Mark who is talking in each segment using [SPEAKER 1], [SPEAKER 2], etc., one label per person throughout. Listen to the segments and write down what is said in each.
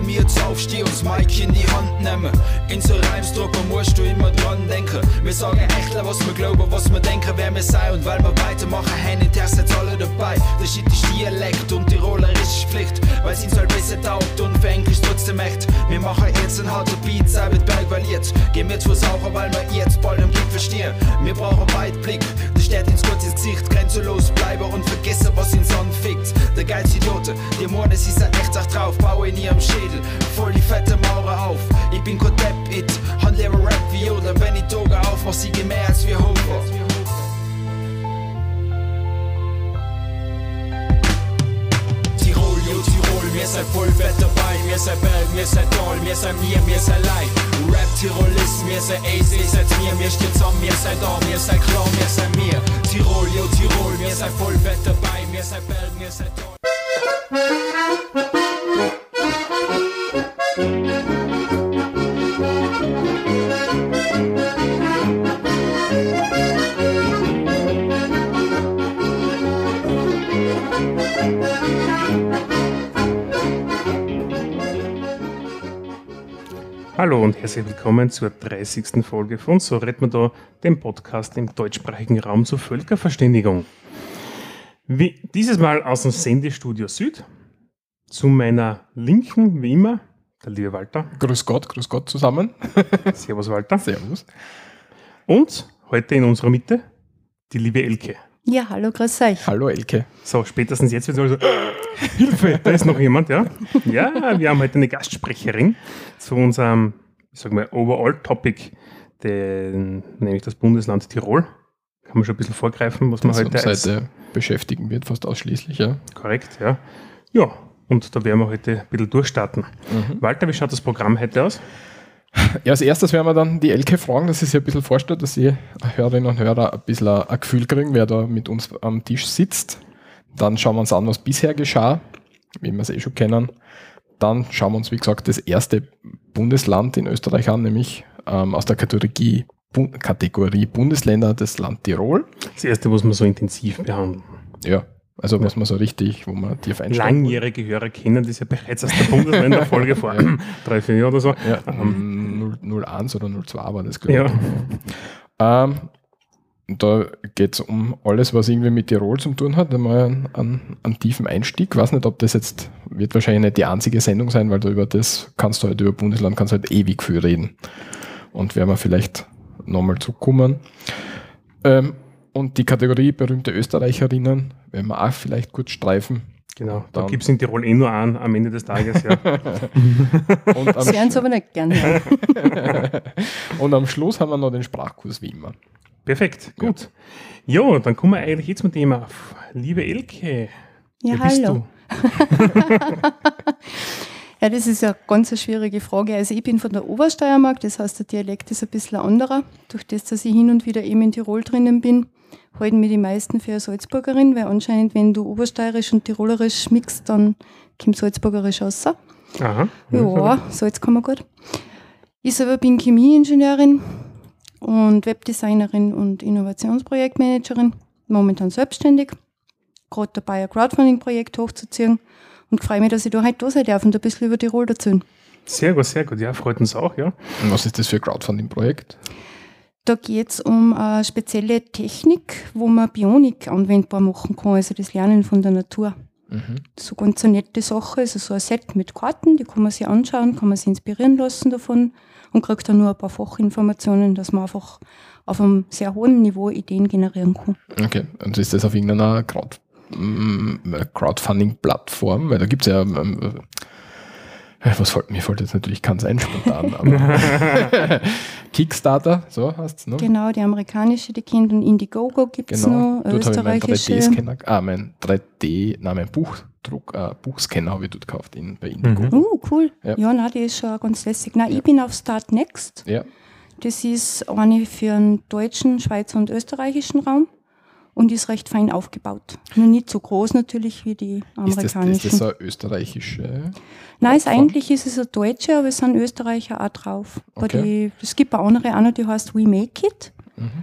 [SPEAKER 1] Wenn wir jetzt aufstehen und das Mike in die Hand nehmen, in so Reimsdrucker musst du immer dran denken. Wir sagen echt, was wir glauben, was wir denken, wer wir sein und weil wir weitermachen, haben in der jetzt alle dabei. Der Shit ist Dialekt und Tiroler ist Pflicht, weil es ihn soll besser taugt und für Englisch trotzdem echt. Wir machen jetzt ein harter Beat, sei mit Berg, jetzt gehen wir zu Saucher, weil wir jetzt bald im Blick verstehen. Wir brauchen Weitblick, der steht ins kurzes Gesicht, grenzenlos bleiben und vergessen, was ihn anfickt. Der geilste Idiote, Morde, sie sind echt auch drauf, baue in ihrem Schädel, voll die fette Mauer auf. Ich bin kein Depp, it, handle Rap wie Yoda, wenn ich Toga aufmach, sie gehen mehr als wir Hofer. Tirol, yo Tirol, mir sei voll fett dabei, mir sei Berg, mir sei Tal, mir sei mir, mir sei Leid. Rap Tirolist, mir sei ihr seid mir, mir steht zusammen, mir sei da, mir sei klar, mir sei mir. Tirol, yo Tirol, mir sei voll fett dabei, mir sei Berg, mir sei Tal.
[SPEAKER 2] Hallo und herzlich willkommen zur 30. Folge von So redet man da, dem Podcast im deutschsprachigen Raum zur Völkerverständigung. Wie, dieses Mal aus dem Sendestudio Süd. Zu meiner Linken, wie immer, der liebe Walter.
[SPEAKER 3] Grüß Gott, grüß Gott zusammen.
[SPEAKER 2] Servus Walter.
[SPEAKER 3] Servus.
[SPEAKER 2] Und heute in unserer Mitte die liebe Elke.
[SPEAKER 4] Ja, hallo, grüß euch.
[SPEAKER 3] Hallo Elke.
[SPEAKER 2] So, spätestens jetzt wird es so, Hilfe, da ist noch jemand, ja? Ja, wir haben heute eine Gastsprecherin zu unserem, ich sag mal, Overall-Topic, nämlich das Bundesland Tirol. Kann man schon ein bisschen vorgreifen, was man
[SPEAKER 3] Das
[SPEAKER 2] heute als
[SPEAKER 3] heute beschäftigen wird, fast ausschließlich, ja.
[SPEAKER 2] Korrekt, ja. Ja, und da werden wir heute ein bisschen durchstarten.
[SPEAKER 3] Mhm.
[SPEAKER 2] Walter, wie schaut das Programm heute aus?
[SPEAKER 3] Ja, als erstes werden wir dann die Elke fragen, dass sie sich ein bisschen vorstellt, dass sie Hörerinnen und Hörer ein bisschen ein Gefühl kriegen, wer da mit uns am Tisch sitzt. Dann schauen wir uns an, was bisher geschah, wie wir es eh schon kennen. Dann schauen wir uns, wie gesagt, das erste Bundesland in Österreich an, nämlich ähm, aus der Kategorie, Bu Kategorie Bundesländer das Land Tirol.
[SPEAKER 2] Das erste, was wir so intensiv behandeln.
[SPEAKER 3] Ja, also was man so richtig, wo man tief einsteigen
[SPEAKER 2] Langjährige Hörer kennen das ja bereits aus der Bundesländerfolge vor drei, vier Jahren oder so.
[SPEAKER 3] Ja,
[SPEAKER 2] Ähm,
[SPEAKER 3] ähm, 01 oder 02 war das, glaube
[SPEAKER 2] ja.
[SPEAKER 3] ich. Ähm, da geht es um alles, was irgendwie mit Tirol zu tun hat. Einmal einen, einen, einen tiefen Einstieg. weiß nicht, ob das jetzt, wird wahrscheinlich nicht die einzige Sendung sein, weil du über das kannst du halt, über Bundesland kannst du halt ewig viel reden. Und werden wir vielleicht nochmal zukommen. Ähm, und die Kategorie berühmte Österreicherinnen werden wir auch vielleicht kurz streifen.
[SPEAKER 2] Genau, da gibt es in Tirol eh nur einen am Ende des Tages. Ja.
[SPEAKER 3] Und am,
[SPEAKER 4] Sie hören es aber nicht gern hören.
[SPEAKER 3] und am Schluss haben wir noch den Sprachkurs wie immer.
[SPEAKER 2] Perfekt, gut. Ja. dann kommen wir eigentlich jetzt zum Thema. Liebe Elke,
[SPEAKER 4] Ja,
[SPEAKER 2] wer bist
[SPEAKER 4] hallo. Ja, das ist ja ganz eine schwierige Frage. Also ich bin von der Obersteiermark, das heißt, der Dialekt ist ein bisschen ein anderer. Durch das, dass ich hin und wieder eben in Tirol drinnen bin, halten mir die meisten für eine Salzburgerin, weil anscheinend, wenn du Obersteirisch und Tirolerisch mixt, dann kommt Salzburgerisch raus.
[SPEAKER 2] Aha.
[SPEAKER 4] Ja, Salz kann man gut. Ich selber bin Chemieingenieurin und Webdesignerin und Innovationsprojektmanagerin, momentan selbstständig, gerade dabei, ein Crowdfunding-Projekt hochzuziehen und freue mich, dass ich da heute da sein darf und ein bisschen über Tirol erzählen.
[SPEAKER 2] Sehr gut, sehr gut. Ja, freut uns auch, ja.
[SPEAKER 3] Und was ist das für ein Crowdfunding-Projekt?
[SPEAKER 4] Da geht es um eine spezielle Technik, wo man Bionik anwendbar machen kann, also das Lernen von der Natur.
[SPEAKER 3] Mhm.
[SPEAKER 4] So ganz eine nette Sache, also so ein Set mit Karten, die kann man sich anschauen, kann man sich inspirieren lassen davon und kriegt dann nur ein paar Fachinformationen, dass man einfach auf einem sehr hohen Niveau Ideen generieren kann.
[SPEAKER 3] Okay, und ist das auf irgendeiner Crowd, mm, Crowdfunding-Plattform? Weil da gibt es ja, ähm, äh, was fällt, mir fällt jetzt natürlich keins ein spontan, aber Kickstarter, so heißt es, ne?
[SPEAKER 4] Genau, die amerikanische, die kennt und Indiegogo gibt es
[SPEAKER 3] Genau,
[SPEAKER 4] noch,
[SPEAKER 3] dort habe ich
[SPEAKER 4] österreichische.
[SPEAKER 3] 3D-Scanner, ah, mein 3D, nein, mein Buchdruck, äh, Buchscanner habe ich dort gekauft in, bei Indigo.
[SPEAKER 2] Mhm.
[SPEAKER 4] Uh, cool.
[SPEAKER 3] Ja.
[SPEAKER 4] Ja, nein, die ist schon ganz lässig. Nein, ich bin auf Start Next.
[SPEAKER 3] Ja,
[SPEAKER 4] Das ist eine für den deutschen, Schweizer und österreichischen Raum und ist recht fein aufgebaut. Nur nicht so groß natürlich wie die
[SPEAKER 3] ist das, ist
[SPEAKER 4] amerikanischen.
[SPEAKER 3] das so eine österreichische?
[SPEAKER 4] Nein, ist,
[SPEAKER 3] Plattform?
[SPEAKER 4] eigentlich ist es eine deutsche, aber es sind Österreicher auch drauf. Aber
[SPEAKER 3] Okay.
[SPEAKER 4] die, es gibt eine andere auch noch, die heißt We Make It.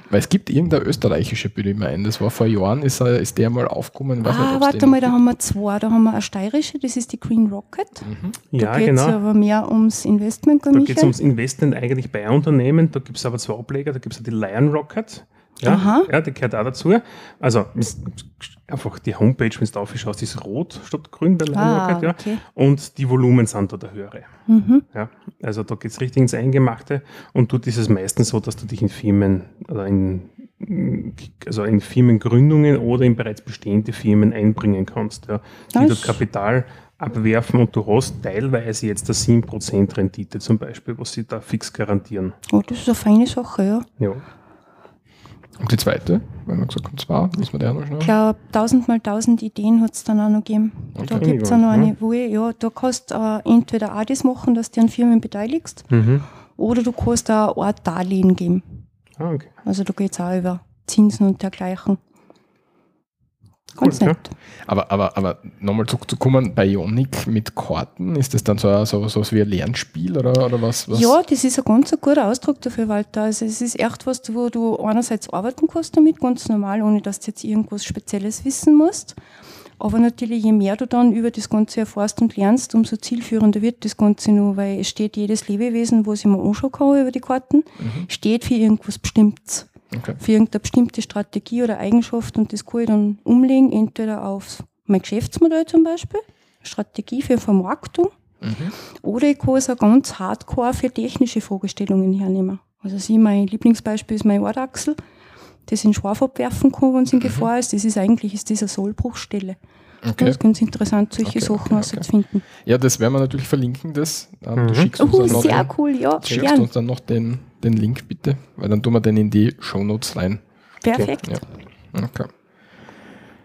[SPEAKER 3] Weil es gibt irgendeine österreichische, bilde ich mir ein. Das war vor Jahren, ist, ist der mal aufgekommen. Weiß nicht,
[SPEAKER 4] Ah,
[SPEAKER 3] ob's
[SPEAKER 4] warte mal, da haben wir zwei. Da haben wir eine steirische, das ist die Green Rocket. Da
[SPEAKER 2] Ja,
[SPEAKER 4] geht es
[SPEAKER 2] genau.
[SPEAKER 4] aber mehr ums Investment,
[SPEAKER 2] Da geht es ums Investment eigentlich bei Unternehmen. Da gibt es aber zwei Ableger. Da gibt es die Lion Rocket. Ja,
[SPEAKER 4] Aha.
[SPEAKER 2] ja, die gehört auch dazu. Also einfach die Homepage, wenn du drauf schaust, ist rot statt grün bei
[SPEAKER 4] Ah.
[SPEAKER 2] Ja.
[SPEAKER 4] okay.
[SPEAKER 2] Und die Volumen sind da der höhere.
[SPEAKER 4] Mhm.
[SPEAKER 2] Ja. Also da geht es richtig ins Eingemachte. Und dort ist es meistens so, dass du dich in Firmen oder in, also in Firmengründungen oder in bereits bestehende Firmen einbringen kannst. Ja. Die
[SPEAKER 4] Nice.
[SPEAKER 2] dort Kapital abwerfen und du hast teilweise jetzt eine 7% Rendite zum Beispiel, was sie da fix garantieren.
[SPEAKER 4] Oh, das ist eine feine Sache, ja.
[SPEAKER 2] Ja.
[SPEAKER 3] Und die zweite, wenn man gesagt haben, zwei, müssen wir der noch
[SPEAKER 4] Ich
[SPEAKER 3] schnell.
[SPEAKER 4] glaube, 1000 mal 1000 Ideen hat es dann auch noch gegeben. Da
[SPEAKER 2] Okay.
[SPEAKER 4] gibt es auch noch eine, wo ich, ja, da kannst du äh, entweder auch das machen, dass du an Firmen beteiligst,
[SPEAKER 2] Mhm.
[SPEAKER 4] oder du kannst auch eine Art Darlehen geben.
[SPEAKER 2] Ah, okay.
[SPEAKER 4] Also da geht es auch über Zinsen und dergleichen. Ganz
[SPEAKER 2] Cool, ja.
[SPEAKER 3] Aber, aber, aber nochmal zurückzukommen, bei Ionic mit Karten, ist das dann so, ein- so, so was wie ein Lernspiel oder, oder was? was?
[SPEAKER 4] Ja, das ist ein ganz ein guter Ausdruck dafür, Walter. Also es ist echt was, wo du einerseits arbeiten kannst damit, ganz normal, ohne dass du jetzt irgendwas Spezielles wissen musst. Aber natürlich, je mehr du dann über das Ganze erfährst und lernst, umso zielführender wird das Ganze nur, weil es steht jedes Lebewesen, wo ich mir anschauen kann über die Karten, steht für irgendwas Bestimmtes.
[SPEAKER 3] Okay.
[SPEAKER 4] Für irgendeine bestimmte Strategie oder Eigenschaft und das kann ich dann umlegen, entweder auf mein Geschäftsmodell zum Beispiel, Strategie für Vermarktung, oder ich kann es auch ganz hardcore für technische Fragestellungen hernehmen. Also sie, mein Lieblingsbeispiel ist mein Ohrachsel, das in Schwarf abwerfen kann, wenn es in Gefahr ist. Das ist eigentlich ist das eine Sollbruchstelle.
[SPEAKER 3] Okay.
[SPEAKER 4] Das ist ganz interessant, solche
[SPEAKER 3] Okay,
[SPEAKER 4] Sachen
[SPEAKER 3] okay,
[SPEAKER 4] herauszufinden.
[SPEAKER 3] Ja, das werden wir natürlich verlinken, das. Ähm,
[SPEAKER 2] Mhm.
[SPEAKER 3] Du schickst uns,
[SPEAKER 4] Oh,
[SPEAKER 3] dann noch den,
[SPEAKER 4] cool, ja,
[SPEAKER 3] schickst uns dann noch den, den Link bitte, weil dann tun wir den in die Shownotes rein.
[SPEAKER 4] Perfekt.
[SPEAKER 3] Ja. Okay.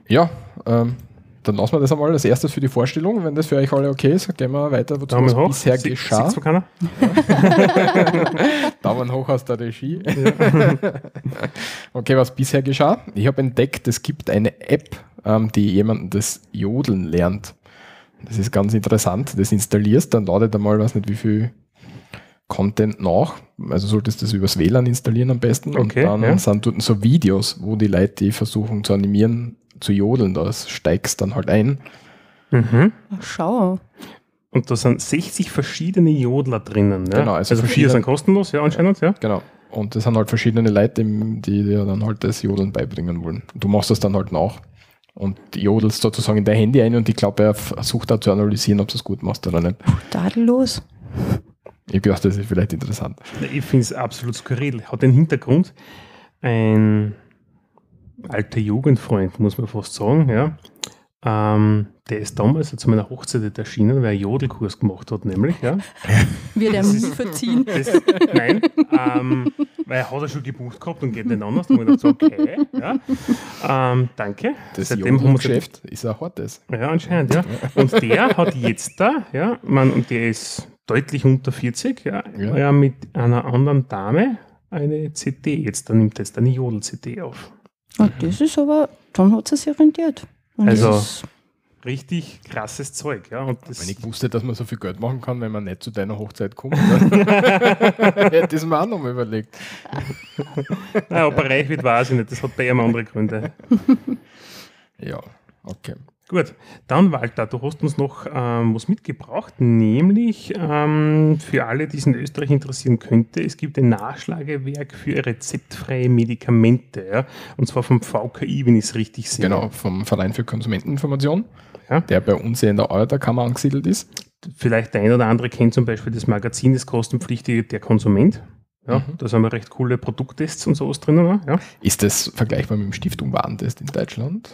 [SPEAKER 3] Ja, ähm, dann lassen wir das einmal als erstes für die Vorstellung. Wenn das für euch alle okay ist, gehen wir weiter, wozu
[SPEAKER 2] Daumen hoch.
[SPEAKER 3] bisher
[SPEAKER 2] Sie-
[SPEAKER 3] geschah.
[SPEAKER 2] keiner?
[SPEAKER 3] Daumen hoch aus der Regie. okay, was bisher geschah? Ich habe entdeckt, es gibt eine App, ähm, die jemanden das Jodeln lernt. Das ist ganz interessant. Das installierst, dann ladet einmal, weiß nicht wie viel Content nach. Also solltest du das übers WLAN installieren am besten.
[SPEAKER 2] Okay,
[SPEAKER 3] und dann
[SPEAKER 2] ja.
[SPEAKER 3] sind dort so Videos, wo die Leute, die versuchen zu animieren, zu jodeln, da steigst dann halt ein.
[SPEAKER 2] Mhm.
[SPEAKER 4] Ach, Schau.
[SPEAKER 2] Und da sind 60 verschiedene Jodler drinnen. Ja?
[SPEAKER 3] Genau, also
[SPEAKER 2] also, vier
[SPEAKER 3] verschiedene-
[SPEAKER 2] sind kostenlos, ja, anscheinend, ja.
[SPEAKER 3] Genau. Und das sind halt verschiedene Leute, die die dir dann halt das Jodeln beibringen wollen. Du machst das dann halt nach und jodelst sozusagen in dein Handy ein und ich glaube, er versucht da zu analysieren, ob du es gut machst oder nicht.
[SPEAKER 4] Tadellos.
[SPEAKER 3] Ich habe gedacht, das ist vielleicht interessant.
[SPEAKER 2] Ich finde es absolut skurril. Hat den Hintergrund, ein alter Jugendfreund, muss man fast sagen, ja. Ähm, der ist damals zu meiner Hochzeit erschienen, weil er einen Jodelkurs gemacht hat, nämlich, ja.
[SPEAKER 4] Wird er nie verziehen.
[SPEAKER 2] Das, nein, ähm, weil er hat er schon gebucht gehabt und geht nicht anders. Da habe ich gedacht, so, okay, ja. Ähm, danke.
[SPEAKER 3] Das
[SPEAKER 2] Seitdem haben wir
[SPEAKER 3] Jodelgeschäft ist ein hartes.
[SPEAKER 2] Ja, anscheinend, ja. Und der hat jetzt da, ja, man, und der ist deutlich unter 40, ja,
[SPEAKER 3] Ja.
[SPEAKER 2] ja. mit einer anderen Dame eine CD, jetzt, da nimmt jetzt eine Jodel-CD auf.
[SPEAKER 4] Und das ist aber, dann hat es sich rentiert. Und
[SPEAKER 2] Also-
[SPEAKER 4] das ist-
[SPEAKER 2] Richtig krasses Zeug, ja. Und das,
[SPEAKER 3] Wenn ich wusste, dass man so viel Geld machen kann, wenn man nicht zu deiner Hochzeit kommt, dann hätte ich es mir auch noch mal überlegt.
[SPEAKER 2] naja, ob er reich wird, weiß ich nicht. Das hat bei ihm andere Gründe.
[SPEAKER 3] Ja, okay.
[SPEAKER 2] Gut, dann Walter, du hast uns noch ähm, was mitgebracht, nämlich ähm, für alle, die es in Österreich interessieren könnte, es gibt ein Nachschlagewerk für rezeptfreie Medikamente, ja? und zwar vom VKI, wenn ich es richtig sehe.
[SPEAKER 3] Genau, vom Verein für Konsumenteninformation,
[SPEAKER 2] Ja.
[SPEAKER 3] der bei uns hier in der Arbeiterkammer angesiedelt ist.
[SPEAKER 2] Vielleicht der ein oder andere kennt zum Beispiel das Magazin, das kostenpflichtige Der Konsument. Ja,
[SPEAKER 3] Mhm.
[SPEAKER 2] Da sind wir recht coole Produkttests und sowas drinnen. Ja.
[SPEAKER 3] Ist das vergleichbar mit dem Stiftung Warentest in Deutschland?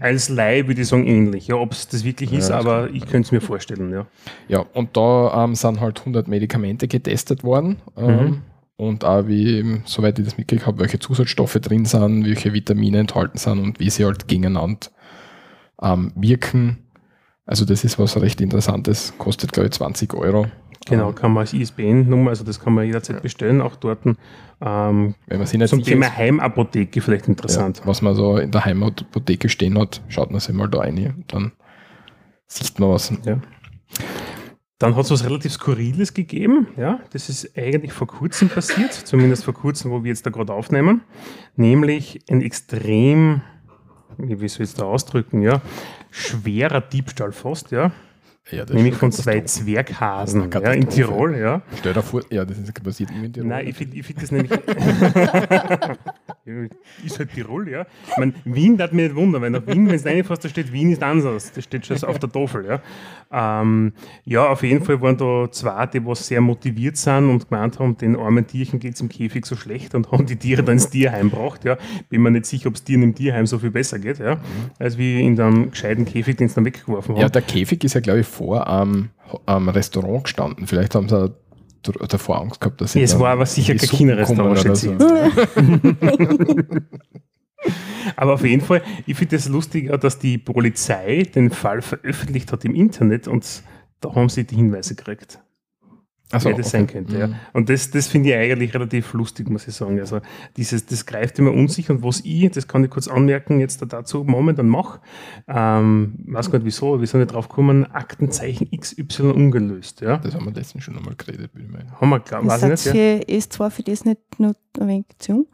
[SPEAKER 2] Als Laie würde ich sagen ähnlich. Ja, ob es das wirklich ist,
[SPEAKER 3] Ja, das
[SPEAKER 2] aber ich könnte es mir vorstellen. Ja.
[SPEAKER 3] Ja, und da ähm, sind halt 100 Medikamente getestet worden. Ähm,
[SPEAKER 2] Mhm.
[SPEAKER 3] Und auch wie, soweit ich das mitgekriegt habe, welche Zusatzstoffe drin sind, welche Vitamine enthalten sind und wie sie halt gegeneinander ähm, wirken. Also das ist was recht Interessantes, kostet glaube ich 20 Euro.
[SPEAKER 2] Genau, kann man als ISBN-Nummer, also das kann man jederzeit bestellen, auch dort. Ähm,
[SPEAKER 3] wenn man
[SPEAKER 2] zum Thema
[SPEAKER 3] ist,
[SPEAKER 2] Heimapotheke vielleicht interessant.
[SPEAKER 3] ja, was man so in der Heimapotheke stehen hat, schaut man sich mal da rein dann sieht man was.
[SPEAKER 2] Ja. Dann hat es was relativ Skurriles gegeben. Ja, das ist eigentlich vor kurzem passiert, zumindest vor kurzem, wo wir jetzt da gerade aufnehmen. Nämlich ein extrem, wie soll ich es da ausdrücken, ja, schwerer Diebstahl fast, ja.
[SPEAKER 3] Ja, das
[SPEAKER 2] Nämlich von zwei. Zwerghasen ja, in. Tirol, ja.
[SPEAKER 3] Stell dir vor, ja, das ist passiert irgendwie in Tirol.
[SPEAKER 2] Nein, ich finde ich find das nämlich. Ist halt Tirol, ja. Ich meine, Wien darf mich nicht wundern, weil nach Wien, wenn es reinfährst, da steht Wien ist anders. Das steht schon auf der Tafel, ja. Ähm, ja, auf jeden Fall waren da zwei, die was sehr motiviert sind und gemeint haben, den armen Tierchen geht es im Käfig so schlecht und haben die Tiere dann ins Tierheim gebracht, ja. Bin mir nicht sicher, ob es Tieren im Tierheim so viel besser geht, ja, als wie in dem gescheiten Käfig, den sie dann weggeworfen haben.
[SPEAKER 3] Ja, der Käfig ist ja, glaube ich, vor am, am Restaurant gestanden. Vielleicht haben sie davor Angst gehabt, dass sie
[SPEAKER 2] es war aber sicher kein Kinderrestaurant,
[SPEAKER 3] so.
[SPEAKER 2] Aber auf jeden Fall, ich finde es lustig, auch, dass die Polizei den Fall veröffentlicht hat im Internet und da haben sie die Hinweise gekriegt,
[SPEAKER 3] so,
[SPEAKER 2] wer das
[SPEAKER 3] okay.
[SPEAKER 2] sein könnte. Ja.
[SPEAKER 3] Mhm.
[SPEAKER 2] Und das, das finde ich eigentlich relativ lustig, muss ich sagen. Also dieses, das greift immer um sich und was ich, das kann ich kurz anmerken, jetzt da dazu momentan mache, ähm, weiß gar nicht wieso, aber wir sind nicht drauf gekommen, Aktenzeichen XY ungelöst. Ja.
[SPEAKER 3] Das haben wir letztens schon einmal geredet, würde ich meinen.
[SPEAKER 2] Haben wir, glaub, weiß ich
[SPEAKER 4] Ist
[SPEAKER 2] nicht. Ja.
[SPEAKER 4] für S2 für das nicht nur ein wenig zu jung?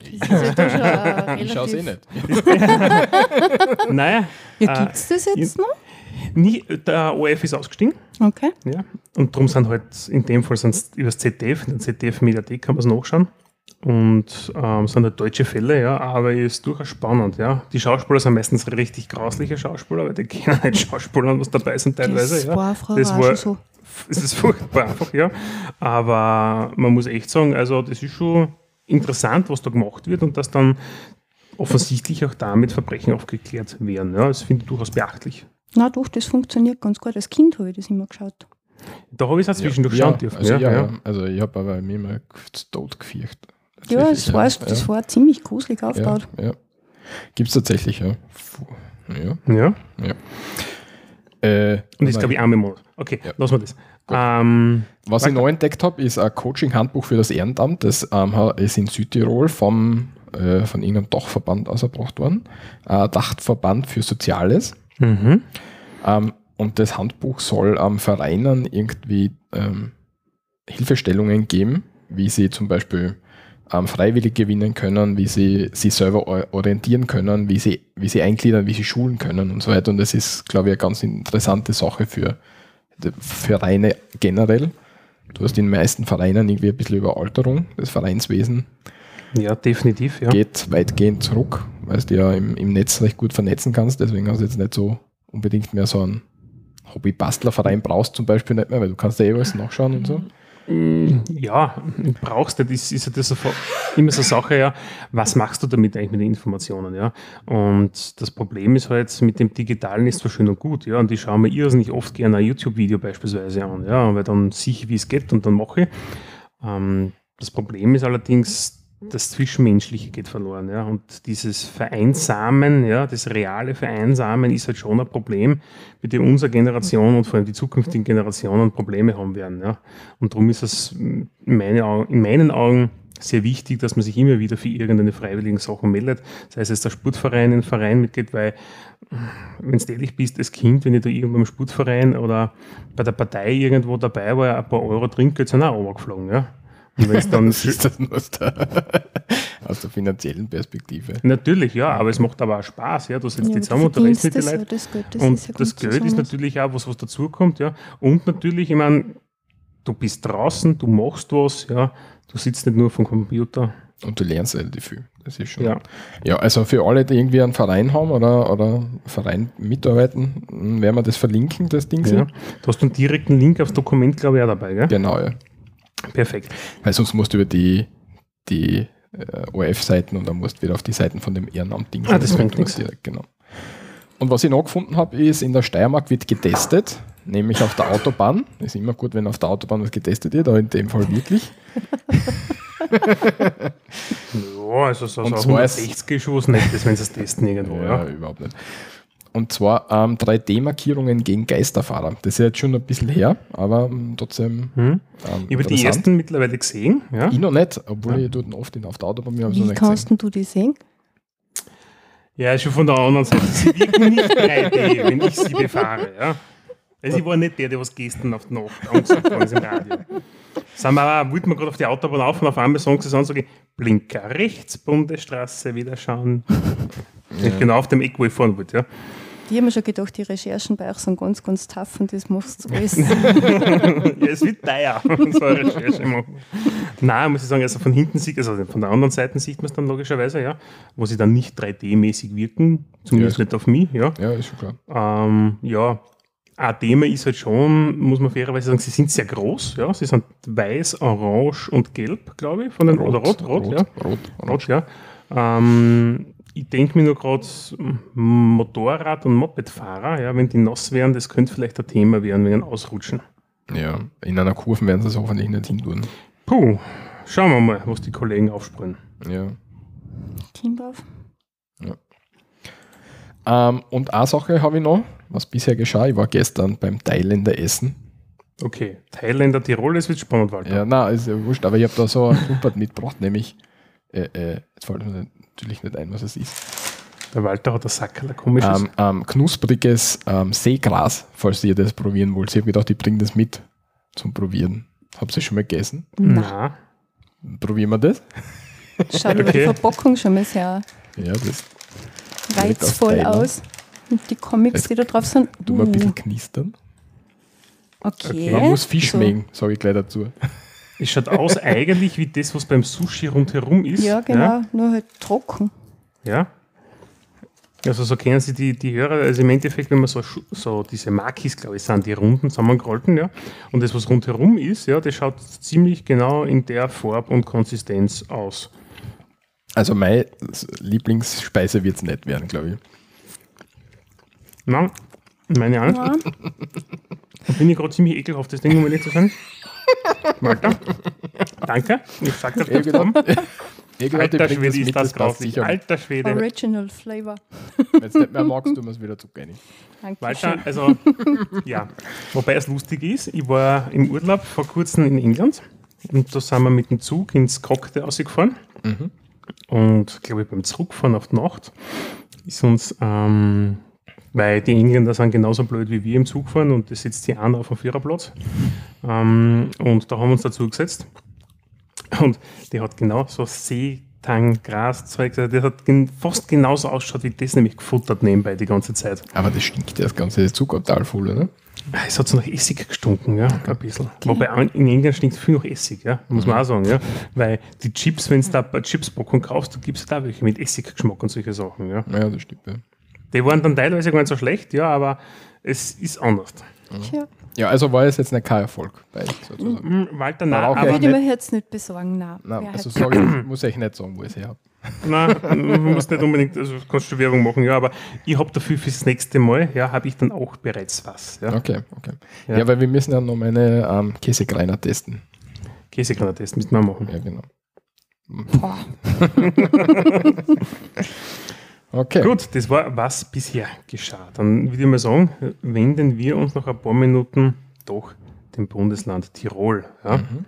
[SPEAKER 4] Ist
[SPEAKER 3] Ich schaue es eh nicht.
[SPEAKER 2] Naja,
[SPEAKER 4] Ja,
[SPEAKER 2] Äh,
[SPEAKER 4] gibt es das jetzt noch?
[SPEAKER 2] Nie, der ORF ist ausgestiegen.
[SPEAKER 4] Okay.
[SPEAKER 2] Ja, und darum sind halt, in dem Fall sind über das ZDF, in der ZDF-Mediathek kann man es nachschauen. Und ähm, sind halt deutsche Fälle, ja, aber ist durchaus spannend, ja. Die Schauspieler sind meistens richtig grausliche Schauspieler, weil die kennen nicht Schauspielern, was dabei sind teilweise,
[SPEAKER 4] Das
[SPEAKER 2] ja.
[SPEAKER 4] war Frau
[SPEAKER 2] Das war-
[SPEAKER 4] so.
[SPEAKER 2] Es ist furchtbar einfach, ja. Aber man muss echt sagen, also das ist schon interessant, was da gemacht wird und dass dann offensichtlich auch damit Verbrechen aufgeklärt werden. Ja, das finde ich durchaus beachtlich.
[SPEAKER 4] Na doch, das funktioniert ganz gut. Als Kind habe ich das immer geschaut.
[SPEAKER 2] Da habe ich es auch zwischendurch
[SPEAKER 3] ja,
[SPEAKER 2] schauen dürfen.
[SPEAKER 3] Also,
[SPEAKER 2] ja,
[SPEAKER 3] ja,
[SPEAKER 2] ja.
[SPEAKER 3] ja. also ich habe aber mir mal zu Tod gefürchtet.
[SPEAKER 4] Ja, es war, das war ziemlich gruselig
[SPEAKER 3] ja,
[SPEAKER 4] aufgebaut.
[SPEAKER 3] ja. Gibt es tatsächlich, ja. Ja.
[SPEAKER 2] ja.
[SPEAKER 3] Äh,
[SPEAKER 2] Und
[SPEAKER 3] nein.
[SPEAKER 2] glaube ich einmal Monat. Okay,
[SPEAKER 3] Ja.
[SPEAKER 2] lassen wir das. Ähm,
[SPEAKER 3] Was ich
[SPEAKER 2] Weiter.
[SPEAKER 3] neu entdeckt habe, ist ein Coaching-Handbuch für das Ehrenamt. Das ähm, ist in Südtirol vom, äh, von irgendeinem Dachverband ausgebracht worden. Ein Dachverband für Soziales.
[SPEAKER 2] Mhm.
[SPEAKER 3] Ähm, und das Handbuch soll ähm, Vereinen irgendwie ähm, Hilfestellungen geben, wie sie zum Beispiel ähm, freiwillig gewinnen können, wie sie sich selber or- orientieren können, wie sie, wie sie eingliedern, wie sie schulen können und so weiter. Und das ist, glaube ich, eine ganz interessante Sache für Vereine generell. Du hast in den meisten Vereinen irgendwie ein bisschen Überalterung. Das Vereinswesen
[SPEAKER 2] Ja, definitiv, ja.
[SPEAKER 3] geht weitgehend zurück, weil du ja im, im Netz recht gut vernetzen kannst. Deswegen hast du jetzt nicht so unbedingt mehr so einen Hobby-Bastlerverein brauchst zum Beispiel nicht mehr, weil du kannst ja eh alles nachschauen und so.
[SPEAKER 2] Ja, brauchst du, das ist ja das immer so eine Sache, ja, was machst du damit eigentlich mit den Informationen, ja? Und das Problem ist halt, mit dem Digitalen ist zwar schön und gut, ja, und ich schaue mir irrsinnig oft gerne ein YouTube-Video beispielsweise an, ja, weil dann sehe ich, wie es geht und dann mache ich. Ähm, das Problem ist allerdings, das Zwischenmenschliche geht verloren, ja, und dieses Vereinsamen, ja, das reale Vereinsamen ist halt schon ein Problem, mit dem unsere Generation und vor allem die zukünftigen Generationen Probleme haben werden, ja. Und darum ist es in, meine Augen, in meinen Augen sehr wichtig, dass man sich immer wieder für irgendeine freiwilligen Sachen meldet, sei es jetzt der Sportverein, ein Verein mitgeht, weil wenn du ehrlich bist, als Kind, wenn ich da irgendwo im Sportverein oder bei der Partei irgendwo dabei war, ein paar Euro Trinkgeld sind auch runtergeflogen, ja. Wenn es dann
[SPEAKER 3] Das ist das nur aus der, aus der finanziellen Perspektive.
[SPEAKER 2] Natürlich, ja, aber es macht aber auch Spaß, ja. Du sitzt
[SPEAKER 4] Ja,
[SPEAKER 2] die zusammen und du redest mit den
[SPEAKER 4] das,
[SPEAKER 2] Leuten.
[SPEAKER 4] das Geld, das
[SPEAKER 2] und
[SPEAKER 4] ist ja
[SPEAKER 2] das Geld ist natürlich auch was, was dazukommt, ja. Und natürlich, ich meine, du bist draußen, du machst was, ja. Du sitzt nicht nur vom Computer.
[SPEAKER 3] Und du lernst relativ viel. Das ist schon.
[SPEAKER 2] Ja.
[SPEAKER 3] Ja, also für alle, die irgendwie einen Verein haben oder, oder einen Verein mitarbeiten, werden wir das verlinken, das Ding.
[SPEAKER 2] ja. Du hast einen direkten Link aufs Dokument, glaube ich, auch dabei, gell?
[SPEAKER 3] Genau, ja.
[SPEAKER 2] Perfekt.
[SPEAKER 3] Weil sonst musst du über die, die äh, ORF-Seiten und dann musst du wieder auf die Seiten von dem Ehrenamt-Ding.
[SPEAKER 2] Ah, das bringt nichts.
[SPEAKER 3] Direkt, Genau. Und was ich noch gefunden habe, ist, in der Steiermark wird getestet, nämlich auf der Autobahn. Ist immer gut, wenn auf der Autobahn was getestet wird, aber in dem Fall wirklich.
[SPEAKER 2] Ja, also so,
[SPEAKER 3] Und
[SPEAKER 2] so
[SPEAKER 3] zwar ist-
[SPEAKER 2] 160 Schuss nicht, das, wenn sie es testen irgendwo, ja.
[SPEAKER 3] Ja, überhaupt nicht. Und zwar ähm, 3D-Markierungen gegen Geisterfahrer. Das ist jetzt schon ein bisschen her, aber ähm, trotzdem.
[SPEAKER 2] Hm.
[SPEAKER 3] Ähm,
[SPEAKER 2] Ich habe die ersten mittlerweile gesehen, ja.
[SPEAKER 3] Ich noch nicht, obwohl ich dort oft in, auf der Autobahn noch
[SPEAKER 4] Wie kannst
[SPEAKER 3] gesehen.
[SPEAKER 4] du die sehen?
[SPEAKER 2] Ja, schon von der anderen Seite. Sie wirken nicht 3D, wenn ich sie befahre, ja. Also ich war nicht der, der was gestern auf die Nacht angesagt hat im Radio. Sind wir auch, wollten wir gerade auf die Autobahn auf und auf einmal sagen sie an, sage ich, Blinker rechts, Bundesstraße, wieder schauen. Ja. Ich genau auf dem Eck, wo ich fahren wollte, ja.
[SPEAKER 4] Die haben mir schon gedacht, die Recherchen bei euch sind ganz, ganz tough und das machst du alles.
[SPEAKER 2] ja, es wird teuer, so eine Recherche machen. Nein, muss ich sagen, also von hinten sieht, also von der anderen Seite sieht man es dann logischerweise, ja, wo sie dann nicht 3D-mäßig wirken, zumindest ja, nicht auf mich, ja.
[SPEAKER 3] Ja, ist schon klar.
[SPEAKER 2] Ähm, ja, ein Thema ist halt schon, muss man fairerweise sagen, sie sind sehr groß, ja, sie sind weiß, orange und gelb, glaube ich, von den, rot, oder rot, rot, rot, ja. Rot, rot ja. Ähm, ich denke mir nur gerade Motorrad- und Mopedfahrer, ja, wenn die nass wären, das könnte vielleicht ein Thema werden wegen Ausrutschen.
[SPEAKER 3] Ja, in einer Kurve werden sie es hoffentlich nicht hin tun.
[SPEAKER 2] Puh, schauen wir mal, was die Kollegen aufsprühen.
[SPEAKER 3] Ja.
[SPEAKER 4] Teambauf.
[SPEAKER 3] Ja. Ähm, und eine Sache habe ich noch, was bisher geschah. Ich war gestern beim Thailänder Essen.
[SPEAKER 2] Okay, Thailänder Tirol, das wird spannend, Walter.
[SPEAKER 3] Ja, nein, ist ja wurscht, aber ich habe da so ein Klumpert mitgebracht, nämlich, äh, äh, jetzt fällt mir natürlich nicht ein, was es ist.
[SPEAKER 2] Der Walter hat ein Sackerl, komisches.
[SPEAKER 3] Ähm, ähm, knuspriges ähm, Seegras, falls ihr das probieren wollt. Ich habe gedacht, ich bringe das mit zum Probieren. Habt ihr schon mal gegessen?
[SPEAKER 2] Nein.
[SPEAKER 3] Probieren wir das?
[SPEAKER 4] Schaut okay. die Verpackung schon mal sehr
[SPEAKER 3] ja, das
[SPEAKER 4] reizvoll aus. Und die Comics, Jetzt die da drauf sind.
[SPEAKER 3] Du uh. mal ein bisschen uh. knistern.
[SPEAKER 4] Okay. okay.
[SPEAKER 3] Man muss Fisch so. mengen, sage ich gleich dazu.
[SPEAKER 2] Es schaut aus eigentlich wie das, was beim Sushi rundherum ist.
[SPEAKER 4] Ja, genau, ja. nur halt trocken.
[SPEAKER 2] Ja. Also so kennen Sie die, die Hörer, also im Endeffekt, wenn man so, so diese Makis, glaube ich, sind die runden zusammengerollten, ja. Und das, was rundherum ist, ja, das schaut ziemlich genau in der Farbe und Konsistenz aus.
[SPEAKER 3] Also meine Lieblingsspeise wird es nicht werden, glaube ich.
[SPEAKER 2] Nein, meine nicht. Ja. Da bin ich gerade ziemlich ekelhaft, das Ding, um ehrlich zu sein. Malta, danke. Ich sag das kurz Alter Schwede ist das grauslich. Alter Schwede.
[SPEAKER 4] Original Flavor.
[SPEAKER 3] Wenn du es nicht mehr magst, tun wir es wieder zu gerne.
[SPEAKER 2] Walter, also, ja. Wobei es lustig ist, ich war im Urlaub vor kurzem in England und da sind wir mit dem Zug ins Cocktail ausgefahren. Mhm. Und glaube ich, beim Zurückfahren auf die Nacht ist uns ähm, weil die Engländer sind genauso blöd wie wir im Zug fahren und das sitzt die einer auf dem Viererplatz. Ähm, und da haben wir uns dazu gesetzt. Und die hat genau so Seetang, Graszeug, das hat fast genauso ausschaut wie das, nämlich gefuttert nebenbei die ganze Zeit.
[SPEAKER 3] Aber das stinkt ja das ganze Zuckertal voll, oder?
[SPEAKER 2] Es hat so nach Essig gestunken, ja, ein bisschen. Wobei in England stinkt viel nach Essig, ja, muss man mhm. auch sagen, ja. Weil die Chips, wenn du da bei Chipspackung kaufst, da gibt es da welche mit Essiggeschmack und solche Sachen, ja.
[SPEAKER 3] Ja, das stimmt, ja.
[SPEAKER 2] Die waren dann teilweise gar nicht so schlecht, ja, aber es ist anders.
[SPEAKER 3] Ja. Ja, also war es jetzt nicht kein Erfolg bei
[SPEAKER 2] sozusagen. Walter, nein,
[SPEAKER 4] aber würde ich mir jetzt nicht besorgen, nein.
[SPEAKER 3] nein also sag ich, muss ich nicht sagen, wo ich sie habe.
[SPEAKER 2] Nein, man muss nicht unbedingt, also kannst du Werbung machen, ja, aber ich habe dafür fürs nächste Mal, ja, habe ich dann auch bereits was. Ja.
[SPEAKER 3] Okay, okay. Ja, ja weil wir müssen ja noch meine ähm, Käsekreiner testen.
[SPEAKER 2] Käsekreiner testen müssen wir machen.
[SPEAKER 3] Ja, genau.
[SPEAKER 4] Boah.
[SPEAKER 2] Okay. Gut, das war, was bisher geschah. Dann würde ich mal sagen, wenden wir uns noch ein paar Minuten doch dem Bundesland Tirol. Ja? Mhm.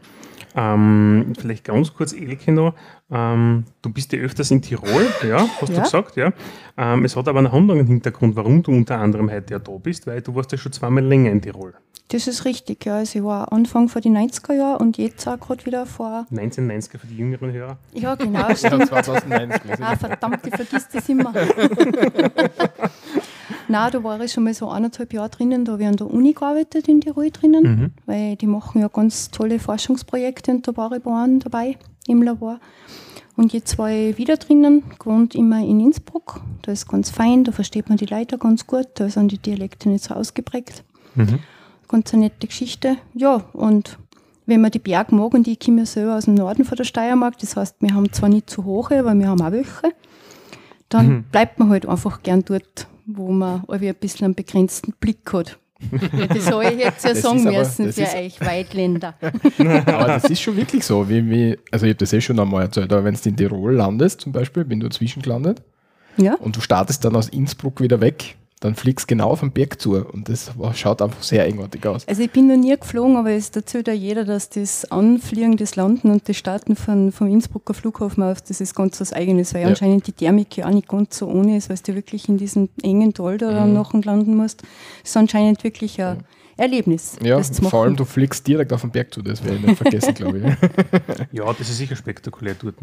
[SPEAKER 2] Ähm, vielleicht ganz kurz, Elke noch. Ähm, du bist ja öfters in Tirol, ja, hast ja. du gesagt, ja. Ähm, es hat aber einen anderen Hintergrund, warum du unter anderem heute ja da bist, weil du warst ja schon zweimal länger in Tirol.
[SPEAKER 4] Das ist richtig, ja. Also ich war Anfang vor die 90er Jahre und jetzt auch gerade wieder vor.
[SPEAKER 2] 1990er für die jüngeren Hörer.
[SPEAKER 4] Ja, genau. Stimmt.
[SPEAKER 3] Ja, 2090.
[SPEAKER 4] ah, verdammt, ich vergiss das immer. Nein, da war ich schon mal so eineinhalb Jahre drinnen, da habe ich an der Uni gearbeitet in Tirol drinnen, mhm. weil die machen ja ganz tolle Forschungsprojekte und da war ich bei einem dabei im Labor. Und jetzt war ich wieder drinnen, gewohnt immer in Innsbruck. Da ist ganz fein, da versteht man die Leiter ganz gut, da sind die Dialekte nicht so ausgeprägt. Mhm. Ganz eine nette Geschichte. Ja, und wenn man die Berge mag, und ich komme ja selber aus dem Norden von der Steiermark, das heißt, wir haben zwar nicht zu hohe, aber wir haben auch welche, dann mhm. bleibt man halt einfach gern dort, wo man ein bisschen einen begrenzten Blick hat. Das soll ich jetzt ja das sagen müssen für euch Weitländer.
[SPEAKER 3] aber das ist schon wirklich so. Wie, wie, also ich habe das eh schon einmal erzählt, aber wenn du in Tirol landest, zum Beispiel, bin du zwischengelandet
[SPEAKER 4] ja.
[SPEAKER 3] und du startest dann aus Innsbruck wieder weg, dann fliegst du genau auf den Berg zu und das schaut einfach sehr eigenartig aus.
[SPEAKER 4] Also ich bin noch nie geflogen, aber es erzählt ja jeder, dass das Anfliegen, das Landen und das Starten von, vom Innsbrucker Flughafen aus, das ist ganz was Eigenes, weil ja. anscheinend die Thermik ja auch nicht ganz so ohne ist, weil du wirklich in diesem engen Tal da mhm. nachher landen musst. Das ist anscheinend wirklich ein Erlebnis,
[SPEAKER 3] Ja,
[SPEAKER 4] das zu machen.
[SPEAKER 3] vor allem du fliegst direkt auf den Berg zu, das werde ich nicht vergessen, glaube ich.
[SPEAKER 2] Ja, das ist sicher spektakulär dort.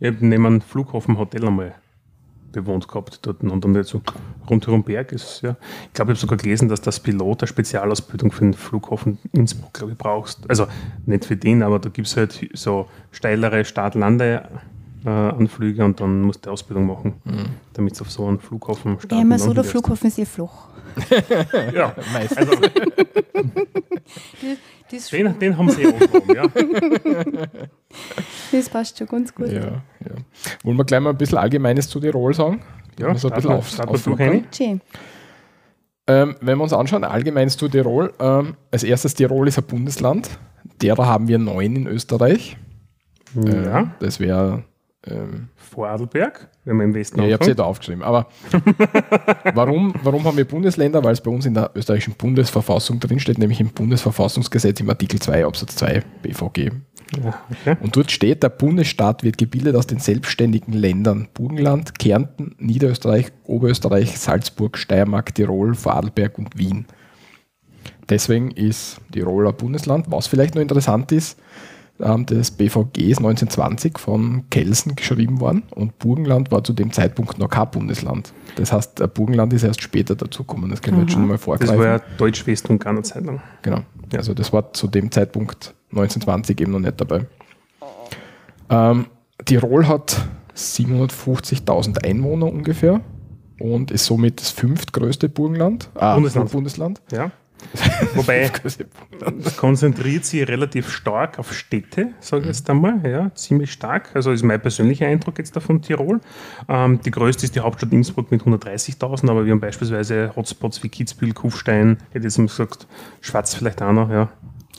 [SPEAKER 2] Ich habe neben einem Flughafen ein Hotel einmal bewohnt gehabt dort und dann so rundherum Berg ist. Ja. Ich glaube, ich habe sogar gelesen, dass das Pilot eine Spezialausbildung für den Flughafen Innsbruck, glaube ich, brauchst. Also nicht für den, aber da gibt es halt so steilere Start-Lande-Anflüge und dann musst du Ausbildung machen, damit es auf so einen Flughafen starten
[SPEAKER 4] Ja, immer so, der Flughafen ist eh flach.
[SPEAKER 2] Ja,
[SPEAKER 3] Meistens.
[SPEAKER 2] also den, den haben sie eh angenommen, ja.
[SPEAKER 4] das passt schon ganz gut.
[SPEAKER 3] Ja, ja. Wollen wir gleich mal ein bisschen Allgemeines zu Tirol sagen?
[SPEAKER 2] Ja,
[SPEAKER 3] so ein
[SPEAKER 2] starten
[SPEAKER 3] bisschen auf.
[SPEAKER 2] Henny.
[SPEAKER 4] Schön.
[SPEAKER 3] Ähm, wenn wir uns anschauen, Allgemeines zu Tirol. Ähm, als erstes, Tirol ist ein Bundesland. Derer haben wir neun in Österreich. Äh,
[SPEAKER 2] Ja,
[SPEAKER 3] Das wäre. Ähm,
[SPEAKER 2] Vorarlberg, wenn wir im Westen
[SPEAKER 3] ja, ich habe sie
[SPEAKER 2] anfangen.
[SPEAKER 3] da aufgeschrieben. Aber warum, warum haben wir Bundesländer? Weil es bei uns in der österreichischen Bundesverfassung drinsteht, nämlich im Bundesverfassungsgesetz im Artikel 2 Absatz 2 BVG.
[SPEAKER 2] Ja, okay.
[SPEAKER 3] Und dort steht, der Bundesstaat wird gebildet aus den selbstständigen Ländern Burgenland, Kärnten, Niederösterreich, Oberösterreich, Salzburg, Steiermark, Tirol, Vorarlberg und Wien. Deswegen ist Tirol ein Bundesland. Was vielleicht noch interessant ist, ähm, das BVG ist 1920 von Kelsen geschrieben worden und Burgenland war zu dem Zeitpunkt noch kein Bundesland. Das heißt, äh, Burgenland ist erst später dazugekommen. Das können wir jetzt schon mal
[SPEAKER 2] Das
[SPEAKER 3] vorgreifen.
[SPEAKER 2] war ja Deutsch-West und gar eine Zeit lang.
[SPEAKER 3] Genau. Also das war zu dem Zeitpunkt 1920 eben noch nicht dabei. Ähm, Tirol hat 750.000 Einwohner ungefähr und ist somit das fünftgrößte Burgenland. Ah,
[SPEAKER 2] Bundesland.
[SPEAKER 3] Bundesland.
[SPEAKER 2] Ja. Wobei, konzentriert sich relativ stark auf Städte, sage ich jetzt einmal, ja, ziemlich stark. Also ist mein persönlicher Eindruck jetzt da von Tirol. Ähm, die größte ist die Hauptstadt Innsbruck mit 130.000, aber wir haben beispielsweise Hotspots wie Kitzbühel, Kufstein, hätte ich jetzt mal gesagt, Schwarz vielleicht auch noch, ja.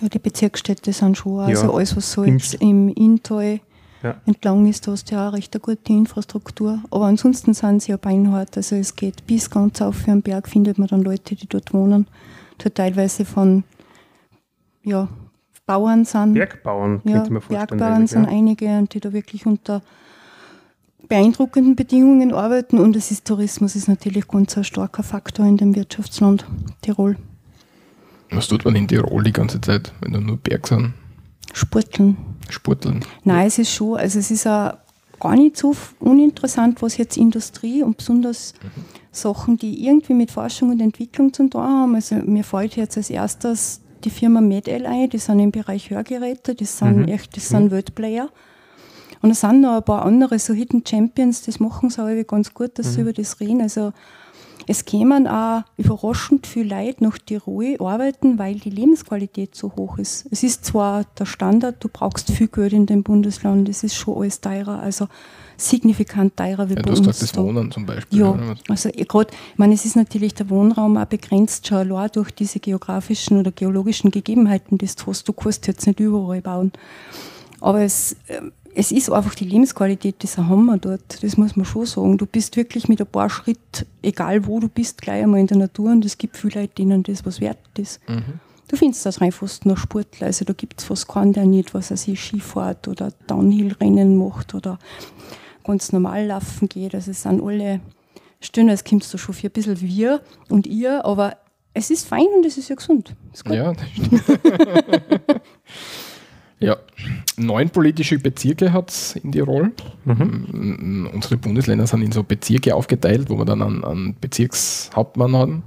[SPEAKER 4] Ja, die Bezirksstädte sind schon, also
[SPEAKER 2] Ja.
[SPEAKER 4] alles, was so jetzt im Inntal
[SPEAKER 2] Ja.
[SPEAKER 4] entlang ist, da hast du ja auch recht eine gute Infrastruktur. Aber ansonsten sind sie ja beinhart. Also es geht bis ganz auf für den Berg, findet man dann Leute, die dort wohnen, die teilweise von ja, Bauern sind.
[SPEAKER 2] Bergbauern,
[SPEAKER 4] ja,
[SPEAKER 2] könnte mir vorstellen.
[SPEAKER 4] Bergbauern sind
[SPEAKER 2] ja.
[SPEAKER 4] einige und die da wirklich unter beeindruckenden Bedingungen arbeiten. Und es ist Tourismus ist natürlich ganz ein starker Faktor in dem Wirtschaftsland Tirol.
[SPEAKER 3] Was tut man in Tirol die ganze Zeit, wenn da nur Berg sind?
[SPEAKER 4] Sporteln.
[SPEAKER 3] Sporteln.
[SPEAKER 4] Nein, es ist schon, also es ist auch gar nicht so uninteressant, was jetzt Industrie und besonders Sachen, die irgendwie mit Forschung und Entwicklung zu tun haben. Also mir fällt jetzt als erstes die Firma MedL ein, die sind im Bereich Hörgeräte, die sind
[SPEAKER 2] Mhm.
[SPEAKER 4] echt, das sind Weltplayer. Und es sind noch ein paar andere, so Hidden Champions, das machen sie aber ganz gut, dass sie über das reden. Also es kämen auch überraschend viele Leute nach Tirol arbeiten, weil die Lebensqualität so hoch ist. Es ist zwar der Standard, du brauchst viel Geld in dem Bundesland, es ist schon alles teurer, also signifikant teurer wie
[SPEAKER 3] Ja,
[SPEAKER 4] bei
[SPEAKER 3] du hast
[SPEAKER 4] uns.
[SPEAKER 3] das
[SPEAKER 4] da.
[SPEAKER 3] Wohnen zum Beispiel.
[SPEAKER 4] Ja, also gerade, ich meine, es ist natürlich der Wohnraum auch begrenzt, schon allein durch diese geografischen oder geologischen Gegebenheiten, die du hast. Du kannst jetzt nicht überall bauen. Aber es, ähm, es ist einfach die Lebensqualität, ein Hammer dort. Das muss man schon sagen. Du bist wirklich mit ein paar Schritt, egal wo du bist, gleich einmal in der Natur und es gibt viele Leute, denen das was wert ist. Du findest das rein fast nur Sportler. Also da gibt es fast keinen, der nicht, was er sich Skifahrt oder Downhill-Rennen macht oder ganz normal laufen geht. Also es sind alle stehen, als kommst du schon für ein bisschen wir und ihr, aber es ist fein und es ist ja gesund. Ist gut.
[SPEAKER 3] Ja, das stimmt. ja, neun politische Bezirke hat es in Tirol. Mm, Unsere Bundesländer sind in so Bezirke aufgeteilt, wo wir dann einen, einen Bezirkshauptmann haben.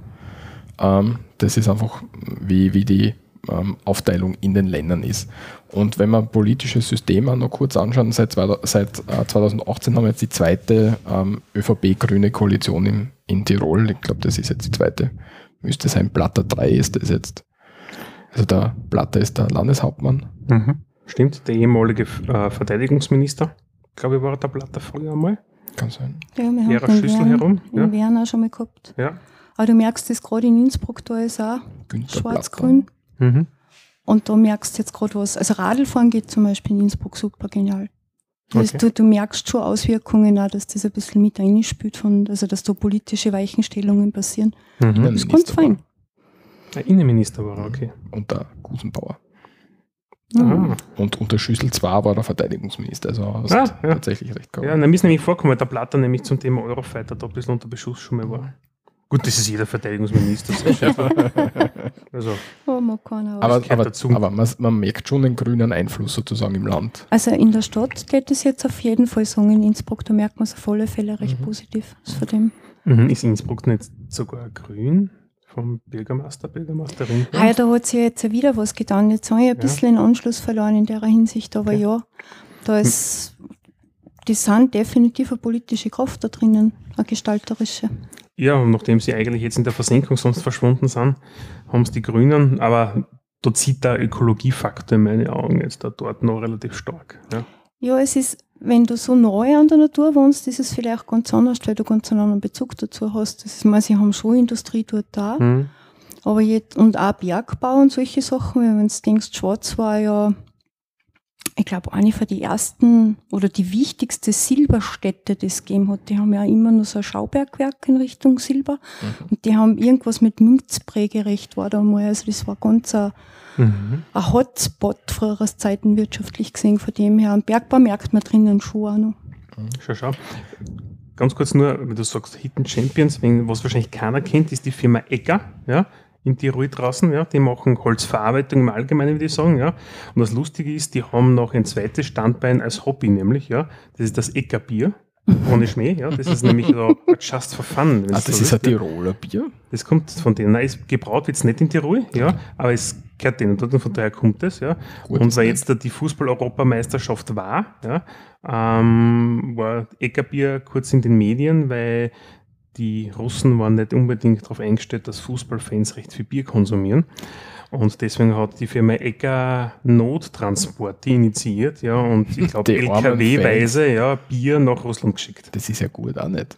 [SPEAKER 3] Ähm, das ist einfach, wie, wie die ähm, Aufteilung in den Ländern ist. Und wenn man politisches System auch noch kurz anschauen, seit, zwei- seit äh, 2018 haben wir jetzt die zweite ähm, ÖVP-grüne Koalition im, in Tirol. Ich glaube, das ist jetzt die zweite. Müsste sein, Platter 3 ist das jetzt. Also der Platter ist der Landeshauptmann.
[SPEAKER 2] Mhm. Stimmt, der ehemalige äh, Verteidigungsminister, glaube ich, war der Blatter früher einmal.
[SPEAKER 3] Kann sein.
[SPEAKER 4] Ja, wir haben
[SPEAKER 2] Gera
[SPEAKER 4] den
[SPEAKER 2] Schüssel
[SPEAKER 4] Wern,
[SPEAKER 2] herum,
[SPEAKER 4] den
[SPEAKER 2] ja.
[SPEAKER 4] Wern auch schon mal gehabt.
[SPEAKER 2] Ja.
[SPEAKER 4] Aber du merkst das gerade in Innsbruck, da ist auch schwarz-grün.
[SPEAKER 2] Mhm.
[SPEAKER 4] Und da merkst du jetzt gerade was. Also Radlfahren geht zum Beispiel in Innsbruck super genial. Das,
[SPEAKER 2] Okay.
[SPEAKER 4] du, du merkst schon Auswirkungen auch, dass das ein bisschen mit einspielt, von, also dass da politische Weichenstellungen passieren.
[SPEAKER 2] Mhm.
[SPEAKER 4] Das ist ganz fein.
[SPEAKER 2] Der Innenminister war er, okay.
[SPEAKER 3] Und der Gusenbauer.
[SPEAKER 4] Mhm.
[SPEAKER 3] Und unter Schüssel 2 war der Verteidigungsminister. Also hast
[SPEAKER 2] Ah, ja.
[SPEAKER 3] tatsächlich recht gehabt.
[SPEAKER 2] Ja, dann ist nämlich vorkommen, weil der Blatter nämlich zum Thema Eurofighter da ein bisschen unter Beschuss schon mal war. Gut, das ist jeder Verteidigungsminister. so also,
[SPEAKER 4] Oh.
[SPEAKER 3] Aber, aber,
[SPEAKER 2] dazu.
[SPEAKER 3] aber man, man merkt schon den grünen Einfluss sozusagen im Land.
[SPEAKER 4] Also in der Stadt geht es jetzt auf jeden Fall sagen, in Innsbruck, da merkt man es auf alle Fälle recht
[SPEAKER 3] Mhm.
[SPEAKER 4] positiv. Von dem.
[SPEAKER 2] mhm, ist Innsbruck nicht sogar grün vom Bürgermeister, Bürgermeisterin?
[SPEAKER 4] Heuer, da hat sich jetzt ja wieder was getan. Jetzt habe ich ein
[SPEAKER 2] Ja.
[SPEAKER 4] bisschen den Anschluss verloren in der Hinsicht, aber
[SPEAKER 2] Okay.
[SPEAKER 4] ja, da ist, die sind definitiv eine politische Kraft da drinnen, eine gestalterische.
[SPEAKER 2] Ja, und nachdem sie eigentlich jetzt in der Versenkung sonst verschwunden sind, haben es die Grünen, aber da zieht der Ökologiefaktor in meine Augen jetzt da dort noch relativ stark. Ja.
[SPEAKER 4] Ja, es ist, wenn du so neu an der Natur wohnst, ist es vielleicht ganz anders, weil du ganz einen anderen Bezug dazu hast. Das ist, ich meine, sie haben schon Industrie dort da,
[SPEAKER 2] Hm.
[SPEAKER 4] aber jetzt, und auch Bergbau und solche Sachen, wenn du denkst, Schwarz war ja, ich glaube, eine von die ersten oder die wichtigste Silberstätte, die es gegeben hat. Die haben ja immer nur so ein Schaubergwerk in Richtung Silber. Und die haben irgendwas mit Münzprägerecht war da mal. Also das war ganz ein,
[SPEAKER 2] Mhm.
[SPEAKER 4] ein Hotspot früherer Zeiten wirtschaftlich gesehen. Von dem her, am Bergbau merkt man drinnen schon auch noch.
[SPEAKER 2] Schau, schau. Ganz kurz nur, wenn du sagst Hidden Champions, was wahrscheinlich keiner kennt, ist die Firma Egger, ja, in Tirol draußen, ja, die machen Holzverarbeitung im Allgemeinen, würde ich sagen, ja. Und das Lustige ist, die haben noch ein zweites Standbein als Hobby, nämlich, ja, das ist das Egger Bier. Ohne Schmäh, ja. Das ist nämlich so just for fun.
[SPEAKER 3] Ah, das
[SPEAKER 2] so
[SPEAKER 3] ist ein. Tiroler Bier.
[SPEAKER 2] Das kommt von denen. Nein, gebraut wird es nicht in Tirol, ja, aber es gehört denen dort und von daher kommt es, ja.
[SPEAKER 3] Gut,
[SPEAKER 2] und weil jetzt die Fußball-Europameisterschaft war, ja, ähm, war Eckerbier kurz in den Medien, weil die Russen waren nicht unbedingt darauf eingestellt, dass Fußballfans recht viel Bier konsumieren. Und deswegen hat die Firma Ecker Nottransporte initiiert, ja, und ich glaube LKW-weise, ja, Bier nach Russland geschickt.
[SPEAKER 3] Das ist ja gut auch nicht.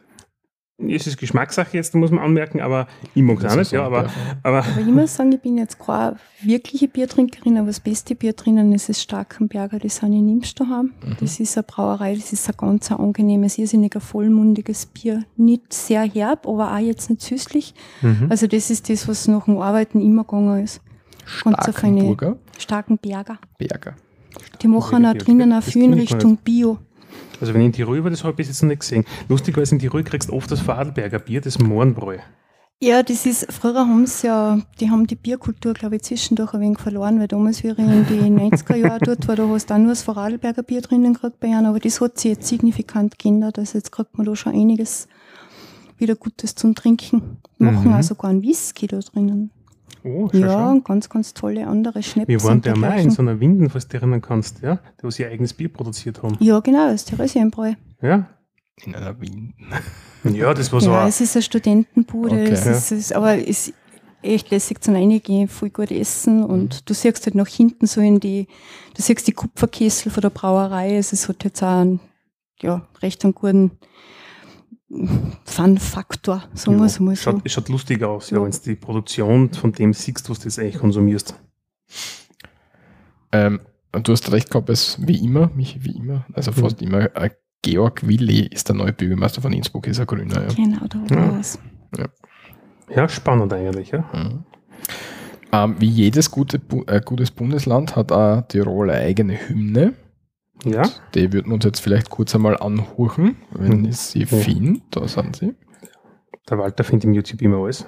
[SPEAKER 2] Es ist Geschmackssache jetzt, muss man anmerken, aber ich mag es auch nicht, ja, aber, aber
[SPEAKER 4] Aber ich muss sagen, ich bin jetzt keine wirkliche Biertrinkerin, aber das beste Bier drinnen ist das Starkenberger, das sind in Imst daheim. Das ist eine Brauerei, das ist ein ganz ein angenehmes, irrsinniger, vollmundiges Bier. Nicht sehr herb, aber auch jetzt nicht süßlich.
[SPEAKER 2] mhm.
[SPEAKER 4] Also das ist das, was nach dem Arbeiten immer gegangen ist.
[SPEAKER 3] Starkenburger
[SPEAKER 4] Starkenberger.
[SPEAKER 3] Berger.
[SPEAKER 4] Die machen auch drinnen auch viel in Richtung Bio.
[SPEAKER 2] Also wenn ich in Tirol war, das habe ich bis jetzt noch nicht gesehen. Lustigerweise in Tirol kriegst du oft das Vorarlberger Bier, das Mohrenbräu.
[SPEAKER 4] Ja, das ist, früher haben sie ja, die haben die Bierkultur, glaube ich, zwischendurch ein wenig verloren, weil damals, ich in die 90er Jahre dort war, da hast du auch nur das Vorarlberger Bier drinnen gekriegt bei ihnen, aber das hat sich jetzt signifikant geändert, also jetzt kriegt man da schon einiges wieder Gutes zum Trinken. Machen
[SPEAKER 2] Mhm.
[SPEAKER 4] auch sogar einen Whisky da drinnen.
[SPEAKER 2] Oh, schau,
[SPEAKER 4] Ja,
[SPEAKER 2] schau.
[SPEAKER 4] und ganz, ganz tolle andere Schnäpse.
[SPEAKER 2] Wir waren da mal in so einer Winden, falls du dich erinnern kannst, ja, wo sie ihr eigenes Bier produziert haben.
[SPEAKER 4] Ja, genau, das Theresienbräu.
[SPEAKER 2] Ja,
[SPEAKER 3] In einer Wien.
[SPEAKER 2] ja das war so
[SPEAKER 4] Ja,
[SPEAKER 2] ein-
[SPEAKER 4] es ist eine Studentenbude,
[SPEAKER 3] Okay.
[SPEAKER 4] es ist, es, aber es ist echt lässig zum Reingehen, viel gut essen und du siehst halt nach hinten so in die, du siehst die Kupferkessel von der Brauerei, es hat jetzt auch einen, ja, recht einen guten Fun-Faktor, sagen wir
[SPEAKER 2] ja,
[SPEAKER 4] es mal so.
[SPEAKER 2] schaut, es schaut lustig aus, ja,
[SPEAKER 4] Ja.
[SPEAKER 2] wenn du die Produktion von dem siehst, was du jetzt eigentlich konsumierst.
[SPEAKER 3] Ähm, und du hast recht gehabt, es wie immer, mich wie immer, also
[SPEAKER 2] Mhm.
[SPEAKER 3] fast immer, äh, Georg Willi ist der neue Bürgermeister von Innsbruck, ist ein Grüner. Ja.
[SPEAKER 4] Genau, da
[SPEAKER 2] Ja.
[SPEAKER 4] war es.
[SPEAKER 2] Ja, spannend eigentlich, ja.
[SPEAKER 3] Mhm. Ähm, wie jedes gute, äh, gutes Bundesland hat auch Tirol eine eigene Hymne.
[SPEAKER 2] Ja,
[SPEAKER 3] Die würden uns jetzt vielleicht kurz einmal anhören, wenn
[SPEAKER 2] Mhm.
[SPEAKER 3] ich sie
[SPEAKER 2] Ja.
[SPEAKER 3] finde. Da sind sie.
[SPEAKER 2] der Walter findet im YouTube immer alles.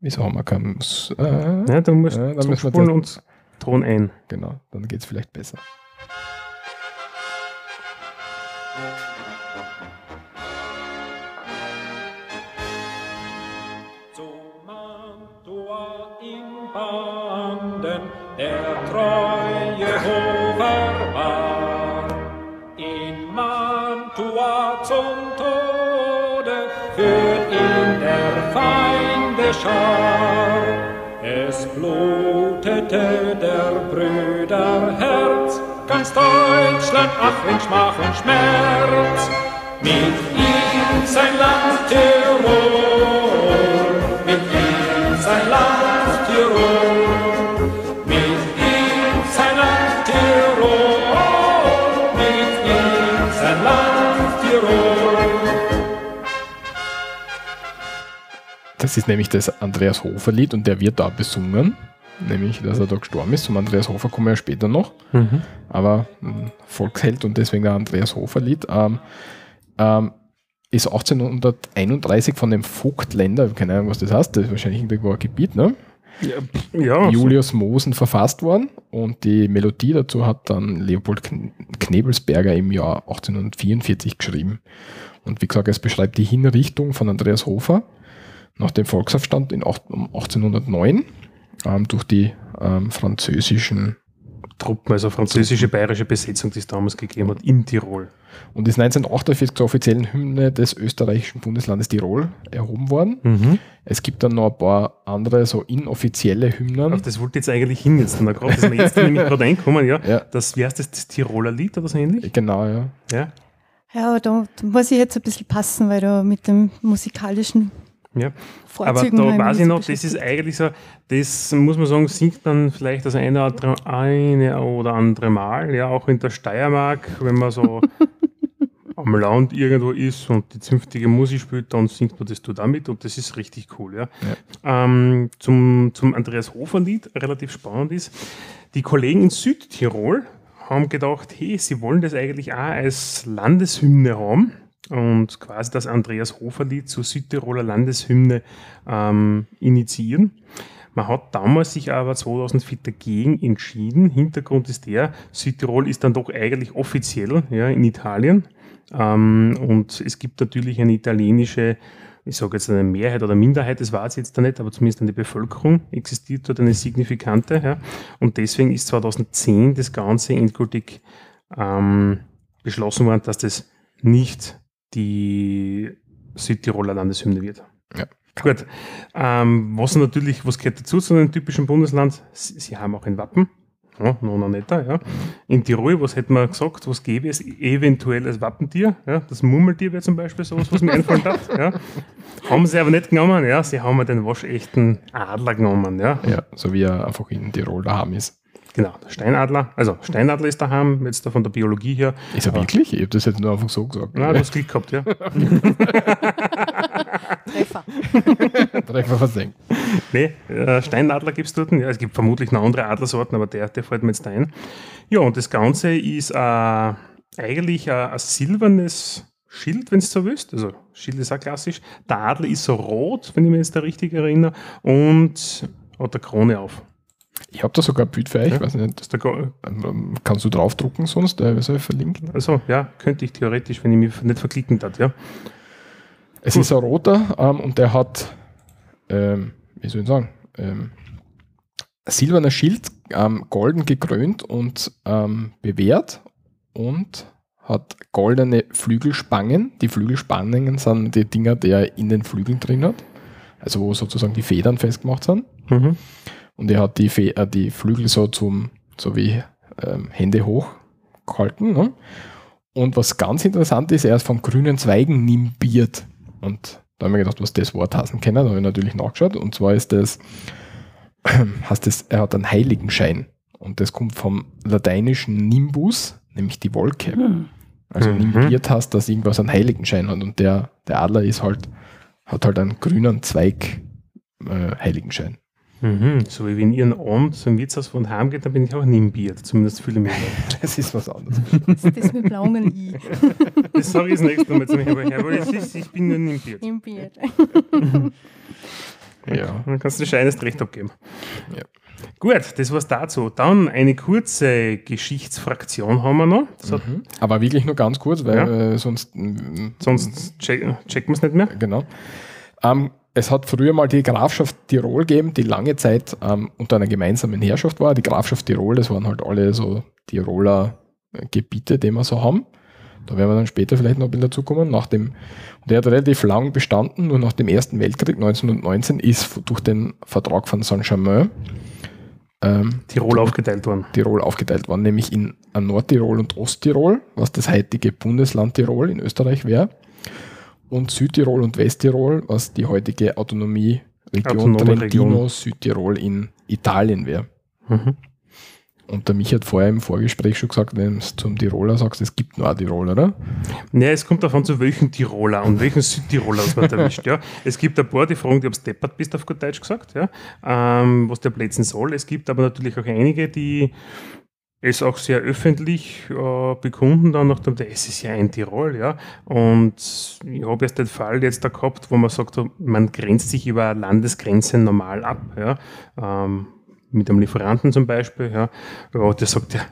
[SPEAKER 3] Wieso haben wir keinen äh,
[SPEAKER 2] Ja, da musst du
[SPEAKER 3] dann müssen wir
[SPEAKER 2] und Ton ein.
[SPEAKER 3] Genau, dann geht es vielleicht besser.
[SPEAKER 5] Zu Mantua in Banden der treue Schar. Es blutete der Brüder Herz, ganz Deutschland, ach in Schmach und Schmerz. Mit ihm sein Land Tirol,
[SPEAKER 3] Das ist nämlich das Andreas Hofer-Lied und der wird da besungen. Nämlich, dass er da gestorben ist. Zum Andreas Hofer kommen wir ja später noch.
[SPEAKER 2] Mhm.
[SPEAKER 3] aber ein Volksheld und deswegen ein Andreas Hofer-Lied. Ähm, ähm, ist 1831 von dem Vogtländer, keine Ahnung, was das heißt, das ist wahrscheinlich irgendwo ein Gebiet, ne?
[SPEAKER 2] Ja, ja
[SPEAKER 3] Julius Mosen verfasst worden und die Melodie dazu hat dann Leopold Kn- Knebelsberger im Jahr 1844 geschrieben. Und wie gesagt, es beschreibt die Hinrichtung von Andreas Hofer nach dem Volksaufstand in acht- um 1809 ähm, durch die ähm, französischen
[SPEAKER 2] Truppen, also französische bayerische Besetzung, die es damals gegeben hat, in Tirol.
[SPEAKER 3] und ist 1948 zur offiziellen Hymne des österreichischen Bundeslandes Tirol erhoben worden. Es gibt dann noch ein paar andere so inoffizielle Hymnen.
[SPEAKER 2] Auf das wollte jetzt eigentlich hin jetzt. Da gerade, dass wir jetzt nämlich gerade reinkommen, ja.
[SPEAKER 3] Ja.
[SPEAKER 2] Das, wie heißt das, das Tiroler Lied oder so ähnlich?
[SPEAKER 3] Genau, ja.
[SPEAKER 2] Ja.
[SPEAKER 4] Ja, da, da muss ich jetzt ein bisschen passen, weil da mit dem musikalischen
[SPEAKER 2] ja. Aber
[SPEAKER 4] Vorzügen
[SPEAKER 2] da
[SPEAKER 4] habe ich
[SPEAKER 2] weiß ich noch, das ist eigentlich so, das muss man sagen, singt dann vielleicht das eine oder, eine oder andere Mal, ja, auch in der Steiermark, wenn man so am Land irgendwo ist und die zünftige Musik spielt, dann singt man das da damit und das ist richtig cool, ja. Ähm, zum, zum Andreas Hofer Lied, relativ spannend ist, die Kollegen in Südtirol haben gedacht, hey, sie wollen das eigentlich auch als Landeshymne haben und quasi das Andreas Hofer Lied zur Südtiroler Landeshymne ähm, initiieren. Man hat damals sich aber 2004 dagegen entschieden. Hintergrund ist der, Südtirol ist dann doch eigentlich offiziell ja, in Italien. Ähm, und es gibt natürlich eine italienische, ich sage jetzt eine Mehrheit oder Minderheit, das war es jetzt da nicht, aber zumindest eine Bevölkerung existiert dort eine signifikante. Ja. Und deswegen ist 2010 das Ganze endgültig ähm, beschlossen worden, dass das nicht die Südtiroler Landeshymne wird.
[SPEAKER 3] Ja.
[SPEAKER 2] Gut. Ähm, was natürlich, was gehört dazu zu einem typischen Bundesland? Sie, sie haben auch ein Wappen. Ja, noch noch netter, ja. In Tirol, was hätte man gesagt, was gäbe es eventuell als Wappentier? Ja, das Murmeltier wäre zum Beispiel sowas, was mir einfallen darf. Ja. Haben sie aber nicht genommen, ja. Sie haben den waschechten Adler genommen, ja.
[SPEAKER 3] Ja, so wie er einfach in Tirol daheim ist.
[SPEAKER 2] Genau, der Steinadler. Also Steinadler ist daheim, jetzt da von der Biologie her.
[SPEAKER 3] Ist er
[SPEAKER 2] Aber-
[SPEAKER 3] wirklich? Ich habe das jetzt nur einfach so gesagt.
[SPEAKER 2] Na, du hast Glück gehabt, ja.
[SPEAKER 4] Treffer.
[SPEAKER 3] Treffer versenkt.
[SPEAKER 2] Nee, äh, Steinadler gibt es dort. Ja, es gibt vermutlich noch andere Adlersorten, aber der, der fällt mir jetzt ein. Ja, und das Ganze ist äh, eigentlich ein, ein silbernes Schild, wenn du so willst. Also Schild ist auch klassisch. Der Adler ist so rot, wenn ich mich jetzt da richtig erinnere, und hat eine Krone auf.
[SPEAKER 3] Ich habe da sogar ein Bild für euch.
[SPEAKER 2] Ja.
[SPEAKER 3] Weiß nicht,
[SPEAKER 2] Ko-
[SPEAKER 3] ähm, kannst du draufdrucken sonst? Äh, soll ich verlinken?
[SPEAKER 2] also ja, könnte ich theoretisch, wenn ich mich nicht verklicken darf, ja.
[SPEAKER 3] Es
[SPEAKER 2] Gut.
[SPEAKER 3] ist ein roter ähm, und der hat, ähm, wie soll ich sagen, ähm, silberner Schild, ähm, golden gekrönt und ähm, bewehrt und hat goldene Flügelspangen. Die Flügelspangen sind die Dinger, die er in den Flügeln drin hat. Also wo sozusagen die Federn festgemacht sind.
[SPEAKER 2] Mhm.
[SPEAKER 3] Und er hat die, Fe äh, die Flügel so zum, so wie ähm, Hände hoch gehalten. Ne? Und was ganz interessant ist, er ist von grünen Zweigen nimbiert. Und da habe ich mir gedacht, was das Wort heißen kann. Da habe ich natürlich nachgeschaut. Und zwar ist das, heißt das, er hat einen Heiligenschein. Und das kommt vom lateinischen Nimbus, nämlich die Wolke. Also
[SPEAKER 2] Mhm.
[SPEAKER 3] nimbiert heißt, dass irgendwas einen Heiligenschein hat. Und der, der Adler ist halt, hat halt einen grünen Zweig äh, Heiligenschein.
[SPEAKER 2] Mhm. So wie wenn ihr einen Abend zum Wirtshaus von heim geht, dann bin ich auch nimbiert. Zumindest fühle ich mich.
[SPEAKER 3] Das ist was anderes.
[SPEAKER 4] Das ist das mit blauen I
[SPEAKER 2] Das sage ich das nächste Mal zu mir, aber ist, ich bin nur nimbiert.
[SPEAKER 4] im Bier.
[SPEAKER 3] ja.
[SPEAKER 2] Dann kannst du dir scheines Recht abgeben.
[SPEAKER 3] Ja.
[SPEAKER 2] Gut, das war's dazu. Dann eine kurze Geschichtsfraktion haben wir noch. Hat,
[SPEAKER 3] Aber wirklich nur ganz kurz, weil
[SPEAKER 2] Ja.
[SPEAKER 3] äh, sonst. mm,
[SPEAKER 2] Sonst check, checken wir es nicht mehr.
[SPEAKER 3] Genau. Ähm, es hat früher mal die Grafschaft Tirol gegeben, die lange Zeit ähm, unter einer gemeinsamen Herrschaft war. Die Grafschaft Tirol, das waren halt alle so Tiroler äh, Gebiete, die wir so haben. Da werden wir dann später vielleicht noch ein bisschen dazu kommen. Nach dem, und der hat relativ lang bestanden, nur nach dem Ersten Weltkrieg 1919 ist durch den Vertrag von Saint-Germain ähm,
[SPEAKER 2] Tirol aufgeteilt worden.
[SPEAKER 3] Tirol aufgeteilt worden, nämlich in Nordtirol und Osttirol, was das heutige Bundesland Tirol in Österreich wäre, und Südtirol und Westtirol, was die heutige Autonomie-Region Trentino,
[SPEAKER 2] Region.
[SPEAKER 3] Südtirol in Italien wäre.
[SPEAKER 2] Mhm.
[SPEAKER 3] Und der Mich hat vorher im Vorgespräch schon gesagt, wenn du zum Tiroler sagst, es gibt nur ein Tirol, oder?
[SPEAKER 2] Ja, es kommt davon, zu welchem Tiroler und welchen Südtiroler es man erwischt. Ja. Es gibt ein paar, die fragen, die ob du deppert bist, auf gut Deutsch gesagt, ja. ähm, was der Plätzen soll. Es gibt aber natürlich auch einige, die es auch sehr öffentlich äh, bekunden dann nach dem, es ist ja ein Tirol, ja. Und ich habe jetzt den Fall jetzt da gehabt, wo man sagt, man grenzt sich über Landesgrenzen normal ab, ja. Ähm, mit einem Lieferanten zum Beispiel, ja. ja der sagt ja,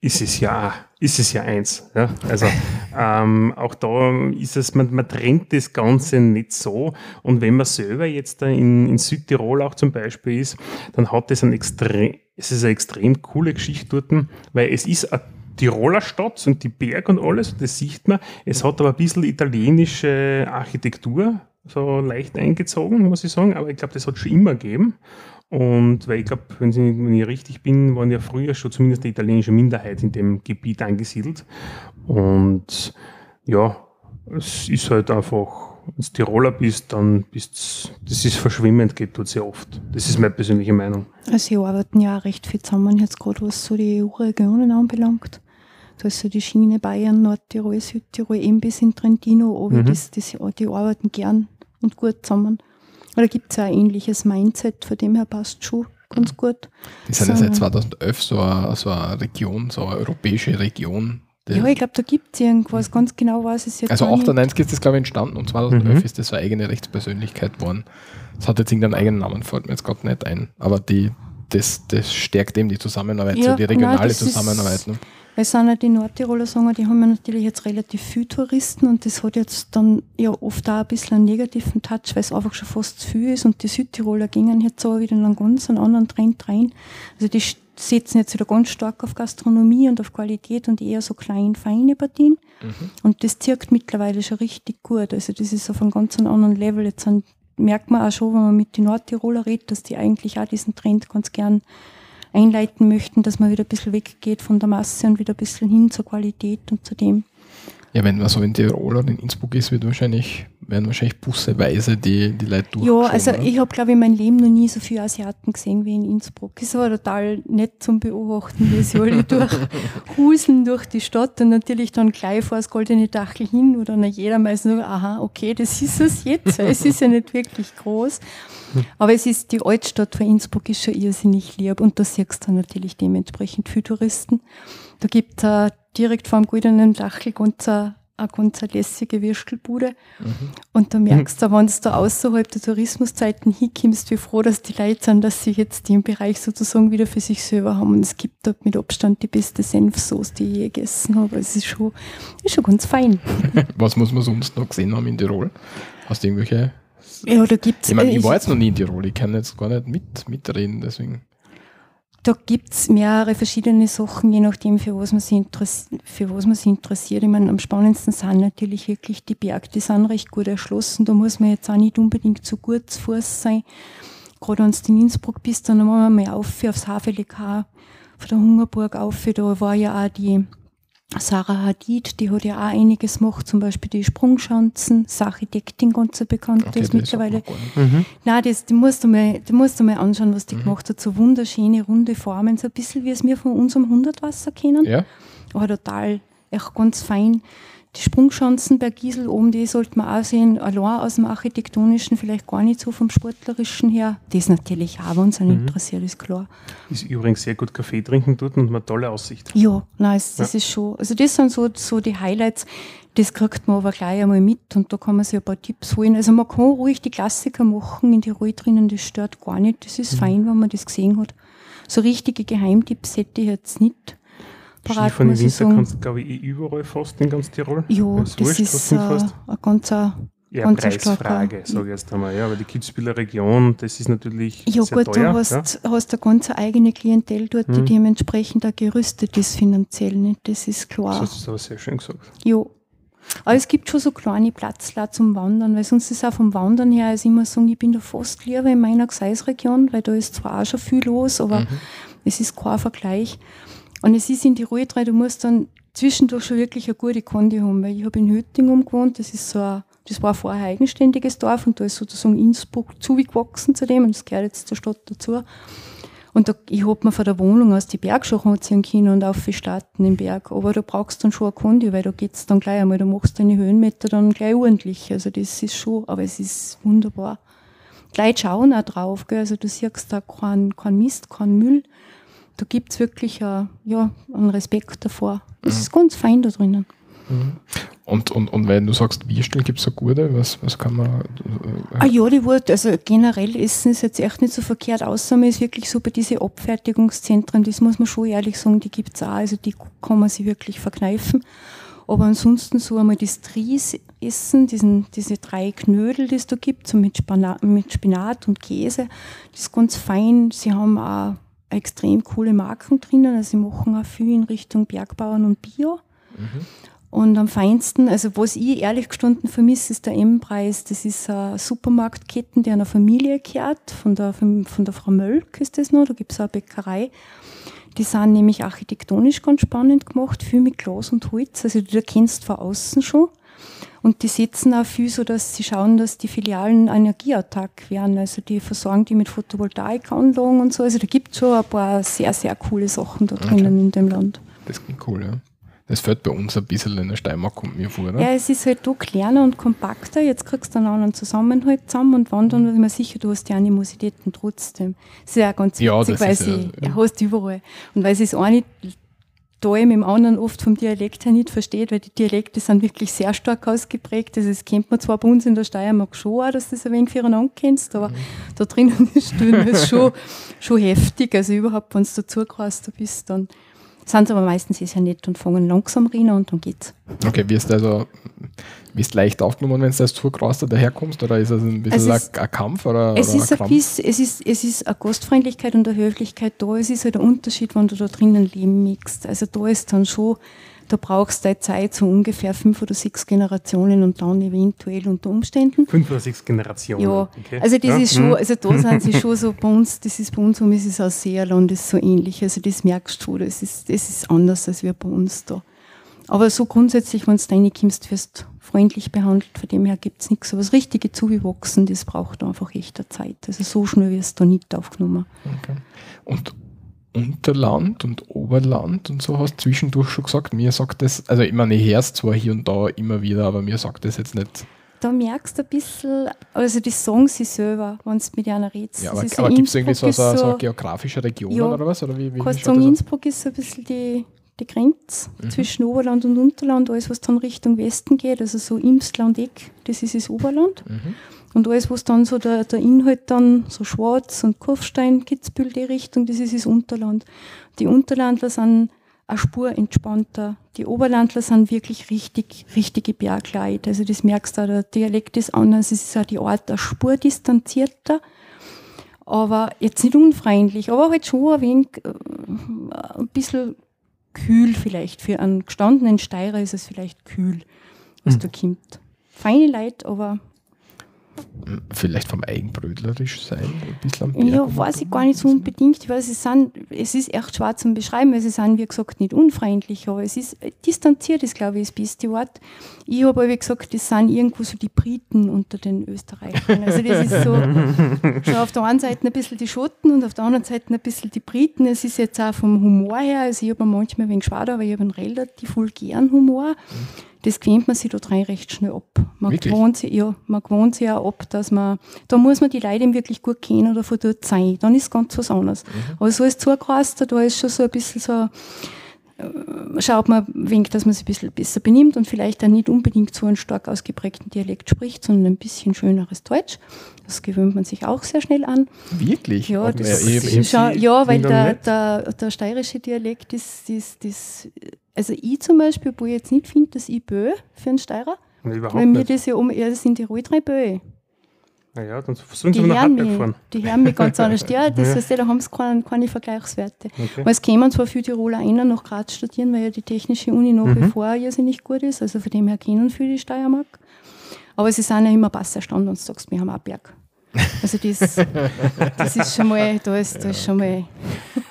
[SPEAKER 2] ist es ja, ist es ja eins. Ja? Also ähm, auch da ist es, man, man trennt das Ganze nicht so. Und wenn man selber jetzt da in, in Südtirol auch zum Beispiel ist, dann hat das ein extrem, es ist eine extrem coole Geschichte dort, weil es ist eine Tiroler Stadt und die Berge und alles, das sieht man. Es hat aber ein bisschen italienische Architektur, so leicht eingezogen, muss ich sagen, aber ich glaube, das hat schon immer gegeben. Und weil ich glaube, wenn, wenn, ich richtig bin, waren ja früher schon zumindest die italienische Minderheit in dem Gebiet angesiedelt. Und ja, es ist halt einfach, wenn du Tiroler bist, dann bist das ist verschwimmend, geht dort sehr oft. Das ist meine persönliche Meinung.
[SPEAKER 4] Also sie arbeiten ja auch recht viel zusammen, jetzt gerade was so die EU-Regionen anbelangt. Da ist so die Schiene Bayern, Nordtirol, Südtirol, eben bis in Trentino, aber mhm. das, das, die arbeiten gern und gut zusammen. Oder gibt es ja ein ähnliches Mindset, von dem her passt schon ganz gut.
[SPEAKER 3] Das ist ja seit 2011 so eine, so eine Region, so eine europäische Region.
[SPEAKER 4] Ja, ich glaube, da gibt es irgendwas, ganz genau weiß es
[SPEAKER 3] jetzt Also 98 ist das, glaube ich, entstanden und 2011 mhm. ist das so eine eigene Rechtspersönlichkeit geworden. Das hat jetzt irgendeinen eigenen Namen, fällt mir jetzt gerade nicht ein. Aber die, das, das stärkt eben die Zusammenarbeit, ja, so die regionale nein, Zusammenarbeit. Ne?
[SPEAKER 4] Weil sind ja die Nordtiroler sagen, die haben ja natürlich jetzt relativ viele Touristen und das hat jetzt dann ja oft auch ein bisschen einen negativen Touch, weil es einfach schon fast zu viel ist und die Südtiroler gingen jetzt aber wieder in einen ganz anderen Trend rein. Also die setzen jetzt wieder ganz stark auf Gastronomie und auf Qualität und eher so klein, feine Partien. Mhm. Und das zirkt mittlerweile schon richtig gut. Also das ist auf einem ganz anderen Level. Jetzt merkt man auch schon, wenn man mit den Nordtiroler redet, dass die eigentlich auch diesen Trend ganz gern einleiten möchten, dass man wieder ein bisschen weggeht von der Masse und wieder ein bisschen hin zur Qualität und zu dem.
[SPEAKER 3] Ja, wenn man so in Tirol oder in Innsbruck ist, wird wahrscheinlich, werden wahrscheinlich busseweise die, die Leute
[SPEAKER 4] durch. Ja, also oder? ich habe, glaube ich, mein Leben noch nie so viele Asiaten gesehen wie in Innsbruck. Es war total nett zum Beobachten, wie sie alle durchhuseln durch die Stadt und natürlich dann gleich vor das goldene Dachel hin, wo dann jeder meistens so, aha, okay, das ist es jetzt. es ist ja nicht wirklich groß. Aber es ist, die Altstadt von Innsbruck ist schon irrsinnig lieb und da siehst du natürlich dementsprechend viele Touristen. Da gibt es direkt vor dem goldenen Dachel ganz eine, eine ganz lässige Würstelbude. Mhm. Und da merkst du, wenn du da außerhalb der Tourismuszeiten hinkommst, wie froh, dass die Leute sind, dass sie jetzt den Bereich sozusagen wieder für sich selber haben. Und es gibt dort mit Abstand die beste Senfsoße, die ich je gegessen habe. Es ist schon, ist schon ganz fein.
[SPEAKER 3] Was muss man sonst noch gesehen haben in Tirol? Hast du irgendwelche
[SPEAKER 4] ja, da gibt's,
[SPEAKER 3] ich, mein, ich war jetzt noch nie in Tirol, ich kann jetzt gar nicht mit, mitreden, deswegen.
[SPEAKER 4] Da gibt es mehrere verschiedene Sachen, je nachdem, für was man sich, für was man sich interessiert. Ich meine, am spannendsten sind natürlich wirklich die Berge, die sind recht gut erschlossen. Da muss man jetzt auch nicht unbedingt zu gut zu Fuß sein. Gerade wenn du in Innsbruck bist, dann machen wir mal auf aufs Havelekar von der Hungerburg auf. Da war ja auch die Sarah Hadid, die hat ja auch einiges gemacht, zum Beispiel die Sprungschanzen, das Architektin ganz bekannt okay, ist mittlerweile. Mhm. Nein, das, die, musst du mal, die musst du mal anschauen, was die mhm. gemacht hat. So wunderschöne, runde Formen, so ein bisschen wie es wir von unserem Hundertwasser kennen. Ja. Aber total, echt ganz fein. Die Sprungschanzen bei Giesel oben, die sollte man auch sehen, allein aus dem Architektonischen, vielleicht gar nicht so vom Sportlerischen her. Das natürlich auch, wenn es einen mhm. interessiert, ist klar.
[SPEAKER 2] Ist übrigens sehr gut Kaffee trinken dort und eine tolle Aussicht.
[SPEAKER 4] Ja, nice, das ja. ist schon, also das sind so, so die Highlights, das kriegt man aber gleich einmal mit und da kann man sich ein paar Tipps holen. Also man kann ruhig die Klassiker machen in die Ruhe drinnen, das stört gar nicht, das ist mhm. fein, wenn man das gesehen hat. So richtige Geheimtipps hätte ich jetzt nicht
[SPEAKER 2] parat. Skifahren im Winter kannst du, glaube ich, eh überall fast in ganz Tirol.
[SPEAKER 4] Ja, das, das ist äh, eine ganz
[SPEAKER 2] ja, ganz Preisfrage, sage ich jetzt einmal. Ja, aber die Kitzbüheler Region, das ist natürlich
[SPEAKER 4] ja,
[SPEAKER 2] sehr
[SPEAKER 4] gut, teuer. Du hast, ja. hast eine ganz eigene Klientel dort, die hm. dementsprechend auch gerüstet ist finanziell. Nicht? Das ist klar.
[SPEAKER 2] Das hast du aber sehr schön gesagt.
[SPEAKER 4] Ja. Aber es gibt schon so kleine Platzler zum Wandern, weil sonst ist auch vom Wandern her, also immer sagen, ich bin da fast lieber in meiner Gseisregion, weil da ist zwar auch schon viel los, aber mhm. es ist kein Vergleich. Und es ist in die Ruhe drin, du musst dann zwischendurch schon wirklich eine gute Kondi haben, weil ich habe in Hötting gewohnt, das ist so ein, das war vorher ein eigenständiges Dorf und da ist sozusagen Innsbruck zugewachsen zu dem und das gehört jetzt zur Stadt dazu. Und da, ich hab mir von der Wohnung aus die Bergschuhe anziehen können und auf die starten im Berg. Aber da brauchst du dann schon eine Kondi, weil da geht's dann gleich einmal, da machst du deine Höhenmeter dann gleich ordentlich. Also das ist schon, aber es ist wunderbar. Gleich schauen auch drauf, gell? also du siehst da keinen kein Mist, keinen Müll da gibt es wirklich äh, ja, einen Respekt davor. Das ist ganz fein da drinnen.
[SPEAKER 3] Und, und, und wenn du sagst, Würstel, gibt es eine gute? Was, was kann man. Äh,
[SPEAKER 4] Ah ja, die Wurst, also generell Essen ist jetzt echt nicht so verkehrt, außer man ist wirklich so bei diesen Abfertigungszentren, das muss man schon ehrlich sagen, die gibt es auch, also die kann man sich wirklich verkneifen. Aber ansonsten so einmal das Tries essen, diesen, diese drei Knödel, die es da gibt, so mit, Spana mit Spinat und Käse, das ist ganz fein. Sie haben auch extrem coole Marken drinnen, also sie machen auch viel in Richtung Bergbauern und Bio. Und am feinsten, also was ich ehrlich gestanden vermisse, ist der M-Preis. Das ist eine Supermarktketten, die einer Familie gehört, von der, von der Frau Mölk ist das noch, da gibt es eine Bäckerei. Die sind nämlich architektonisch ganz spannend gemacht, viel mit Glas und Holz, also du kennst von außen schon. Und die setzen auch viel so, dass sie schauen, dass die Filialen energieautark werden. Also die versorgen die mit Photovoltaikanlagen und so. Also da gibt es schon ein paar sehr, sehr coole Sachen da drinnen in dem Land.
[SPEAKER 3] das klingt cool, ja. Das fällt bei uns ein bisschen in der Steiermark, kommt mir vor, oder?
[SPEAKER 4] Ja, es ist halt da kleiner und kompakter. Jetzt kriegst du einen anderen Zusammenhalt zusammen und wandern, ist mir sicher, du hast die Animositäten trotzdem. Das ist ja auch ganz
[SPEAKER 3] Ja,
[SPEAKER 4] witzig,
[SPEAKER 3] das
[SPEAKER 4] weil
[SPEAKER 3] ist
[SPEAKER 4] sie
[SPEAKER 3] ja-
[SPEAKER 4] ja, hast überall. Und weil sie das eine Teil mit dem anderen oft vom Dialekt her nicht versteht, weil die Dialekte sind wirklich sehr stark ausgeprägt. Also das kennt man zwar bei uns in der Steiermark schon auch, dass du das ein wenig füreinander kennst, aber da drinnen ist es schon, schon heftig. Also überhaupt, wenn du dazu da bist, dann sind sie aber meistens sehr nett und fangen langsam rein und dann geht's.
[SPEAKER 3] Okay, wirst du also wirst leicht aufgenommen, wenn du als Zurgraster daherkommst, oder ist das ein bisschen
[SPEAKER 4] Es ist-
[SPEAKER 3] ein, ein Kampf oder,
[SPEAKER 4] Es
[SPEAKER 3] oder
[SPEAKER 4] ist, ein
[SPEAKER 3] Krampf?
[SPEAKER 4] bisschen, es, ist, es ist eine Gastfreundlichkeit und eine Höflichkeit da. Es ist halt ein Unterschied, wenn du da drinnen leben mixt. Also da ist dann schon, da brauchst du deine Zeit, so ungefähr fünf oder sechs Generationen und dann eventuell unter Umständen.
[SPEAKER 2] Fünf oder sechs Generationen.
[SPEAKER 4] Ja,
[SPEAKER 2] okay.
[SPEAKER 4] also das
[SPEAKER 2] ja.
[SPEAKER 4] ist schon,
[SPEAKER 2] mhm.
[SPEAKER 4] also da sind sie schon so bei uns, das ist bei uns um, es ist auch Seerland, ist so ähnlich. Also das merkst du schon, das ist, das ist anders als wir bei uns da. Aber so grundsätzlich, wenn du reinkommst, wirst du freundlich behandelt, von dem her gibt es nichts. Aber das richtige Zuwachsen, das braucht einfach echt eine Zeit. Also so schnell wirst du da nicht aufgenommen.
[SPEAKER 3] Okay. Und Unterland und Oberland und so hast du zwischendurch schon gesagt. Mir sagt das, also ich meine, ich höre es zwar hier und da immer wieder, aber mir sagt das jetzt nicht.
[SPEAKER 4] Da merkst du ein bisschen, also die sagen sie selber, wenn du mit einer redest.
[SPEAKER 3] Ja,
[SPEAKER 4] Das
[SPEAKER 3] aber, aber gibt es irgendwie so, so, so eine geografische Region
[SPEAKER 4] Ja,
[SPEAKER 3] oder was? Oder wie, wie,
[SPEAKER 4] Kannst sagen,
[SPEAKER 3] das?
[SPEAKER 4] Innsbruck ist so ein bisschen die, die Grenze zwischen Oberland und Unterland. Alles, was dann Richtung Westen geht, also so Imsland, Eck, das ist das Oberland. Und alles, was dann so der, der Inhalt dann, so Schwarz und Kurfstein, Kitzbühel, die Richtung, das ist das Unterland. Die Unterlandler sind eine Spur entspannter. Die Oberlandler sind wirklich richtig, richtige Bergleute. Also das merkst du auch, der Dialekt ist anders, es ist auch die Art eine Spur distanzierter aber jetzt nicht unfreundlich, aber halt schon ein wenig, äh, ein bisschen kühl vielleicht. Für einen gestandenen Steirer ist es vielleicht kühl, was da kommt. Feine Leute, aber
[SPEAKER 3] Vielleicht vom Eigenbrötlerisch sein, ein bisschen am Berg.
[SPEAKER 4] ja, weiß ich gar nicht so unbedingt, weil sie sind, es ist echt schwer zum Beschreiben, weil sie sind, wie gesagt, nicht unfreundlich, aber es ist, distanziert ist, glaube ich, das beste Wort. Ich habe aber gesagt, das sind irgendwo so die Briten unter den Österreichern. Also das ist so, schon auf der einen Seite ein bisschen die Schotten und auf der anderen Seite ein bisschen die Briten. Es ist jetzt auch vom Humor her, also ich habe manchmal ein wenig schade, aber ich habe einen relativ vulgären Humor. Das gewöhnt man sich da rein recht schnell ab. Man
[SPEAKER 3] Wirklich?
[SPEAKER 4] gewohnt sich, ja, man gewohnt sich auch ab, dass man, da muss man die Leute eben wirklich gut kennen oder von dort sein. Dann ist ganz was anderes. Aber so als Zugeraster, da ist schon so ein bisschen so, schaut man wenig, dass man sich ein bisschen besser benimmt und vielleicht auch nicht unbedingt so einen stark ausgeprägten Dialekt spricht, sondern ein bisschen schöneres Deutsch. Das gewöhnt man sich auch sehr schnell an.
[SPEAKER 3] Wirklich?
[SPEAKER 4] Ja, das
[SPEAKER 3] man ja
[SPEAKER 4] weil der, der, der steirische Dialekt ist, ist, ist, also ich zum Beispiel, wo ich jetzt nicht finde, dass ich Bö für einen Steirer,
[SPEAKER 2] Nee, überhaupt
[SPEAKER 4] weil mir
[SPEAKER 2] nicht.
[SPEAKER 4] das ja um, ja, das sind die Tirol drei Bö.
[SPEAKER 2] Naja, dann sie
[SPEAKER 4] Die
[SPEAKER 2] nach Hartberg fahren.
[SPEAKER 4] die hören mich ganz anders. Ja, das
[SPEAKER 2] Ja.
[SPEAKER 4] heißt, da haben sie keine, keine Vergleichswerte.
[SPEAKER 2] Okay.
[SPEAKER 4] Weil es kämen zwar viele Tiroler einer nach Graz studieren, weil ja die technische Uni nach
[SPEAKER 2] Mhm.
[SPEAKER 4] wie vor irrsinnig gut ist, also von dem her kennen viele die Steiermark. Aber sie sind ja immer besser wenn du sagst, wir haben auch Berg. Also das, das ist schon mal, da ist, da ist schon mal,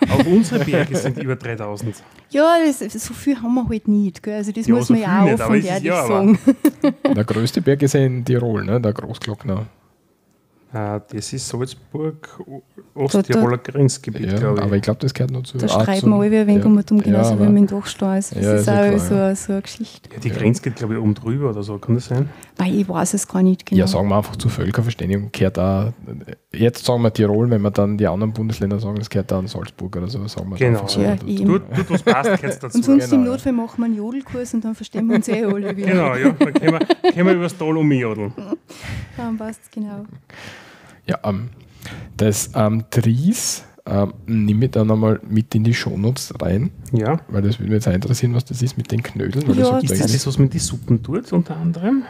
[SPEAKER 2] Auch unsere Berge sind über 3000.
[SPEAKER 4] ja, das, so viel haben wir halt nicht, gell? also das
[SPEAKER 2] Ja,
[SPEAKER 4] muss
[SPEAKER 2] so
[SPEAKER 4] man ja auch offen und ehrlich
[SPEAKER 2] ja,
[SPEAKER 4] sagen.
[SPEAKER 3] Der größte Berg ist ja in Tirol, ne? der Großglockner.
[SPEAKER 2] Äh, das ist Salzburg, Osttiroler Grenzgebiet,
[SPEAKER 3] Ja,
[SPEAKER 2] glaube ich.
[SPEAKER 3] aber ich glaube, das gehört noch zu.
[SPEAKER 4] Da schreiben alle ein wenig
[SPEAKER 3] ja.
[SPEAKER 4] um um, genauso
[SPEAKER 3] Ja,
[SPEAKER 4] wie mit dem Dachstein. Also das
[SPEAKER 3] Ja,
[SPEAKER 4] ist auch
[SPEAKER 3] klar,
[SPEAKER 4] so,
[SPEAKER 3] ja.
[SPEAKER 4] so eine Geschichte.
[SPEAKER 2] ja, die Grenze geht, glaube ich, oben drüber oder so, kann das sein?
[SPEAKER 4] Weil ich weiß es gar nicht genau.
[SPEAKER 3] Ja, sagen wir einfach zur Völkerverständigung gehört da, jetzt sagen wir Tirol, wenn wir dann die anderen Bundesländer sagen, das gehört dann Salzburg oder so, sagen wir
[SPEAKER 2] Genau.
[SPEAKER 3] einfach so
[SPEAKER 4] Ja.
[SPEAKER 2] Tut, tut was passt, gehört dazu.
[SPEAKER 4] und sonst im
[SPEAKER 3] genau, ja.
[SPEAKER 4] Notfall machen wir einen Jodelkurs und dann verstehen wir uns eh alle wieder.
[SPEAKER 2] Genau, ja, dann können wir, können wir übers Tal umjodeln.
[SPEAKER 4] Dann passt es genau.
[SPEAKER 3] Ja, ähm, das ähm, Tries ähm, nehme ich dann einmal mit in die Shownotes rein,
[SPEAKER 2] Ja.
[SPEAKER 3] weil das würde mich jetzt auch interessieren, was das ist mit den Knödeln. Weil
[SPEAKER 4] Ja,
[SPEAKER 3] das
[SPEAKER 2] Ist das das, was man die Suppen tut, unter anderem?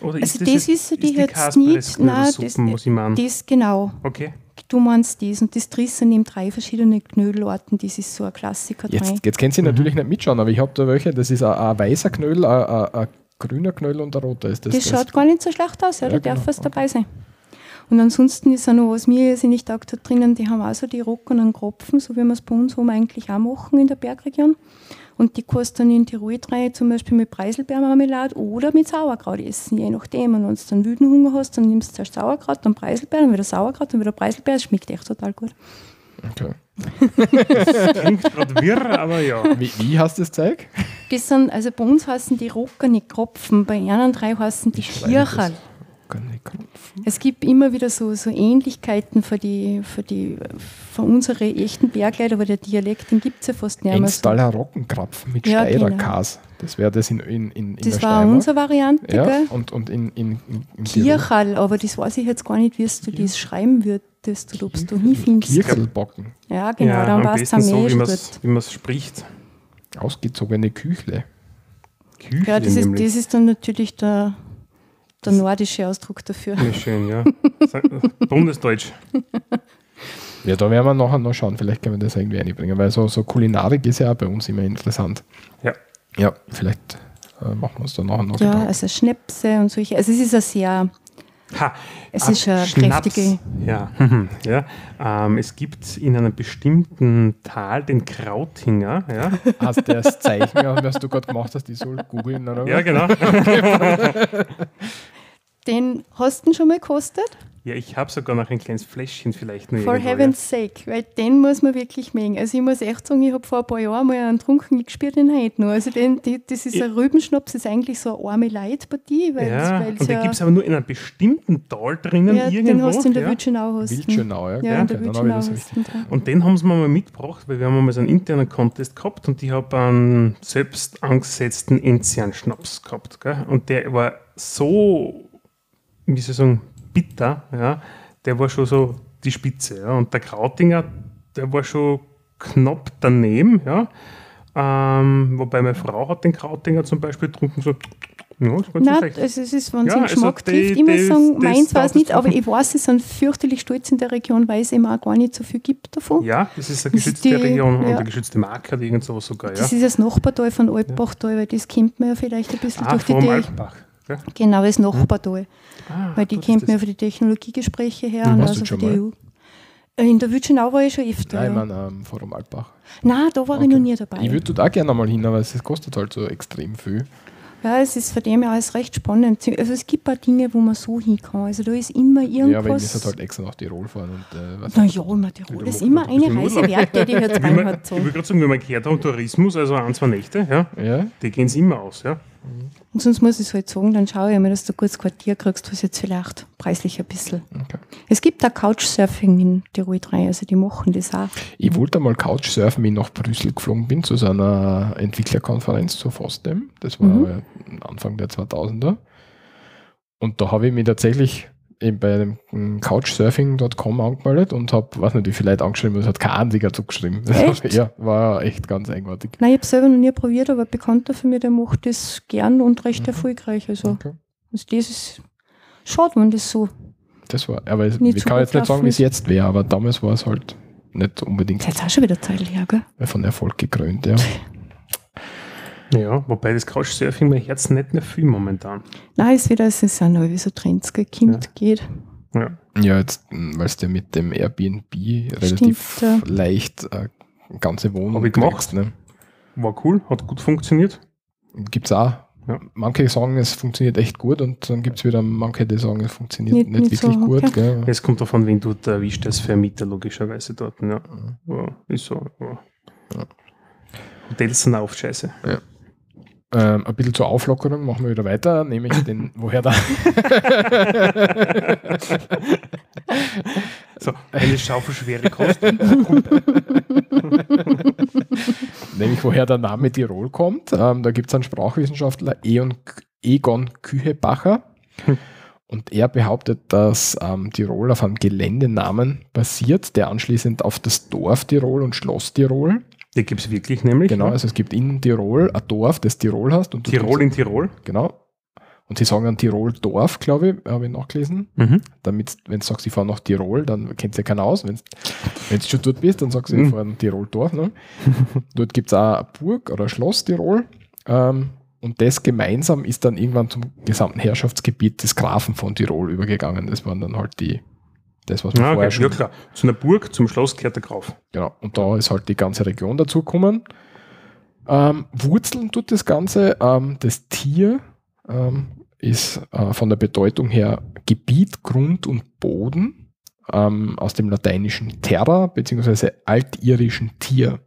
[SPEAKER 2] Oder
[SPEAKER 4] Also das
[SPEAKER 2] jetzt-
[SPEAKER 4] ist so die jetzt nicht- nein, das-
[SPEAKER 2] ich meine?
[SPEAKER 4] Das genau.
[SPEAKER 2] Okay.
[SPEAKER 4] Du meinst das. Und das Drissen nimmt drei verschiedene Knödelarten. Das ist so ein Klassiker drin.
[SPEAKER 3] Jetzt, jetzt können Sie natürlich nicht mitschauen, aber ich habe da welche, das ist ein, ein weißer Knödel, ein, ein, ein grüner Knödel und ein roter. Ist das,
[SPEAKER 4] Das, schaut gar nicht so schlecht aus, ja,
[SPEAKER 3] Ja,
[SPEAKER 4] da
[SPEAKER 3] genau.
[SPEAKER 4] darf was dabei sein. Und ansonsten ist auch noch, was mir jetzt nicht taugt hat drinnen, die haben auch so die rockenen Kropfen, so wie wir es bei uns oben eigentlich auch machen in der Bergregion. Und die kannst du dann in Tirol rein, zum Beispiel mit Preiselbeermarmelade oder mit Sauerkraut essen, je nachdem. Und wenn du dann wüden Hunger hast, dann nimmst du zuerst Sauerkraut, dann Preiselbeer, dann wieder Sauerkraut, dann wieder Preiselbeer. Das schmeckt echt total gut.
[SPEAKER 3] Okay.
[SPEAKER 2] Klingt gerade wirr, aber ja.
[SPEAKER 3] Wie, wie heißt das Zeug?
[SPEAKER 4] Das sind, also bei uns heißen die rockene Kropfen, bei anderen drei heißen die Kircherl. Es gibt immer wieder so, so Ähnlichkeiten für die, für die für unsere echten Bergleute, aber der Dialekt, den gibt es ja fast nicht mehr. So.
[SPEAKER 3] Enstaller Roggenkrapfen mit
[SPEAKER 4] Ja,
[SPEAKER 3] Steirer
[SPEAKER 4] genau.
[SPEAKER 3] Das wäre das in, in, in, in
[SPEAKER 4] Das
[SPEAKER 3] der
[SPEAKER 4] war
[SPEAKER 3] Steiermark.
[SPEAKER 4] unsere Variante,
[SPEAKER 3] Ja,
[SPEAKER 4] gell?
[SPEAKER 3] und, und in, in, in, in Tirol.
[SPEAKER 4] Kirchal, aber das weiß ich jetzt gar nicht, wie du das schreiben würdest oder ob du hinfindest.
[SPEAKER 3] Kirchelbocken.
[SPEAKER 4] Ja, genau,
[SPEAKER 2] ja,
[SPEAKER 4] dann
[SPEAKER 2] am
[SPEAKER 4] weißt du
[SPEAKER 2] besten
[SPEAKER 4] auch
[SPEAKER 2] so,
[SPEAKER 4] mehr
[SPEAKER 2] wie man es spricht.
[SPEAKER 3] Ausgezogene Küchle.
[SPEAKER 2] Küchle
[SPEAKER 4] Ja, das ist,
[SPEAKER 2] nämlich.
[SPEAKER 4] das ist dann natürlich der, der nordische Ausdruck dafür.
[SPEAKER 2] Ja, schön, ja. Bundesdeutsch.
[SPEAKER 3] Ja, da werden wir nachher noch schauen, vielleicht können wir das irgendwie einbringen, weil so, so Kulinarik ist ja auch bei uns immer interessant.
[SPEAKER 2] Ja.
[SPEAKER 3] Ja, vielleicht äh, machen wir uns da nachher noch
[SPEAKER 4] Ja,
[SPEAKER 3] Gedanken.
[SPEAKER 4] also Schnäpse und solche. Also es ist ein sehr,
[SPEAKER 2] Ha,
[SPEAKER 4] Es ist eine
[SPEAKER 2] Schnaps.
[SPEAKER 4] kräftige-
[SPEAKER 2] Ja, ja. Ähm, es gibt in einem bestimmten Tal den Krautinger. Ja,
[SPEAKER 3] Hast du das Zeichen, was du gerade gemacht hast, die soll googeln oder
[SPEAKER 2] ja genau.
[SPEAKER 4] den hast du schon mal gekostet?
[SPEAKER 2] Ja, ich habe sogar noch ein kleines Fläschchen vielleicht nur
[SPEAKER 4] For heaven's sake, weil den muss man wirklich mögen. Also ich muss echt sagen, ich habe vor ein paar Jahren mal einen trunken, ich spüre den heute noch. Also den, die, das ist
[SPEAKER 2] Ja.
[SPEAKER 4] ein Rübenschnaps, das ist eigentlich so eine arme Leitpartie, weil
[SPEAKER 2] Ja, und den
[SPEAKER 4] ja,
[SPEAKER 2] gibt es aber nur in einem bestimmten Tal drinnen
[SPEAKER 4] ja,
[SPEAKER 2] irgendwo.
[SPEAKER 4] den hast du in der
[SPEAKER 2] ja.
[SPEAKER 4] Wildschönau.
[SPEAKER 3] Wildschönau, ja.
[SPEAKER 4] Ja, in der
[SPEAKER 3] okay, dann habe ich
[SPEAKER 4] Wildschönau
[SPEAKER 3] das.
[SPEAKER 2] Und den haben sie mir mal mitgebracht, weil wir haben mal so einen internen Contest gehabt und ich habe einen selbst angesetzten Enzian-Schnaps gehabt. Gell? Und der war so, wie soll ich sagen, bitter, ja, der war schon so die Spitze. Ja. Und der Krautinger, der war schon knapp daneben, ja. Ähm, wobei meine Frau hat den Krautinger zum Beispiel getrunken, so, ja, ist ganz
[SPEAKER 4] Nein,
[SPEAKER 2] schlecht.
[SPEAKER 4] also es ist, wenn es
[SPEAKER 2] Ja,
[SPEAKER 4] den
[SPEAKER 2] also
[SPEAKER 4] Geschmack
[SPEAKER 2] die-
[SPEAKER 4] trifft, immer sagen,
[SPEAKER 2] das
[SPEAKER 4] meins war es nicht, aber ich weiß, sie sind fürchterlich stolz in der Region, weil es eben auch gar nicht so viel gibt davon.
[SPEAKER 2] ja, das ist eine geschützte
[SPEAKER 4] die-
[SPEAKER 2] Region und
[SPEAKER 4] ja.
[SPEAKER 2] eine geschützte Marke irgend sowas sogar, ja.
[SPEAKER 4] Das ist das Nachbartal von Alpbachtal, weil das kennt man ja vielleicht ein bisschen
[SPEAKER 2] Ah,
[SPEAKER 4] durch die
[SPEAKER 2] Alpbach. Gell?
[SPEAKER 4] Genau, das Nachbartal.
[SPEAKER 2] Ah,
[SPEAKER 4] Weil die kennt man ja für die Technologiegespräche her
[SPEAKER 3] Mhm.
[SPEAKER 4] und also für die
[SPEAKER 3] mal?
[SPEAKER 4] EU. In der Wildschönau war ich schon öfter.
[SPEAKER 3] Nein, ich meine ähm, Forum Altbach.
[SPEAKER 4] Nein, da war ich
[SPEAKER 3] Okay.
[SPEAKER 4] noch nie dabei.
[SPEAKER 3] Ich würde dort auch gerne mal hin, aber es kostet halt so extrem viel.
[SPEAKER 4] ja, es ist von dem her alles recht spannend. Also es gibt auch Dinge, wo man so hin kann. Also da ist immer
[SPEAKER 3] Ja, aber ich
[SPEAKER 4] irgendwas.
[SPEAKER 3] muss halt extra nach Tirol fahren und äh, was
[SPEAKER 4] naja, immer Tirol ist
[SPEAKER 2] da
[SPEAKER 4] immer eine
[SPEAKER 2] ein
[SPEAKER 4] Reise wert, die jetzt
[SPEAKER 2] man,
[SPEAKER 4] hat. So.
[SPEAKER 2] Ich will gerade sagen, wenn man gehört haben, Tourismus, also ein, zwei Nächte, ja,
[SPEAKER 3] Ja,
[SPEAKER 2] die gehen es immer aus. Ja.
[SPEAKER 4] Und sonst muss ich es halt sagen, dann schaue ich mal, dass du ein gutes Quartier kriegst, was jetzt vielleicht preislich ein bisschen.
[SPEAKER 3] okay.
[SPEAKER 4] Es gibt auch Couchsurfing in Tirol 3, also die machen das auch.
[SPEAKER 3] Ich wollte mal Couchsurfen, wie ich nach Brüssel geflogen bin, zu so einer Entwicklerkonferenz zu FOSDEM. Das war
[SPEAKER 4] Mhm.
[SPEAKER 3] Anfang der 2000er. Und da habe ich mich tatsächlich eben bei dem mm, Couchsurfing.com angemeldet und habe, weiß nicht, wie viele Leute angeschrieben, es hat kein einziger zugeschrieben.
[SPEAKER 4] Echt?
[SPEAKER 3] ja, war echt ganz eigenartig.
[SPEAKER 4] Nein, ich habe selber noch nie probiert, aber ein Bekannter von mir, der macht das gern und recht
[SPEAKER 3] Mhm.
[SPEAKER 4] erfolgreich. Also,
[SPEAKER 3] Okay.
[SPEAKER 4] also das ist schade, wenn das so.
[SPEAKER 3] Das war, aber ich kann jetzt nicht sagen, wie es jetzt wäre, aber damals war es halt nicht unbedingt
[SPEAKER 4] Das ist jetzt auch schon wieder Zeit her, gell?
[SPEAKER 3] von Erfolg gekrönt. Ja.
[SPEAKER 2] ja, wobei das Couchsurfing mein Herz nicht mehr viel momentan.
[SPEAKER 4] Nein, ist wieder, es ist auch neu, wie so Trends gekimmt geht.
[SPEAKER 2] Ja.
[SPEAKER 3] Ja, jetzt, weil es dir mit dem Airbnb relativ
[SPEAKER 4] ja.
[SPEAKER 3] leicht äh, ganze Wohnung
[SPEAKER 2] Hab ich gemacht.
[SPEAKER 3] kriegst, Ne?
[SPEAKER 2] War cool, hat gut funktioniert.
[SPEAKER 3] Gibt es auch
[SPEAKER 2] Ja.
[SPEAKER 3] Manche sagen, es funktioniert echt gut und dann gibt es wieder manche, die sagen, es funktioniert
[SPEAKER 4] Nicht-
[SPEAKER 3] nicht,
[SPEAKER 4] nicht
[SPEAKER 3] wirklich
[SPEAKER 4] so,
[SPEAKER 3] gut.
[SPEAKER 4] okay.
[SPEAKER 3] Gell?
[SPEAKER 2] Es kommt davon, wen du da erwischt als Vermieter, logischerweise dort. Ja, ja ist so. Ja. Hotels sind auch scheiße.
[SPEAKER 3] Ähm, ein bisschen zur Auflockerung machen wir wieder weiter, nämlich den, woher da.
[SPEAKER 2] So, eine Schaufel schwere Kost.
[SPEAKER 3] nämlich woher der Name Tirol kommt. Ähm, da gibt es einen Sprachwissenschaftler, Eon, Egon Kühebacher. Und er behauptet, dass ähm, Tirol auf einem Geländenamen basiert, der anschließend auf das Dorf Tirol und Schloss Tirol.
[SPEAKER 2] Die gibt es wirklich nämlich.
[SPEAKER 3] Genau,
[SPEAKER 2] ja.
[SPEAKER 3] also es gibt in Tirol ein Dorf, das Tirol heißt. Und
[SPEAKER 2] Tirol in Tirol.
[SPEAKER 3] Genau. Und sie sagen dann Tirol Dorf, glaube ich, habe ich nachgelesen.
[SPEAKER 2] Mhm.
[SPEAKER 3] Damit, wenn du sagst, ich fahre nach Tirol, dann kennt ja keiner aus. Wenn du schon dort bist, dann sagst du, ich
[SPEAKER 2] Mhm.
[SPEAKER 3] fahre nach Tirol Dorf. Ne? dort gibt es auch eine Burg oder ein Schloss Tirol. Ähm, und das gemeinsam ist dann irgendwann zum gesamten Herrschaftsgebiet des Grafen von Tirol übergegangen. Das waren dann halt die, das, was wir
[SPEAKER 2] Ja,
[SPEAKER 3] vorher
[SPEAKER 2] okay.
[SPEAKER 3] schon
[SPEAKER 2] ja, klar. Zu einer Burg, zum Schloss gehört der Graf.
[SPEAKER 3] Genau, und da ist halt die ganze Region dazugekommen. Ähm, Wurzeln tut das Ganze. Ähm, das Tier ähm, ist äh, von der Bedeutung her Gebiet, Grund und Boden ähm, aus dem lateinischen Terra beziehungsweise altirischen Tier.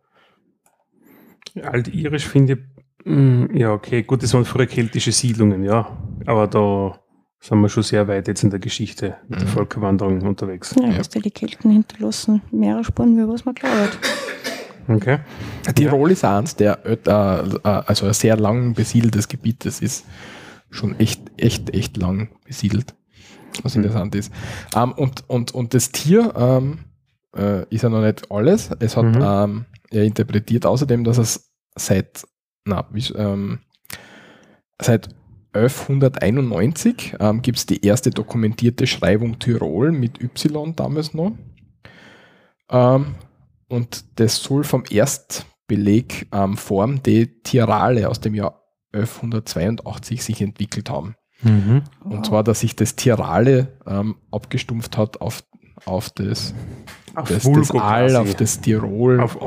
[SPEAKER 2] Altirisch finde ich, mm, ja, okay, gut, das waren früher keltische Siedlungen, ja. Aber da sind wir schon sehr weit jetzt in der Geschichte mit der
[SPEAKER 3] Mhm.
[SPEAKER 2] Völkerwanderung unterwegs.
[SPEAKER 4] Ja, was die Kelten hinterlassen. Mehrere Spuren, wie was man glaubt.
[SPEAKER 2] Okay.
[SPEAKER 3] Tirol ist eins der äh, äh, also ein sehr lang besiedeltes Gebiet. Das ist schon echt, echt, echt lang besiedelt. Was
[SPEAKER 2] Mhm.
[SPEAKER 3] interessant ist. Ähm, und, und, und das Tier ähm, äh, ist ja noch nicht alles. Es hat,
[SPEAKER 2] Mhm.
[SPEAKER 3] ähm, er interpretiert außerdem, dass es seit, na, wie, ähm, seit 1191 ähm, gibt es die erste dokumentierte Schreibung Tirol mit Y damals noch. Ähm, und das soll vom Erstbeleg ähm, Form de Tirale aus dem Jahr 1182 sich entwickelt haben.
[SPEAKER 2] Mhm.
[SPEAKER 3] Und zwar, dass sich das Tirale ähm, abgestumpft hat auf, auf das,
[SPEAKER 2] Auf
[SPEAKER 3] das, das
[SPEAKER 2] quasi.
[SPEAKER 3] auf das Tirol.
[SPEAKER 2] Auf ich-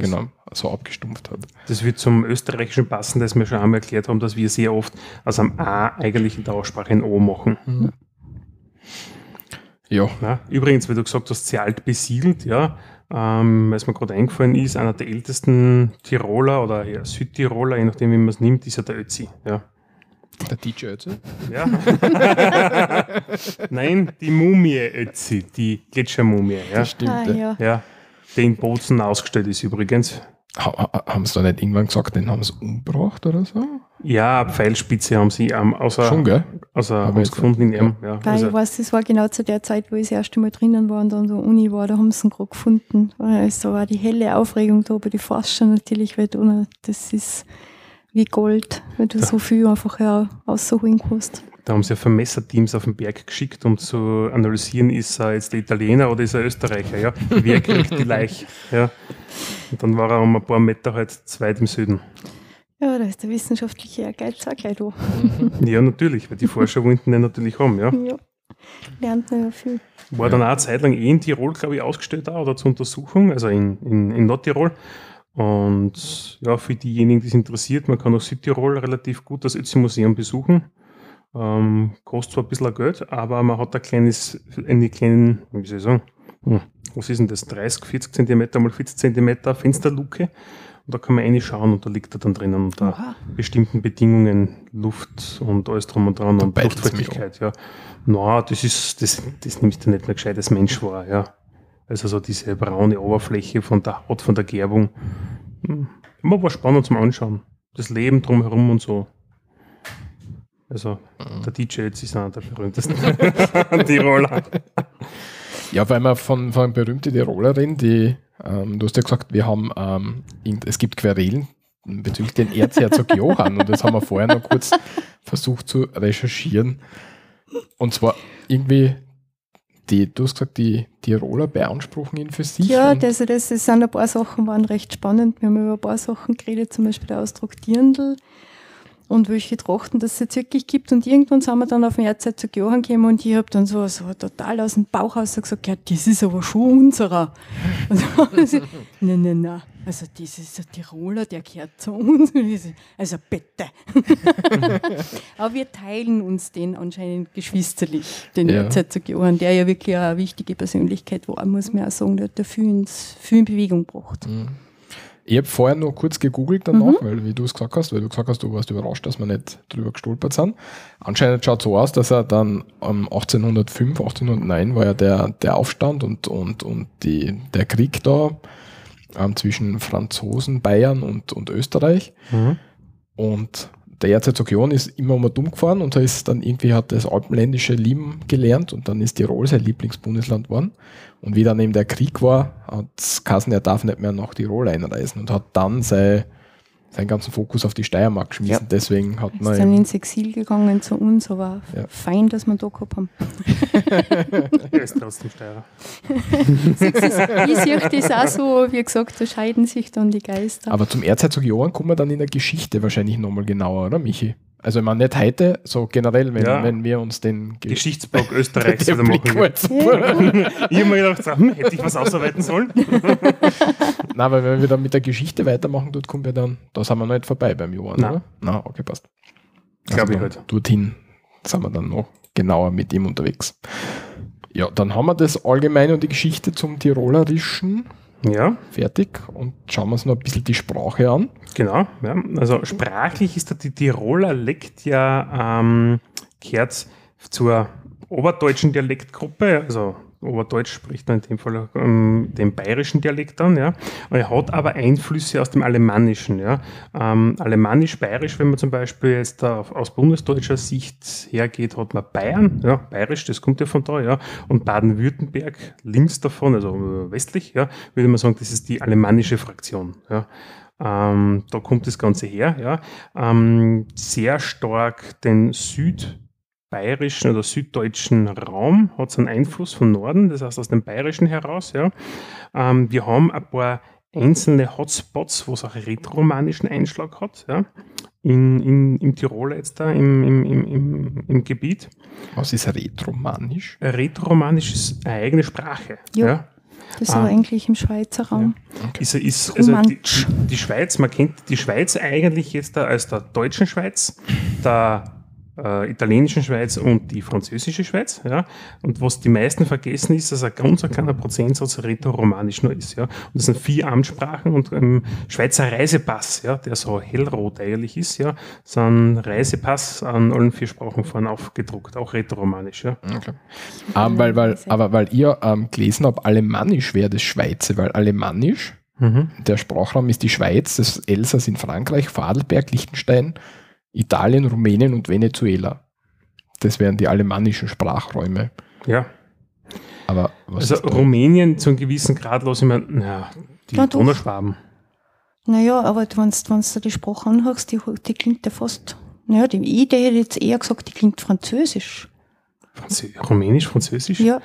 [SPEAKER 3] Genau, so abgestumpft hat.
[SPEAKER 2] Das wird zum Österreichischen passen, das wir schon einmal erklärt haben, dass wir sehr oft aus einem A eigentlich in der Aussprache ein O machen.
[SPEAKER 3] Ja,
[SPEAKER 2] Ja, übrigens, weil du gesagt hast, sehr alt besiedelt, ja, ähm, weil es mir gerade eingefallen ist, einer der ältesten Tiroler oder eher Südtiroler, je nachdem, wie man es nimmt, ist ja der Ötzi. Ja.
[SPEAKER 3] der DJ Ötzi.
[SPEAKER 2] ja. Nein, die Mumie Ötzi, die Gletschermumie, ja.
[SPEAKER 3] Stimmt.
[SPEAKER 4] Ah,
[SPEAKER 3] ja.
[SPEAKER 4] ja.
[SPEAKER 2] ja. Der in Bozen ausgestellt ist übrigens.
[SPEAKER 3] Ha, ha, haben sie da nicht irgendwann gesagt, den haben sie umgebracht oder so?
[SPEAKER 2] Ja, Pfeilspitze haben sie ähm, außer,
[SPEAKER 3] Schon, gell?
[SPEAKER 2] außer haben sie gefunden in ihm. Ja.
[SPEAKER 4] Weil
[SPEAKER 2] Also,
[SPEAKER 4] ich weiß, das war genau zu der Zeit, wo ich das erste Mal drinnen war und an der Uni war, da haben sie ihn gerade gefunden. Also war die helle Aufregung da bei den Forscher natürlich, weil du, das ist wie Gold, weil du
[SPEAKER 2] Ja.
[SPEAKER 4] so viel einfach ja, rausholen kannst.
[SPEAKER 2] Da haben sie ja Vermesserteams auf den Berg geschickt, um zu analysieren, ist er jetzt der Italiener oder ist er Österreicher, ja? Wer kriegt die Leiche? Ja. Und dann war er um ein paar Meter halt zu weit im Süden.
[SPEAKER 4] Ja, da ist der wissenschaftliche Ehrgeiz auch gleich da.
[SPEAKER 2] Ja, natürlich, weil die Forscher wollten den natürlich haben, ja.
[SPEAKER 4] Ja. Lernt man ja viel.
[SPEAKER 2] War dann auch eine Zeit lang eh in Tirol, glaube ich, ausgestellt auch, oder zur Untersuchung, also in, in, in Nordtirol. Und ja, für diejenigen, die es interessiert, man kann auch Südtirol relativ gut das Ötzi-Museum besuchen. Ähm, kostet zwar ein bisschen Geld, aber man hat ein kleines, eine kleine, wie soll ich sagen, hm, was ist denn das, 30, 40 Zentimeter mal 40 Zentimeter Fensterluke. Und da kann man reinschauen und da liegt er dann drinnen unter
[SPEAKER 4] Oha.
[SPEAKER 2] bestimmten Bedingungen, Luft und alles drum und dran und
[SPEAKER 3] es mich
[SPEAKER 2] Luftfeuchtigkeit, ja. Na, das ist, das, das nimmst du nicht mehr gescheites Mensch wahr, ja. Also so diese braune Oberfläche von der Haut, von der Gerbung. Hm, Immer war spannend zum Anschauen. Das Leben drumherum und so. Also, der DJ jetzt ist einer der berühmtesten Tiroler.
[SPEAKER 3] Ja, weil wir von, von berühmte Tirolerin, die, ähm, du hast ja gesagt, wir haben, ähm, in, es gibt Querelen bezüglich den Erzherzog Johann und das haben wir vorher noch kurz versucht zu recherchieren. Und zwar irgendwie, die, du hast gesagt, die Tiroler beanspruchen ihn für sich.
[SPEAKER 4] Ja, das, das sind ein paar Sachen, waren recht spannend. Wir haben über ein paar Sachen geredet, zum Beispiel der Ausdruck Dirndl und welche Trachten das es jetzt wirklich gibt. Und irgendwann sind wir dann auf dem Erzeit zu Johann gekommen und ich habe dann so, so total aus dem Bauch raus gesagt, ja, das ist aber schon unserer. Also, nein, nein, nein. Also das ist ein Tiroler, der gehört zu uns. Also bitte. aber wir teilen uns den anscheinend geschwisterlich, den
[SPEAKER 3] Ja.
[SPEAKER 4] Erzherzog Johann, der ja wirklich eine wichtige Persönlichkeit war, muss man auch sagen, der hat da viel, ins, viel in Bewegung gebracht.
[SPEAKER 3] Ich habe vorher nur kurz gegoogelt danach,
[SPEAKER 4] Mhm.
[SPEAKER 3] weil wie du es gesagt hast, weil du gesagt hast, du warst überrascht, dass wir nicht drüber gestolpert sind. Anscheinend schaut so aus, dass er dann um 1805, 1809 war ja der, der Aufstand und, und, und die, der Krieg da ähm, zwischen Franzosen, Bayern und, und Österreich.
[SPEAKER 2] Mhm.
[SPEAKER 3] Und der Erzherzog Johann ist immer mal dumm gefahren und er ist dann irgendwie hat das alpenländische lieben gelernt und dann ist Tirol sein Lieblingsbundesland geworden. Und wie dann eben der Krieg war, hat geheißen, er darf nicht mehr nach Tirol einreisen und hat dann sei, seinen ganzen Fokus auf die Steiermark geschmissen. Deswegen hat
[SPEAKER 4] Ist
[SPEAKER 3] man
[SPEAKER 4] dann
[SPEAKER 3] eben,
[SPEAKER 4] ins Exil gegangen zu uns, aber
[SPEAKER 3] Ja.
[SPEAKER 4] fein, dass wir da gehabt haben.
[SPEAKER 2] Er ist trotzdem Steirer.
[SPEAKER 4] ich sehe das auch so, wie gesagt, da scheiden sich dann die Geister.
[SPEAKER 3] aber zum Erzherzog Johann kommen wir dann in der Geschichte wahrscheinlich nochmal genauer, oder Michi? Also ich meine nicht heute, so generell, wenn,
[SPEAKER 2] Ja.
[SPEAKER 3] wenn wir uns den Ge-
[SPEAKER 2] Geschichtsblock Österreichs
[SPEAKER 3] der
[SPEAKER 2] wieder machen. Ich habe mir gedacht, so, hm, hätte ich was ausarbeiten sollen?
[SPEAKER 3] Nein, weil wenn wir dann mit der Geschichte weitermachen, dort kommen wir dann, da sind wir noch nicht vorbei beim Johann,
[SPEAKER 2] Nein.
[SPEAKER 3] oder? Nein, okay, passt. Also
[SPEAKER 2] Glaub ich halt.
[SPEAKER 3] Dorthin sind wir dann noch genauer mit ihm unterwegs. Ja, dann haben wir das Allgemeine und die Geschichte zum Tirolerischen
[SPEAKER 2] Ja,
[SPEAKER 3] fertig und schauen wir uns noch ein bisschen die Sprache an.
[SPEAKER 2] genau. Ja. Also sprachlich ist der die Tiroler Lekt ja ähm, gehört zur oberdeutschen Dialektgruppe, also Oberdeutsch spricht man in dem Fall ähm, den bayerischen Dialekt an, ja. Er hat aber Einflüsse aus dem Alemannischen, ja. Ähm, Alemannisch-Bayerisch, wenn man zum Beispiel jetzt aus bundesdeutscher Sicht hergeht, hat man Bayern, ja, Bayerisch, das kommt ja von da, ja. Und Baden-Württemberg links davon, also äh, westlich, ja, würde man sagen, das ist die alemannische Fraktion, ja. Ähm, da kommt das Ganze her, ja. Ähm, sehr stark den südbayerischen oder süddeutschen Raum hat es einen Einfluss von Norden, das heißt aus dem Bayerischen heraus, ja. Ähm, wir haben ein paar einzelne Hotspots, wo es auch rätoromanischen Einschlag hat, ja. In, in, Im Tirol jetzt da, im, im, im, im, im Gebiet.
[SPEAKER 3] Was ist rätoromanisch?
[SPEAKER 2] Rätoromanisch ist eine eigene Sprache.
[SPEAKER 4] Ja.
[SPEAKER 2] ja.
[SPEAKER 4] Das ist
[SPEAKER 2] Ah.
[SPEAKER 4] aber eigentlich im Schweizer Raum.
[SPEAKER 2] Ist, ist, also die, die, die Schweiz, man kennt die Schweiz eigentlich jetzt da als der deutschen Schweiz, der äh, italienischen Schweiz und die französische Schweiz. Ja? Und was die meisten vergessen ist, dass ein ganz kleiner Prozentsatz rätoromanisch nur ist. Ja? Und das sind vier Amtssprachen und im Schweizer Reisepass, ja, der so hellrot eigentlich ist, ja, sind Reisepass an allen vier Sprachen vorne aufgedruckt, auch rätoromanisch. Ja?
[SPEAKER 3] Okay. Ähm, weil, weil, aber weil ihr ähm, gelesen habt, Alemannisch wäre das Schweizer, weil Alemannisch,
[SPEAKER 2] Mhm.
[SPEAKER 3] der Sprachraum ist die Schweiz, das Elsass in Frankreich, Vorarlberg, Liechtenstein, Italien, Rumänien und Venezuela. Das wären die alemannischen Sprachräume.
[SPEAKER 2] ja.
[SPEAKER 3] Aber was
[SPEAKER 2] Also? Rumänien zu einem gewissen Grad los, ich meine, naja, die
[SPEAKER 4] Ja, doch.
[SPEAKER 2] Donauschwaben.
[SPEAKER 4] Naja, aber wenn du die Sprache anhörst, die, die klingt ja fast, naja, die Idee hätte jetzt eher gesagt, die klingt französisch.
[SPEAKER 2] Franzö Rumänisch, Französisch?
[SPEAKER 4] Ja.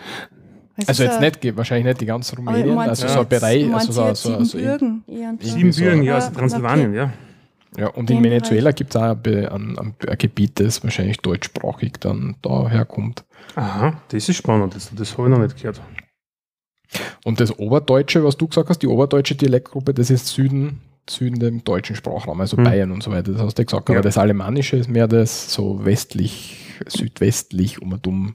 [SPEAKER 3] Also jetzt
[SPEAKER 4] so-
[SPEAKER 3] nicht, wahrscheinlich nicht die ganze Rumänien, also so ein
[SPEAKER 4] jetzt-
[SPEAKER 3] Bereich, also so,
[SPEAKER 4] jetzt
[SPEAKER 3] so, so,
[SPEAKER 4] Siebenbürgen so?
[SPEAKER 2] Sieben
[SPEAKER 3] so.
[SPEAKER 2] Bürgen, ja,
[SPEAKER 4] Ja,
[SPEAKER 2] also Transsilvanien, ja.
[SPEAKER 3] Ja, und in Venezuela gibt es auch ein, ein, ein, Gebiet, das wahrscheinlich deutschsprachig dann daher kommt.
[SPEAKER 2] Aha, das ist spannend, das, das habe ich noch nicht gehört.
[SPEAKER 3] Und das Oberdeutsche, was du gesagt hast, die oberdeutsche Dialektgruppe, das ist Süden, Süden dem deutschen Sprachraum, also
[SPEAKER 2] Hm.
[SPEAKER 3] Bayern und so weiter. Das hast du ja gesagt. Aber
[SPEAKER 2] Ja.
[SPEAKER 3] das Alemannische ist mehr das so westlich, südwestlich um und um.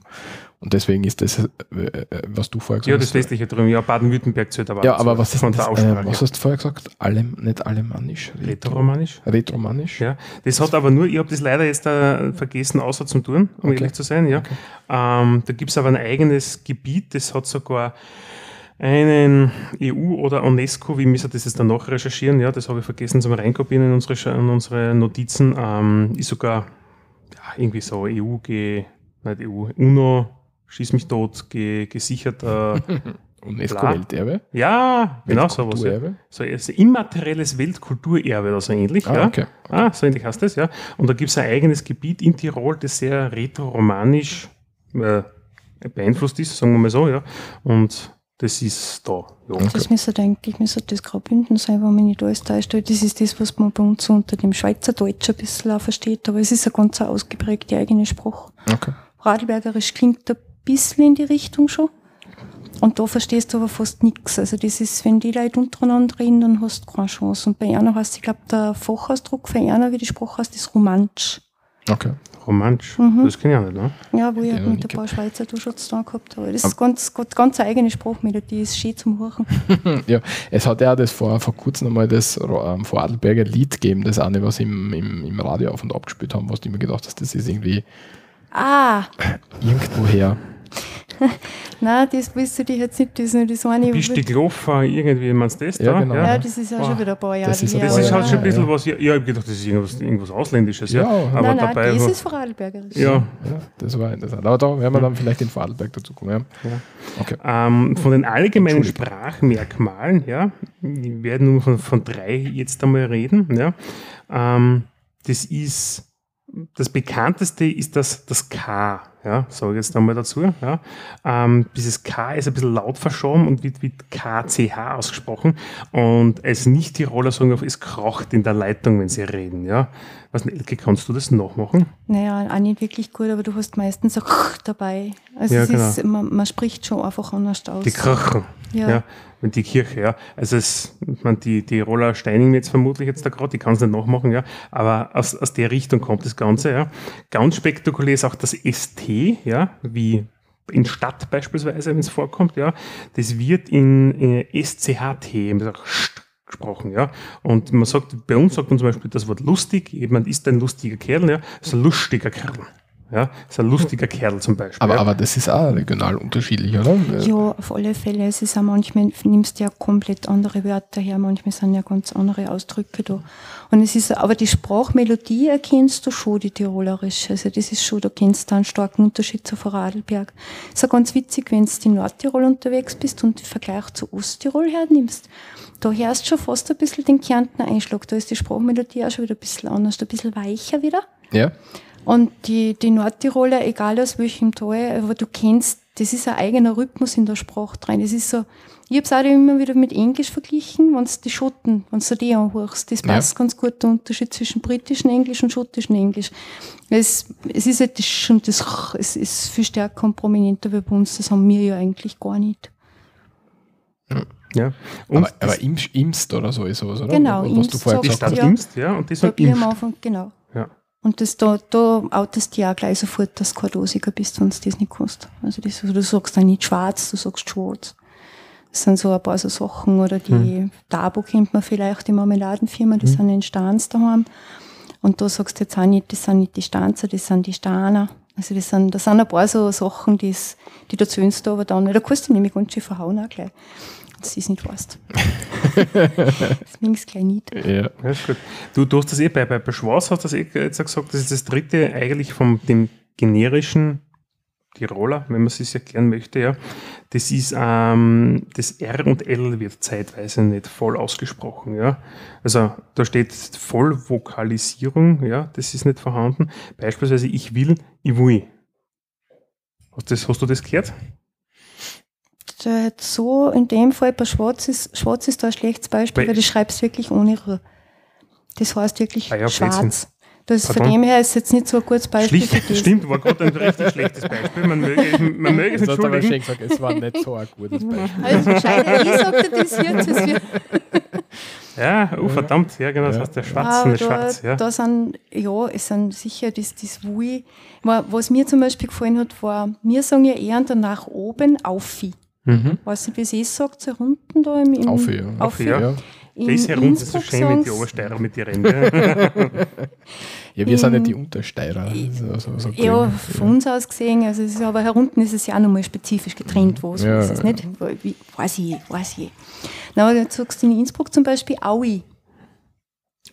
[SPEAKER 3] Und deswegen ist das, äh, äh, was du vorher
[SPEAKER 2] Ja,
[SPEAKER 3] gesagt
[SPEAKER 2] das
[SPEAKER 3] hast.
[SPEAKER 2] westliche drüben, ja, Baden-Württemberg zählt aber
[SPEAKER 3] Ja, aber was ist das, äh, was hast du vorher gesagt? Alem, nicht alemannisch?
[SPEAKER 2] Rätoromanisch?
[SPEAKER 3] Retromanisch?
[SPEAKER 2] Ja, das hat aber nur, ich habe das leider jetzt äh, vergessen, außer zum Tun, um
[SPEAKER 3] Okay.
[SPEAKER 2] ehrlich zu sein. Ja. Ähm, da gibt es aber ein eigenes Gebiet, das hat sogar einen EU- oder UNESCO, wie müssen das jetzt danach recherchieren, ja, das habe ich vergessen zum Reinkopieren in unsere, in unsere Notizen, ähm, ist sogar ja, irgendwie so EU, ge, nicht EU, UNO, schieß mich tot, ge, gesicherter,
[SPEAKER 3] UNESCO-Welterbe?
[SPEAKER 2] ja, genau sowas. Ja. So ein immaterielles Weltkulturerbe oder so ähnlich.
[SPEAKER 3] Ah,
[SPEAKER 2] ja.
[SPEAKER 3] okay.
[SPEAKER 2] Ah, so ähnlich heißt das, ja. Und da gibt es ein eigenes Gebiet in Tirol, das sehr rätoromanisch äh, beeinflusst ist, sagen wir mal so, ja. Und das ist da. Ja.
[SPEAKER 4] Das müsste eigentlich müsste das Graubünden sein, wo man nicht alles täuscht. Das ist das, was man bei uns unter dem Schweizerdeutsch ein bisschen auch versteht, aber es ist eine ganz ausgeprägte eigene Sprache.
[SPEAKER 3] Okay.
[SPEAKER 4] Radlbergerisch klingt ein bisschen in die Richtung schon. Und da verstehst du aber fast nichts. Also das ist, wenn die Leute untereinander reden, dann hast du keine Chance. Und bei einer heißt, ich glaube, der Fachausdruck für einer, wie die Sprache heißt, ist Romansch.
[SPEAKER 3] Okay.
[SPEAKER 2] Romansch,
[SPEAKER 4] Mhm.
[SPEAKER 2] das kenne ich auch nicht, ne?
[SPEAKER 4] Ja, wo ich
[SPEAKER 3] Ja,
[SPEAKER 4] halt mit ein paar Schweizer da zu tun gehabt habe. Das ist ganz, ganz, ganz eine eigene Sprachmelodie, ist schön zum Hören.
[SPEAKER 3] Ja, es hat ja das vor, vor kurzem einmal das ähm, Vorarlberger Lied gegeben, das eine, was im, im, im Radio auf und ab gespielt haben, was du immer gedacht hast, das ist irgendwie
[SPEAKER 4] Ah,
[SPEAKER 3] irgendwoher.
[SPEAKER 4] nein, das willst du dich jetzt nicht, das ist nur das eine.
[SPEAKER 2] Bist du gelaufen, irgendwie, meinst du das
[SPEAKER 3] Ja,
[SPEAKER 2] da?
[SPEAKER 3] genau.
[SPEAKER 4] ja, das ist ja
[SPEAKER 2] Boah.
[SPEAKER 4] schon wieder ein paar Jahre
[SPEAKER 3] Das ist.
[SPEAKER 2] Das
[SPEAKER 3] Ja,
[SPEAKER 2] ist
[SPEAKER 3] ja,
[SPEAKER 2] halt schon ein
[SPEAKER 3] ja,
[SPEAKER 2] bisschen
[SPEAKER 3] ja.
[SPEAKER 2] was, ja, ich habe gedacht, das ist irgendwas, irgendwas Ausländisches, ja.
[SPEAKER 3] Ja,
[SPEAKER 2] aber
[SPEAKER 4] nein, nein,
[SPEAKER 2] dabei
[SPEAKER 4] das
[SPEAKER 2] war,
[SPEAKER 4] ist Vorarlbergerisch.
[SPEAKER 2] ja,
[SPEAKER 3] Ja, das war interessant. Aber da werden wir dann vielleicht in Vorarlberg dazu kommen. Ja. Okay.
[SPEAKER 2] Ähm, von den allgemeinen. Sprachmerkmalen, ja, wir werden nur von, von drei jetzt einmal reden, ja. Ähm, das ist, das bekannteste ist das, das K, ja, sage ich jetzt einmal dazu, ja. Ähm, dieses K ist ein bisschen laut verschoben und wird mit KCH ausgesprochen und als Nicht-Tiroler sagen wir, es kracht in der Leitung, wenn sie reden, ja. Was, Elke, kannst du das nachmachen?
[SPEAKER 4] Naja, auch nicht wirklich gut, aber du hast meistens ein dabei. Also
[SPEAKER 2] Ja,
[SPEAKER 4] es
[SPEAKER 2] genau.
[SPEAKER 4] ist, man, man spricht schon einfach anders aus.
[SPEAKER 2] Die Krachen.
[SPEAKER 4] Ja.
[SPEAKER 2] Ja. und die Kirche, ja. Also es, ich meine, die, die Roller Steining jetzt vermutlich jetzt da gerade, die kann es nicht nachmachen, ja. Aber aus, aus der Richtung kommt das Ganze, ja. Ganz spektakulär ist auch das ST, ja, wie in Stadt beispielsweise, wenn es vorkommt, ja. Das wird in, in SCHT, sagt St gesprochen, ja. Und man sagt, bei uns sagt man zum Beispiel das Wort lustig, jemand ist ein lustiger Kerl, ja, ist ein lustiger Kerl. Ja, ist ein lustiger Kerl zum Beispiel.
[SPEAKER 3] Aber,
[SPEAKER 2] ja.
[SPEAKER 3] aber das ist auch regional unterschiedlich, oder?
[SPEAKER 4] Ja, auf alle Fälle. Es ist auch manchmal, nimmst du ja komplett andere Wörter her, manchmal sind ja ganz andere Ausdrücke da. Und es ist, aber die Sprachmelodie erkennst du schon, die tirolerisch. Also das ist schon, da kennst du einen starken Unterschied zu Vorarlberg. Es ist auch ganz witzig, wenn du in Nordtirol unterwegs bist und den Vergleich zu Osttirol hernimmst. Da hörst du schon fast ein bisschen den Kärntner Einschlag. Da ist die Sprachmelodie auch schon wieder ein bisschen anders, ein bisschen weicher wieder.
[SPEAKER 3] Ja.
[SPEAKER 4] Und die, die Nordtiroler, egal aus welchem Tal, aber du kennst, das ist ein eigener Rhythmus in der Sprache drin. Das ist so, ich habe es auch immer wieder mit Englisch verglichen, wenn du die Schotten, wenn du die anhörst, das
[SPEAKER 3] Ja.
[SPEAKER 4] passt ganz gut, der Unterschied zwischen britischem Englisch und schottischem Englisch. Es, es ist halt das, schon das, es ist viel stärker und prominenter wie bei uns, das haben wir ja eigentlich gar nicht.
[SPEAKER 2] ja. Und
[SPEAKER 3] Aber, aber Imst, Imst oder so ist sowas, oder?
[SPEAKER 4] Genau,
[SPEAKER 3] Was du
[SPEAKER 4] Imst
[SPEAKER 3] vorher
[SPEAKER 2] die
[SPEAKER 4] sagt-
[SPEAKER 3] gesagt hast.
[SPEAKER 4] ja.
[SPEAKER 2] Imst, ja, und
[SPEAKER 4] bin ich am
[SPEAKER 2] Imst.
[SPEAKER 4] Anfang, genau. Und das, da, da outest du ja auch gleich sofort, dass du kein Dosiger bist, wenn du das nicht kannst. Also das, du sagst dann nicht schwarz, du sagst schwarz. Das sind so ein paar so Sachen. Oder die
[SPEAKER 2] Hm.
[SPEAKER 4] Dabo kennt man vielleicht, die Marmeladenfirma, die sind in Stanz daheim. Und da sagst du jetzt auch nicht, das sind nicht die Stanzer, das sind die Staner. Also das sind, das sind ein paar so Sachen, die's, die da zöhnst du aber dann, weil da kannst du nämlich ganz schön verhauen auch gleich. Das ist nicht weißt. das mingst gleich nicht.
[SPEAKER 3] Ja.
[SPEAKER 2] Ja, ist gut. Du, du hast das eh bei, bei, bei Schwarz hast das eh jetzt gesagt, das ist das dritte eigentlich vom dem generischen Tiroler, wenn man es sich erklären möchte, ja. Das ist, ähm, das R und L wird zeitweise nicht voll ausgesprochen, ja. Also da steht Vollvokalisierung, ja, das ist nicht vorhanden. Beispielsweise ich will, ich will. Hast, das, hast du das gehört?
[SPEAKER 4] Da hat so in dem Fall bei Schwarz ist, Schwarz ist da ein schlechtes Beispiel,
[SPEAKER 2] Bei-
[SPEAKER 4] weil du schreibst wirklich ohne R. Das heißt wirklich
[SPEAKER 2] Ah ja,
[SPEAKER 4] schwarz. Das, von
[SPEAKER 2] Pardon?
[SPEAKER 4] dem her ist jetzt nicht so ein gutes Beispiel
[SPEAKER 2] Schlicht,
[SPEAKER 4] für das.
[SPEAKER 2] stimmt, war gerade ein richtig schlechtes Beispiel. Man möge, man möge es
[SPEAKER 3] aber
[SPEAKER 2] entschuldigen.
[SPEAKER 3] gesagt, es war nicht so ein gutes Beispiel.
[SPEAKER 4] Also scheide ich sagte das jetzt. Es wird,
[SPEAKER 2] Ja, oh verdammt, ja genau, das
[SPEAKER 3] Ja.
[SPEAKER 2] heißt der Schwarz, nicht
[SPEAKER 4] da,
[SPEAKER 2] schwarz. Ja.
[SPEAKER 4] da sind, ja, es sind sicher das, das Wui. Wa- Was mir zum Beispiel gefallen hat, war, wir sagen ja eher nach oben Aufi.
[SPEAKER 2] Mhm.
[SPEAKER 4] Weißt du, wie sie es sagt, so unten da im, im
[SPEAKER 3] Auf, ja.
[SPEAKER 4] Aufi.
[SPEAKER 2] ja.
[SPEAKER 3] Ja.
[SPEAKER 4] In
[SPEAKER 2] Das herunter so
[SPEAKER 4] Innsbruck
[SPEAKER 2] schön mit die Obersteirer mit den Rändern.
[SPEAKER 3] ja, wir sind ja
[SPEAKER 4] In-
[SPEAKER 3] die Untersteirer. So, so, so
[SPEAKER 4] Ja, von uns aus gesehen, also es ist, aber herunten ist es ja auch nochmal spezifisch getrennt, wo so
[SPEAKER 3] Ja,
[SPEAKER 4] ist es
[SPEAKER 3] ja.
[SPEAKER 4] nicht. Wie, weiß ich, weiß ich. Na, aber jetzt sagst du in Innsbruck zum Beispiel Aui.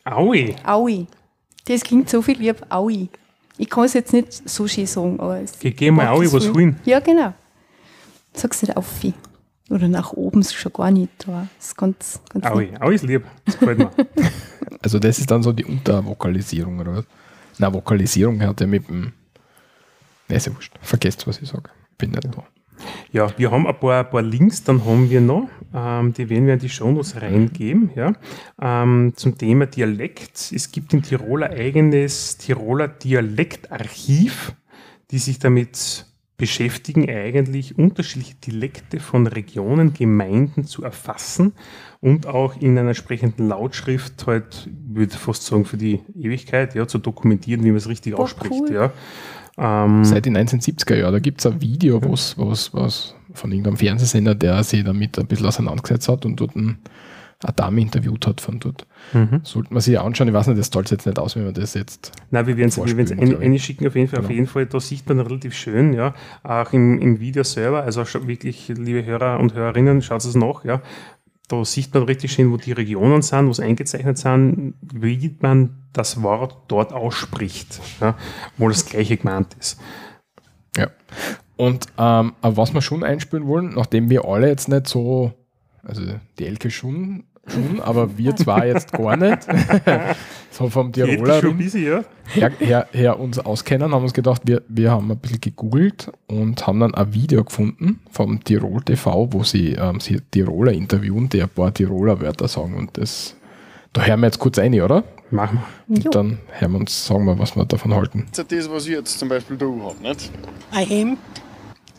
[SPEAKER 2] Aui.
[SPEAKER 4] Aui. Das klingt so viel lieb, Aui. Ich kann es jetzt nicht so schön sagen, aber es
[SPEAKER 2] Geh, geh mal Aui was holen.
[SPEAKER 4] Ja, genau. Sagst du nicht Aufi. Oder nach oben ist schon gar nicht. Aber das ist ganz, ganz.
[SPEAKER 2] Aui. Aui ist lieb. Das gefällt mir.
[SPEAKER 3] Also das ist dann so die Untervokalisierung, oder was? Na, Vokalisierung hat ja mit dem... Ne, ist ja wurscht. Vergesst, was ich sage. Bin nicht da.
[SPEAKER 2] Ja, wir haben ein paar, ein paar Links, dann haben wir noch, ähm, die werden wir in die Shownotes reingeben, ja, ähm, zum Thema Dialekt. Es gibt in Tirol ein eigenes Tiroler Dialektarchiv, die sich damit beschäftigen, eigentlich unterschiedliche Dialekte von Regionen, Gemeinden zu erfassen und auch in einer entsprechenden Lautschrift halt, würde fast sagen, für die Ewigkeit, ja, zu dokumentieren, wie man es richtig
[SPEAKER 4] Boah,
[SPEAKER 2] ausspricht,
[SPEAKER 4] cool.
[SPEAKER 2] ja. Ähm,
[SPEAKER 3] Seit den 1970er Jahren, da gibt es ein Video, was, was, was von irgendeinem Fernsehsender, der sich damit ein bisschen auseinandergesetzt hat und dort ein, eine Dame interviewt hat von dort.
[SPEAKER 2] mhm.
[SPEAKER 3] Sollte man sich anschauen, ich weiß nicht, das zahlt jetzt nicht aus, wenn man das jetzt.
[SPEAKER 2] Nein, wir werden es
[SPEAKER 3] Vorspielen,
[SPEAKER 2] ein,
[SPEAKER 3] glaub ich.
[SPEAKER 2] einschicken auf jeden Fall. Auf
[SPEAKER 3] Genau.
[SPEAKER 2] jeden Fall, da sieht man relativ schön, ja, auch im, im Video selber, also wirklich, liebe Hörer und Hörerinnen, schaut es nach, ja, da sieht man richtig schön, wo die Regionen sind, wo es eingezeichnet sind, wie man das Wort dort ausspricht, ja, wo das gleiche gemeint ist.
[SPEAKER 3] Ja. Und ähm, auf was wir schon einspielen wollen, nachdem wir alle jetzt nicht so, also die Elke schon, schon aber wir zwei jetzt gar nicht, so vom
[SPEAKER 2] ein
[SPEAKER 3] Tiroler her, her, her uns auskennen, haben uns gedacht, wir, wir haben ein bisschen gegoogelt und haben dann ein Video gefunden vom Tirol TV, wo sie, ähm, sie Tiroler interviewen, die ein paar Tiroler Wörter sagen. Und das, da hören wir jetzt kurz rein, oder?
[SPEAKER 2] Machen wir.
[SPEAKER 3] Und
[SPEAKER 4] Jo.
[SPEAKER 3] dann hören wir uns, sagen wir, was wir davon halten.
[SPEAKER 6] Das ist das, was ich jetzt zum Beispiel da habe, nicht?
[SPEAKER 7] Ein Hemd.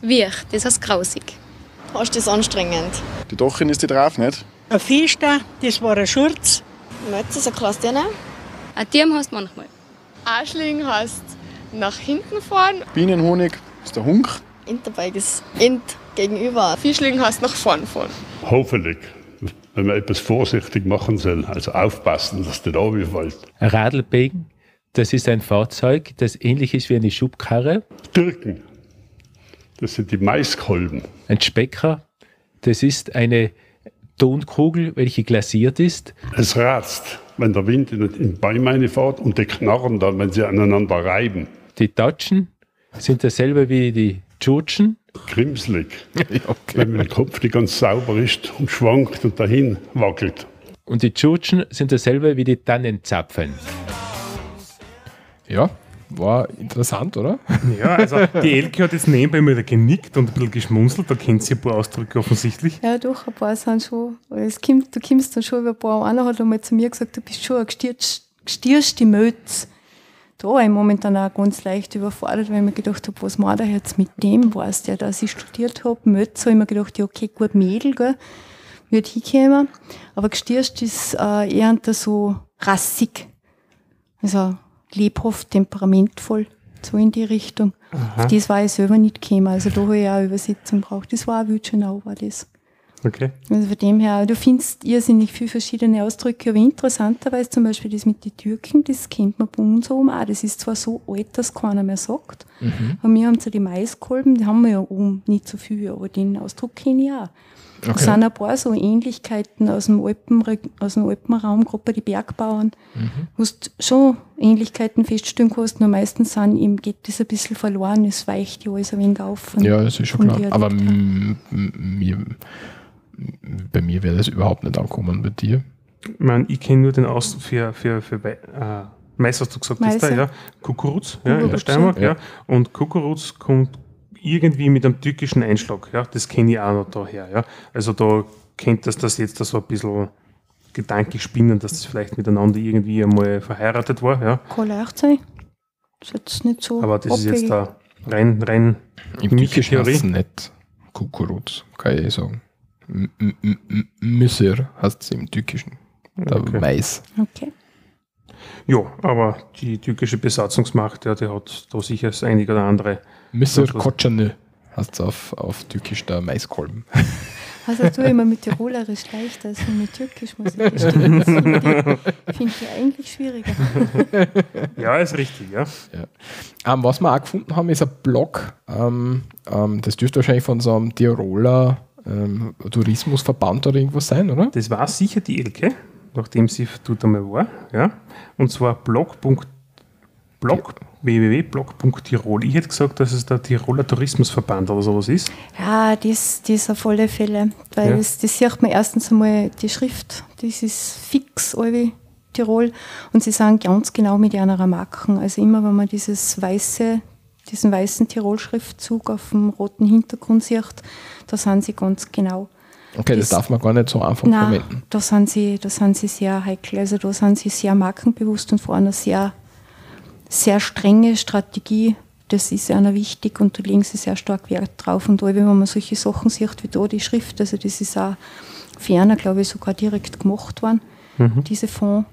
[SPEAKER 8] Wir, das heißt grausig.
[SPEAKER 9] Hast du das anstrengend?
[SPEAKER 6] Die Dachin ist die drauf, nicht?
[SPEAKER 7] Ein Fiester, das war ein Schurz.
[SPEAKER 9] Möchtest du so krass dir
[SPEAKER 8] Ein Tier hast du manchmal.
[SPEAKER 10] Arschling heißt nach hinten fahren,
[SPEAKER 6] Bienenhonig ist der Hunk.
[SPEAKER 9] Interbike ist int gegenüber.
[SPEAKER 10] Fischling heißt nach vorn fahren.
[SPEAKER 11] Hoffentlich, wenn man etwas vorsichtig machen soll, also aufpassen, dass der da fällt.
[SPEAKER 12] Ein Radlbegen, das ist ein Fahrzeug, das ähnlich ist wie eine Schubkarre.
[SPEAKER 11] Türken, das sind die Maiskolben.
[SPEAKER 12] Ein Specker, das ist eine Tonkugel, welche glasiert ist.
[SPEAKER 11] Es ratzt, wenn der Wind in die Bäume fährt und die knarren dann, wenn sie aneinander reiben.
[SPEAKER 12] Die Tatschen sind dasselbe wie die Tschutschen.
[SPEAKER 11] Grimslig,
[SPEAKER 3] Ja, okay.
[SPEAKER 11] wenn der Kopf nicht ganz sauber ist und schwankt und dahin wackelt.
[SPEAKER 12] Und die Tschutschen sind dasselbe wie die Tannenzapfen.
[SPEAKER 3] Ja, war interessant, oder?
[SPEAKER 2] Ja, also die Elke hat jetzt nebenbei mal wieder genickt und ein bisschen geschmunzelt, da kennt sie ein paar Ausdrücke offensichtlich.
[SPEAKER 4] Ja, doch, ein paar sind schon. Es kommt, du kommst dann schon über ein paar. Einer hat einmal zu mir gesagt, du bist schon ein gestierste Mötz. Da war ich momentan auch ganz leicht überfordert, weil ich mir gedacht habe, was macht er jetzt mit dem? Weiß der, dass ich studiert habe? Mötz, habe ich mir gedacht, ja, okay, gut, Mädel, gell, wird hinkommen. Aber gestierst ist äh, eher so rassig. Also lebhaft, temperamentvoll, so in die Richtung. Auf das war ich selber nicht gekommen. Also da habe ich auch eine Übersetzung gebraucht. Das war auch Wütschenau, war das.
[SPEAKER 2] Okay.
[SPEAKER 4] Also von dem her, du findest irrsinnig viele verschiedene Ausdrücke, aber interessanterweise zum Beispiel das mit den Türken, das kennt man bei uns oben auch. Das ist zwar so alt, dass keiner mehr sagt, aber wir haben so die Maiskolben, die haben wir ja oben nicht so viel, aber den Ausdruck kenne ich auch. Es sind ein paar so Ähnlichkeiten aus dem, Alpen, aus dem Alpenraum, gerade bei den Bergbauern, wo du schon Ähnlichkeiten feststellen kannst, nur meistens sind, ihm geht das ein bisschen verloren, es weicht ja alles ein wenig auf. von-
[SPEAKER 3] Ja, das ist schon klar. Aber mir, bei mir wäre das überhaupt nicht angekommen, bei dir.
[SPEAKER 2] Ich meine, ich kenne nur den Ausdruck für, für, für äh, Mais, hast du gesagt, ist da,
[SPEAKER 4] Meiser.
[SPEAKER 2] ja. Kukuruz, ja, in der Steiermark,
[SPEAKER 3] ja.
[SPEAKER 2] ja. Und Kukuruz kommt irgendwie mit einem türkischen Einschlag, ja. Das kenne ich auch noch daher, ja. Also da kennt das das jetzt da so ein bisschen gedanklich spinnen, dass das vielleicht miteinander irgendwie einmal verheiratet war, ja.
[SPEAKER 4] Kann leicht sein. Ist jetzt nicht so
[SPEAKER 2] Aber das ist jetzt
[SPEAKER 4] abwegig.
[SPEAKER 2] da rein, rein
[SPEAKER 3] Im
[SPEAKER 2] Mich
[SPEAKER 3] Türkischen heißt
[SPEAKER 2] Theorie?
[SPEAKER 3] es nicht Kukuruz, kann ich sagen. M- m- m- Müsser heißt es im Türkischen. Der
[SPEAKER 2] Okay.
[SPEAKER 3] Mais.
[SPEAKER 4] Okay.
[SPEAKER 2] Ja, aber die türkische Besatzungsmacht, ja, die hat da sicher das einige oder andere. Was-
[SPEAKER 3] Kotschanö heißt es auf, auf Türkisch der Maiskolben.
[SPEAKER 4] Also ich mir mit Tirolerisch leichter als mit Türkisch, muss ich gestehen. Das Finde ich, eigentlich schwieriger.
[SPEAKER 2] Ja, ist richtig, ja.
[SPEAKER 3] Ähm, was wir auch gefunden haben, ist ein Blog. Ähm, ähm, das dürfte wahrscheinlich von so einem Tiroler ähm, Tourismusverband oder irgendwas sein, oder?
[SPEAKER 2] Das war sicher die Elke, nachdem sie dort einmal war. Ja? Und zwar blog. Blog www.blog.tirol. Ich hätte gesagt, dass es der Tiroler Tourismusverband oder sowas ist.
[SPEAKER 4] Ja, das, das auf alle Fälle. Weil
[SPEAKER 2] Ja.
[SPEAKER 4] das, das sieht man erstens einmal die Schrift, das ist fix, alle Tirol. Und sie sagen ganz genau mit einer Marken. Also immer, wenn man dieses weiße diesen weißen Tirol-Schriftzug auf dem roten Hintergrund sieht, da sind sie ganz genau.
[SPEAKER 3] Okay, das, das darf man gar nicht so einfach
[SPEAKER 4] nein,
[SPEAKER 3] verwenden.
[SPEAKER 4] Da sind, sie, da sind sie sehr heikel. Also da sind sie sehr markenbewusst und vor einer sehr, sehr strenge Strategie. Das ist einer wichtig und da legen sie sehr stark Wert drauf. Und wenn man solche Sachen sieht wie da die Schrift, also das ist auch ferner, glaube ich, sogar direkt gemacht worden, mhm. diese Fonds.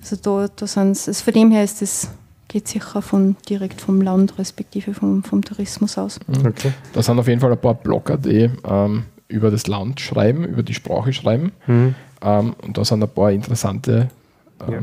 [SPEAKER 4] Also da, da sind also von dem her ist das geht sicher von, direkt vom Land respektive vom, vom Tourismus aus.
[SPEAKER 3] Okay. Da sind auf jeden Fall ein paar Blogger, die ähm, über das Land schreiben, über die Sprache schreiben. Mhm. Ähm, und da sind ein paar interessante ähm, ja.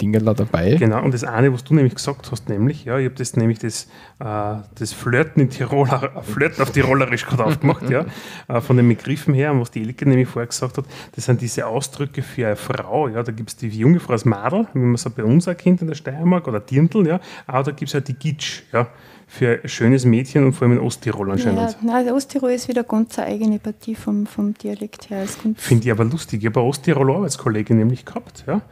[SPEAKER 3] Dinge dabei.
[SPEAKER 2] Genau, und das eine, was du nämlich gesagt hast, nämlich, ja, ich habe das nämlich das, äh, das Flirten in Tiroler, Flirten auf Tirolerisch gerade aufgemacht, ja, äh, von den Begriffen her, und was die Elke nämlich vorher gesagt hat, das sind diese Ausdrücke für eine Frau, ja, da gibt es die junge Frau als Madel, wie man es bei uns erkennt in der Steiermark, oder Dirndl, ja, aber da gibt es halt die Gitsch, ja, für ein schönes Mädchen und vor allem in Osttirol anscheinend.
[SPEAKER 4] Ja, nein, Osttirol ist wieder ganz eine eigene Partie vom, vom Dialekt her.
[SPEAKER 2] Finde ich aber lustig. Ich habe eine Osttiroler Arbeitskollegin nämlich gehabt. Ja?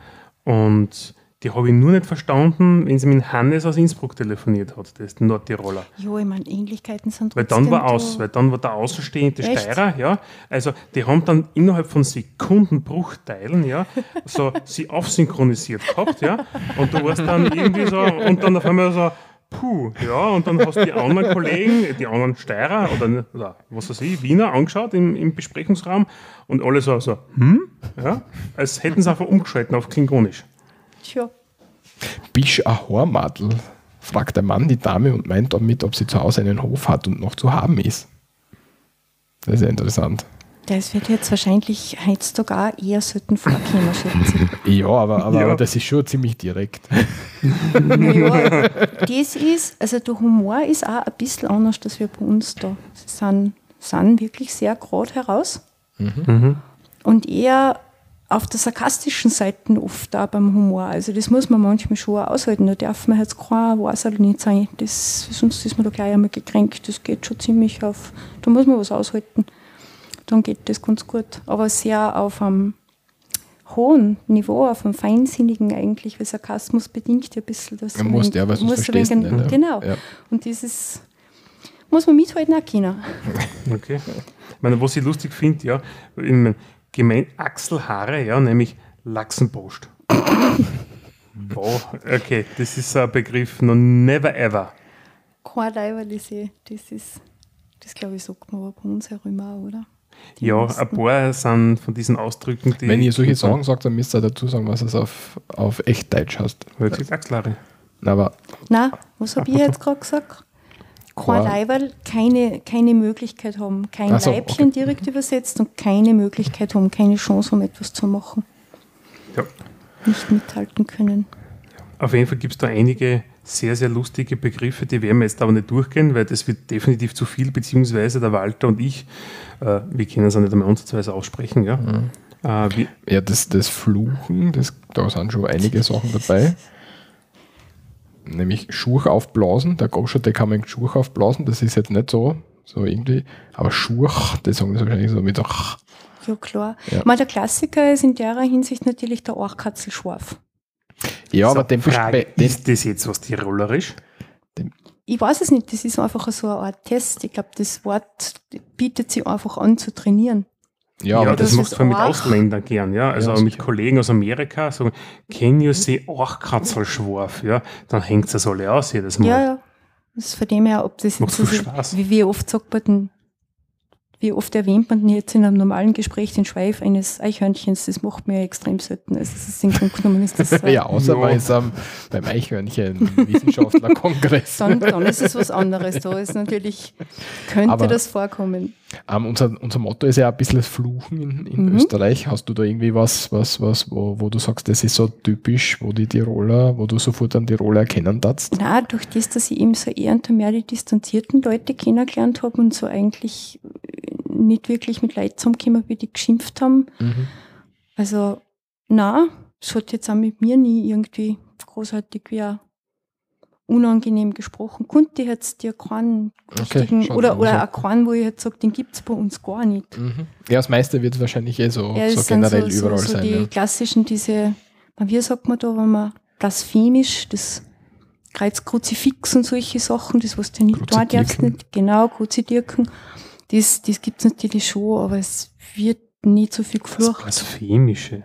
[SPEAKER 2] Und die habe ich nur nicht verstanden, wenn sie mit Hannes aus Innsbruck telefoniert hat, das ist ein Nordtiroler.
[SPEAKER 4] Ja, ich meine, Ähnlichkeiten sind
[SPEAKER 2] Weil dann war aus, weil dann war der außenstehende Echt? Steirer, ja. Also die haben dann innerhalb von Sekundenbruchteilen, ja, so sie aufsynchronisiert gehabt, ja. Und du warst dann irgendwie so, und dann auf einmal so, puh, ja, und dann hast du die anderen Kollegen, die anderen Steirer oder, oder was weiß ich, Wiener angeschaut im, im Besprechungsraum und alle so, so, hm? Ja, als hätten sie einfach umgeschalten auf Klingonisch.
[SPEAKER 4] Tja.
[SPEAKER 3] Bisch a Hormadl, fragt der Mann die Dame und meint damit, ob sie zu Hause einen Hof hat und noch zu haben ist. Das ist ja interessant.
[SPEAKER 4] Das wird jetzt wahrscheinlich heutzutage auch eher selten vorkommen, schätze
[SPEAKER 3] Ja, aber, aber, ja. aber das ist schon ziemlich direkt.
[SPEAKER 4] ja, das ist, also der Humor ist auch ein bisschen anders als wir bei uns da. Sie sind, sind wirklich sehr gerade heraus mhm. mhm. und eher auf der sarkastischen Seite oft auch beim Humor. Also das muss man manchmal schon aushalten. Da darf man jetzt kein Wasserl nicht sein. Das, sonst ist man da gleich einmal gekränkt. Das geht schon ziemlich auf, da muss man was aushalten dann geht das ganz gut. Aber sehr auf einem hohen Niveau, auf einem feinsinnigen eigentlich, weil Sarkasmus bedingt ja ein bisschen das.
[SPEAKER 3] Man muss ja, was du verstehst. Wenig,
[SPEAKER 4] nicht, Genau. Ja. Und dieses muss man mithalten auch können.
[SPEAKER 2] Okay. Ich meine, was ich lustig finde, ja, im gemein Achselhaare, ja, nämlich Lachsenpost. oh, okay, das ist ein Begriff, no never ever.
[SPEAKER 4] Kein Leiberlise, das ist, das glaube ich, sagt man aber bei uns herum auch, oder?
[SPEAKER 2] Ja, ein paar sind von diesen Ausdrücken,
[SPEAKER 3] die. Wenn ihr solche Sachen sagt, dann müsst ihr dazu sagen, was es auf, auf echt Deutsch heißt.
[SPEAKER 2] Hört sich Achslare.
[SPEAKER 3] Aber.
[SPEAKER 4] Nein, was habe ich jetzt gerade gesagt? Kein Leiberl, keine, keine Möglichkeit haben, kein so, Leibchen okay. direkt übersetzt und keine Möglichkeit haben, keine Chance haben, etwas zu machen.
[SPEAKER 2] Ja.
[SPEAKER 4] Nicht mithalten können.
[SPEAKER 2] Auf jeden Fall gibt es da einige sehr, sehr lustige Begriffe, die werden wir jetzt aber nicht durchgehen, weil das wird definitiv zu viel, beziehungsweise der Walter und ich, äh, wir können es auch nicht einmal ansatzweise aussprechen. Ja, mhm.
[SPEAKER 3] äh, ja das, das Fluchen, das, da sind schon einige Sachen dabei. Nämlich Schurch aufblasen, der Goscher, der kann man Schurch aufblasen, das ist jetzt nicht so, so irgendwie, aber Schurch, das sagen sie wahrscheinlich so mit Ach.
[SPEAKER 4] Ja, klar. Ja. Mal der Klassiker ist in der Hinsicht natürlich der Orchkatzelschwarf.
[SPEAKER 3] Ja, so, aber dem
[SPEAKER 2] Frage, ist das jetzt was Tirolerisch?
[SPEAKER 4] Ich weiß es nicht, das ist einfach so eine Art Test. Ich glaube, das Wort bietet sich einfach an zu trainieren.
[SPEAKER 2] Ja, ja das, das macht man mit Ausländern gern, ja. Also ja, mit Kollegen aus Amerika sagen, can you say Orchkatzelschwarf? Ja, dann hängt es alle aus jedes Mal.
[SPEAKER 4] Ja, ja. Das ist von dem her, ob das
[SPEAKER 2] jetzt so, Spaß.
[SPEAKER 4] wie, wie oft sagt man wie oft erwähnt man jetzt in einem normalen Gespräch den Schweif eines Eichhörnchens? Das macht mir extrem selten. Also das ist in Grunde genommen ist das.
[SPEAKER 3] Äh, ja, außer ist ähm, beim Eichhörnchen-Wissenschaftlerkongress.
[SPEAKER 4] dann, dann ist es was anderes. Da ist natürlich, könnte Aber, das vorkommen.
[SPEAKER 3] Ähm, unser, unser Motto ist ja ein bisschen das Fluchen in, in mhm. Österreich. Hast du da irgendwie was, was, was wo, wo du sagst, das ist so typisch, wo die Tiroler, wo du sofort an Tiroler erkennen darfst?
[SPEAKER 4] Na, durch das, dass ich eben so eher und mehr die distanzierten Leute kennengelernt habe und so eigentlich nicht wirklich mit Leuten zusammengekommen, wie die geschimpft haben. Mhm. Also, na, es hat jetzt auch mit mir nie irgendwie großartig wie unangenehm gesprochen. Konnte ich jetzt dir keinen
[SPEAKER 3] okay,
[SPEAKER 4] oder, oder auch keinen, wo ich jetzt sage, den gibt es bei uns gar nicht.
[SPEAKER 3] Mhm. Ja, das meiste wird wahrscheinlich eh so, ja, so generell so, überall so, so sein.
[SPEAKER 4] Die
[SPEAKER 3] ja.
[SPEAKER 4] klassischen, diese, wie sagt man da, wenn man blasphemisch, das Kreuz Kruzifix und solche Sachen, das was du nicht da darfst nicht, genau, Kruzidirken, das, das gibt es natürlich schon, aber es wird nicht so viel geflucht.
[SPEAKER 2] Das Blasphemische.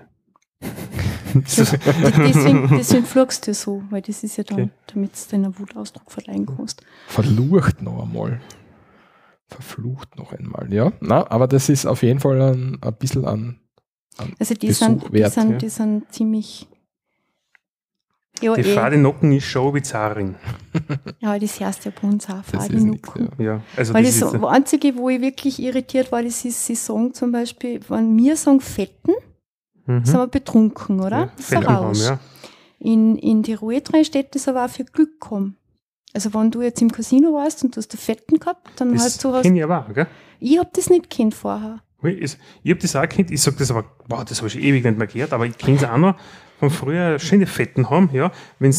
[SPEAKER 4] Das, deswegen, deswegen fluchst du so, weil das ist ja dann, okay. damit du deinen Wutausdruck verleihen kannst.
[SPEAKER 3] Verlucht noch einmal. Verflucht noch einmal, ja. Na, aber das ist auf jeden Fall ein, ein bisschen an, an
[SPEAKER 4] Also die sind, die, sind, ja. die sind ziemlich
[SPEAKER 2] ja, die eh. Fadenocken ist schon Bizarrin.
[SPEAKER 4] Ja, das heißt ja bei uns auch Fadenocken.
[SPEAKER 2] Ja. ja. also
[SPEAKER 4] Weil das, das Einzige, wo ich wirklich irritiert war, das ist, sie sagen zum Beispiel, wenn wir sagen Fetten, mhm. sind wir betrunken, oder? Ja, das ist raus. Ja. In, in die Ruhe drin steht das aber auch für Glück kommen. Also wenn du jetzt im Casino warst und du hast Fetten gehabt, dann
[SPEAKER 2] das
[SPEAKER 4] hast du... Das
[SPEAKER 2] kenne ich aber auch, gell?
[SPEAKER 4] Ich habe das nicht kennt vorher.
[SPEAKER 2] Ich, ich habe das auch kennt, ich sage das aber, wow, das habe ich ewig nicht mehr gehört, aber ich kenne es auch noch von früher, schöne Fetten haben, ja, wenn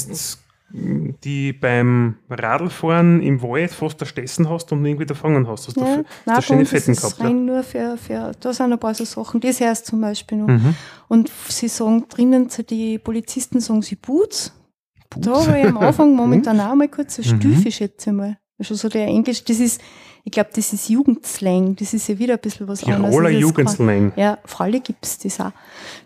[SPEAKER 2] die beim Radlfahren im Wald fast erstessen hast und irgendwie gefangen hast. hast
[SPEAKER 4] ja,
[SPEAKER 2] du
[SPEAKER 4] nein, schöne Fetten gehabt. Ja. nur für, für, da sind ein paar so Sachen, das heißt zum Beispiel noch. Mhm. Und sie sagen drinnen, die Polizisten sagen sie Boots. Boots. Da habe ich am Anfang momentan auch mal kurz so mhm. Stüfe, schätze ich mal. Also so der Englisch, das ist, ich glaube, das ist Jugendslang. Das ist ja wieder ein bisschen was
[SPEAKER 2] anderes. Tiroler Jugendslang.
[SPEAKER 4] Ja, Fralle gibt es das auch.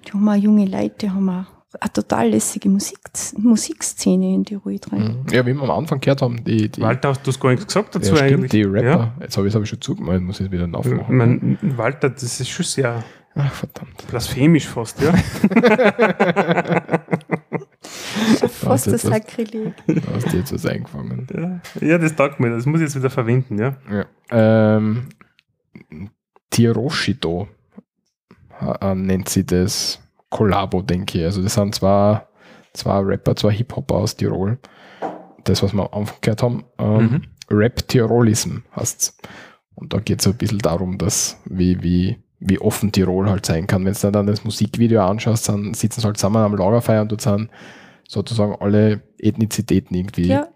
[SPEAKER 4] Die haben auch junge Leute, die haben auch eine total lässige Musik, Musikszene in Tirol drin.
[SPEAKER 3] Mhm. Ja, wie wir am Anfang gehört haben, die. die
[SPEAKER 2] Walter, hast du es gar nichts gesagt dazu
[SPEAKER 3] ja, stimmt, eigentlich? Die Rapper, ja. jetzt habe ich es aber schon zugemalt, muss ich es wieder nachmachen.
[SPEAKER 2] Mein, Walter, das ist schon sehr
[SPEAKER 3] Ach, verdammt.
[SPEAKER 2] blasphemisch fast, ja.
[SPEAKER 4] fast das Sakrileg.
[SPEAKER 3] Da hast du jetzt was eingefangen.
[SPEAKER 2] Ja. ja, das taugt mir, das muss ich jetzt wieder verwenden, ja.
[SPEAKER 3] ja. Ähm, Tiroshido äh, nennt sie das Kollabo, denke ich. Also das sind zwei, zwei Rapper, zwei Hip-Hopper aus Tirol. Das, was wir am Anfang gehört haben. Ähm, mhm. Rap Tirolism heißt es. Und da geht es ein bisschen darum, dass wie, wie, wie offen Tirol halt sein kann. Wenn du dann das Musikvideo anschaust, dann sitzen sie halt zusammen am Lagerfeuer und dort sind sozusagen alle Ethnizitäten irgendwie ja,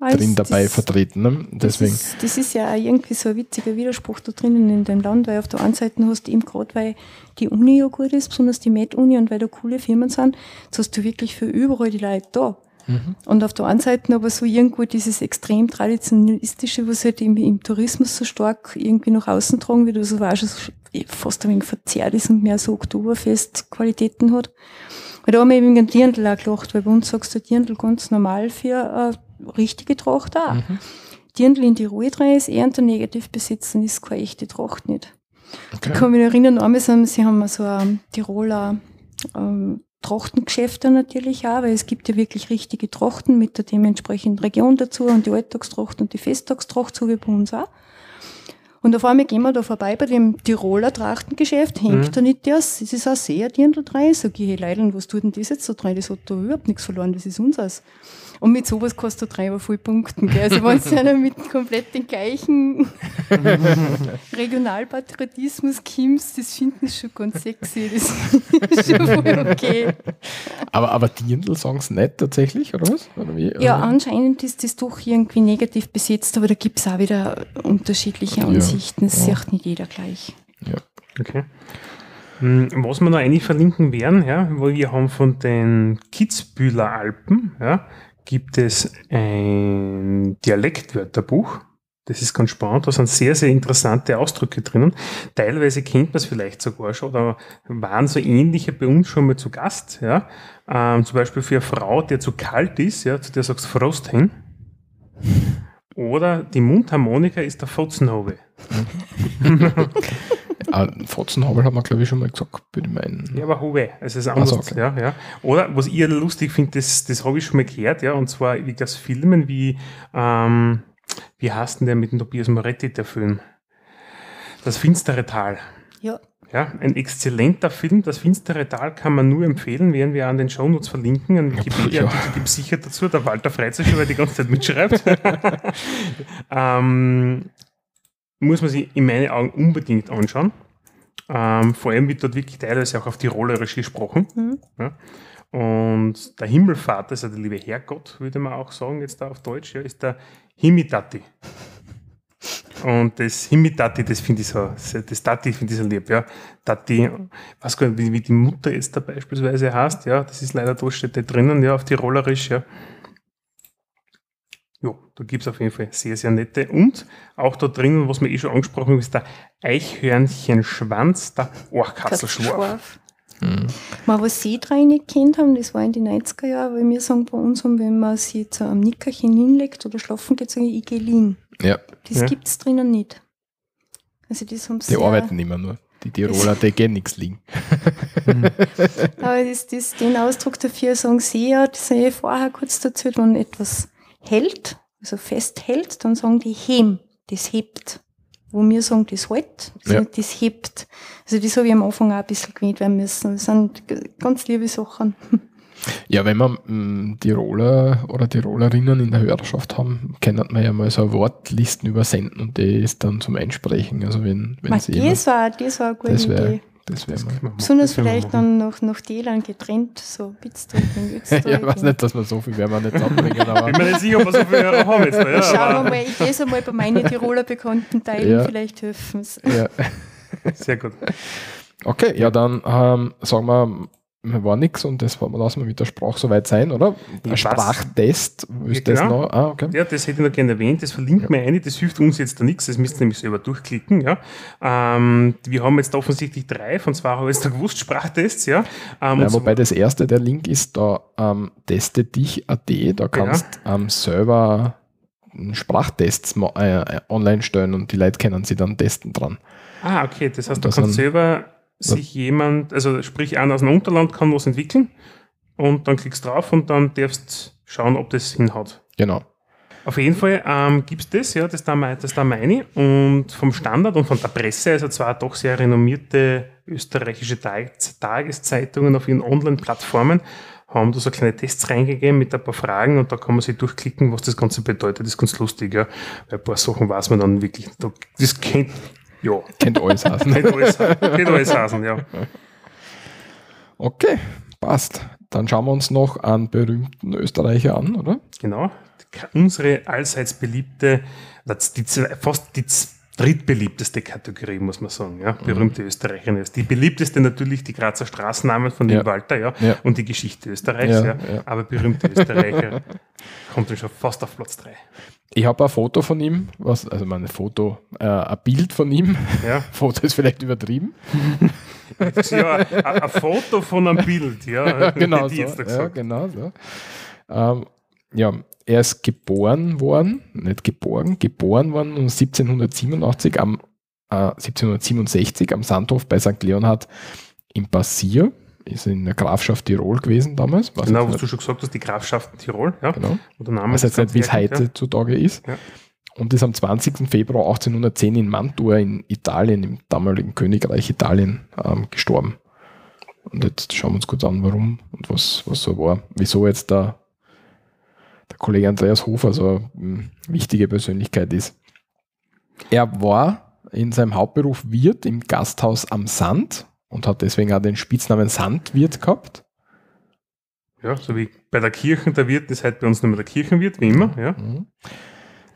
[SPEAKER 3] drin dabei das, vertreten. Ne? Deswegen.
[SPEAKER 4] Das ist, das ist, ja irgendwie so ein witziger Widerspruch da drinnen in dem Land, weil auf der einen Seite hast du eben gerade, weil die Uni ja gut ist, besonders die Med-Uni und weil da coole Firmen sind, so hast du wirklich für überall die Leute da. Mhm. Und auf der anderen Seite aber so irgendwo dieses extrem traditionalistische, was halt im, im Tourismus so stark irgendwie nach außen tragen wird, also war schon fast ein wenig verzerrt ist und mehr so Oktoberfest-Qualitäten hat. Weil da haben wir eben den Dirndl auch gelacht, weil bei uns sagst du Dirndl ganz normal für eine richtige Tracht auch. Mhm. Dirndl in die Ruhe drin ist eher unter negativ besetzt und ist keine echte Tracht nicht. Okay. Ich kann mich erinnern, einmal sind, sie haben so ein Tiroler ähm, Trachtengeschäfte natürlich auch, weil es gibt ja wirklich richtige Trachten mit der dementsprechenden Region dazu und die Alltagstracht und die Festtagstracht, so wie bei uns auch. Und auf einmal gehen wir da vorbei bei dem Tiroler Trachtengeschäft, hängt mhm. da nicht das, es ist auch sehr Dirndl drin. Sag ich, hey Leidl, was tut denn das jetzt so drin? Das hat da überhaupt nichts verloren, das ist unseres. Und mit sowas kannst du dreimal voll punkten. Gell? Also wenn du mit komplett den gleichen Regionalpatriotismus kommst, das finden sie schon ganz sexy. Das ist schon voll okay.
[SPEAKER 3] Aber, aber Dirndl sagen sie nicht tatsächlich, oder was? Oder
[SPEAKER 4] wie? Ja, anscheinend ist das doch irgendwie negativ besetzt, aber da gibt es auch wieder unterschiedliche Ansichten. Das ja. sieht nicht jeder gleich.
[SPEAKER 3] Ja.
[SPEAKER 2] Okay. Hm, was wir noch eigentlich verlinken werden, ja, weil wir haben von den Kitzbühler Alpen, ja, gibt es ein Dialektwörterbuch. Das ist ganz spannend. Da sind sehr, sehr interessante Ausdrücke drinnen. Teilweise kennt man es vielleicht sogar schon oder waren so ähnliche bei uns schon mal zu Gast. Ja? Ähm, zum Beispiel für eine Frau, die zu kalt ist, ja, zu der sagst du Frost hin. Oder die Mundharmonika ist der Fotzenhove.
[SPEAKER 3] Ah, Fotzenhobel hat man, glaube ich, schon mal gesagt, würde ich meinen.
[SPEAKER 2] Ja, aber Hove, also es ist anders. Also, okay. ja, ja. Oder was ich lustig finde, das, das habe ich schon mal gehört, ja, und zwar wie das Filmen wie, ähm, wie heißt denn der mit dem Tobias Moretti, der Film? Das finstere Tal.
[SPEAKER 4] Ja.
[SPEAKER 2] Ja, ein exzellenter Film. Das finstere Tal kann man nur empfehlen, werden wir an den Shownotes verlinken. Ein Wikipedia-Artikel gibt es sicher dazu. Der Walter schon, weil die ganze Zeit mitschreibt. ähm, muss man sich in meinen Augen unbedingt anschauen. Ähm, vor allem wird dort wirklich teilweise auch auf Tirolerisch gesprochen. Mhm. Ja. Und der Himmelvater, also der liebe Herrgott, würde man auch sagen, jetzt da auf Deutsch, ja, ist der Himitati. Und das Himitati, das finde ich so, das Tati finde ich so lieb, ja. Tati, weiß gar nicht, wie, wie die Mutter jetzt da beispielsweise heißt, ja, das ist leider da steht da drinnen, ja, auf Tirolerisch, ja. Ja, da gibt es auf jeden Fall sehr, sehr nette. Und auch da drinnen, was wir eh schon angesprochen haben, ist der Eichhörnchenschwanz, der Orchkasselschwarf.
[SPEAKER 4] Mhm. Mal, was sie drei nicht kennt haben, das war in den 90er Jahren, weil wir sagen bei uns, haben, wenn man sich zu einem Nickerchen hinlegt oder schlafen geht, sagen ich gehe liegen.
[SPEAKER 3] Ja.
[SPEAKER 4] Das
[SPEAKER 2] Ja.
[SPEAKER 4] gibt es drinnen nicht. Also das haben
[SPEAKER 3] Die
[SPEAKER 4] sie
[SPEAKER 3] arbeiten immer nur. Die Tiroler, die gehen nichts liegen.
[SPEAKER 4] Aber das, das, den Ausdruck dafür sagen sie ja, das habe ich vorher kurz dazu, wenn etwas hält, also festhält, dann sagen die hem, das hebt. Wo wir sagen, das hält, das,
[SPEAKER 3] Ja.
[SPEAKER 4] das hebt. Also das habe ich am Anfang auch ein bisschen gewöhnt werden müssen. Das sind ganz liebe Sachen.
[SPEAKER 3] Ja, wenn wir mm, Tiroler oder Tirolerinnen in der Hörerschaft haben, können wir ja mal so Wortlisten übersenden und die ist dann zum Einsprechen. Also wenn, wenn
[SPEAKER 4] Ma,
[SPEAKER 3] sie
[SPEAKER 4] das, war, das war eine gute
[SPEAKER 3] das
[SPEAKER 4] Idee.
[SPEAKER 3] Das wär mal.
[SPEAKER 4] Besonders vielleicht dann noch nach Tälern getrennt, so Bitztrecken,
[SPEAKER 3] ja, ich weiß nicht, dass wir so viel werden wir nicht zusammenbringen, aber
[SPEAKER 2] Bin mir nicht sicher, ob wir so viele Hörer haben jetzt. Ja,
[SPEAKER 4] Schauen wir mal, ich lese mal bei meinen Tiroler Bekannten teilen,
[SPEAKER 3] Ja.
[SPEAKER 4] vielleicht helfen es.
[SPEAKER 3] ja.
[SPEAKER 2] Sehr gut.
[SPEAKER 3] Okay, ja, dann ähm, sagen wir, war nichts und das lassen wir mit der Sprache soweit sein, oder? Ein? Sprachtest, ist das
[SPEAKER 2] genau.
[SPEAKER 3] noch? Ah, okay.
[SPEAKER 2] Ja, das hätte ich noch gerne erwähnt. Das verlinkt mir eine, das hilft uns jetzt da nichts, das müsst ihr nämlich selber durchklicken. Ja. Ähm, wir haben jetzt offensichtlich drei, von zwei habe ich jetzt da gewusst, Sprachtests. Ja. Ähm,
[SPEAKER 3] Ja, wobei das erste, der Link ist da ähm, teste dich.at, da kannst ähm, selber einen Sprachtests ma- äh, online stellen und die Leute können sie dann testen dran.
[SPEAKER 2] Ah, okay, das heißt, da
[SPEAKER 3] Das
[SPEAKER 2] kann
[SPEAKER 3] sind-
[SPEAKER 2] selber sich jemand, also sprich einer aus einem Unterland kann was entwickeln und dann klickst drauf und dann darfst schauen, ob das hinhaut.
[SPEAKER 3] Genau.
[SPEAKER 2] Auf jeden Fall ähm, gibt es das, ja, das da, mein, das da meine. Und vom Standard und von der Presse, also zwar doch sehr renommierte österreichische Tag Tageszeitungen auf ihren Online-Plattformen, haben da so kleine Tests reingegeben mit ein paar Fragen und da kann man sich durchklicken, was das Ganze bedeutet. Das ist ganz lustig, ja. Weil ein paar Sachen weiß man dann wirklich. Da, das kennt, ja.
[SPEAKER 3] Kennt alles heißen.
[SPEAKER 2] kennt alles, kennt heißen, ja.
[SPEAKER 3] Okay, passt. Dann schauen wir uns noch einen berühmten Österreicher an, oder?
[SPEAKER 2] Genau. Unsere allseits beliebte, die, zwei- fast die z- drittbeliebteste Kategorie, muss man sagen. Ja? Berühmte Österreicherin ist. Die beliebteste natürlich die Grazer Straßennamen von dem
[SPEAKER 3] Ja.
[SPEAKER 2] Walter ja?
[SPEAKER 3] Ja.
[SPEAKER 2] und die Geschichte Österreichs.
[SPEAKER 3] Ja.
[SPEAKER 2] Aber berühmte Österreicher kommt dann schon fast auf Platz 3.
[SPEAKER 3] Ich habe ein Foto von ihm, was, also mein Foto, äh, ein Bild von ihm.
[SPEAKER 2] Ja.
[SPEAKER 3] Foto ist vielleicht übertrieben.
[SPEAKER 2] ja, ein, ein Foto von einem Bild, ja.
[SPEAKER 3] genau so. Ja, genau so. Ähm, ja, er ist geboren worden, nicht geboren, geboren worden um 1787 am äh, 1767 am Sandhof bei St. Leonhard im Passier. Ist in der Grafschaft Tirol gewesen damals. Weiß
[SPEAKER 2] Genau, was du schon gesagt hast, die Grafschaft Tirol. Ja.
[SPEAKER 3] Genau.
[SPEAKER 2] Und der Name ist
[SPEAKER 3] jetzt nicht, wie es heutzutage ist.
[SPEAKER 2] Ja.
[SPEAKER 3] Und ist am 20. Februar 1810 in Mantua in Italien, im damaligen Königreich Italien, ähm, gestorben. Und jetzt schauen wir uns kurz an, warum und was, was so war. Wieso jetzt der, der Kollege Andreas Hofer so eine wichtige Persönlichkeit ist. Er war in seinem Hauptberuf Wirt im Gasthaus am Sand und hat deswegen auch den Spitznamen Sandwirt gehabt.
[SPEAKER 2] Ja, so wie bei der Kirche, der Wirt ist halt bei uns nicht mehr der Kirchenwirt, wie immer. Ja.
[SPEAKER 3] Mhm.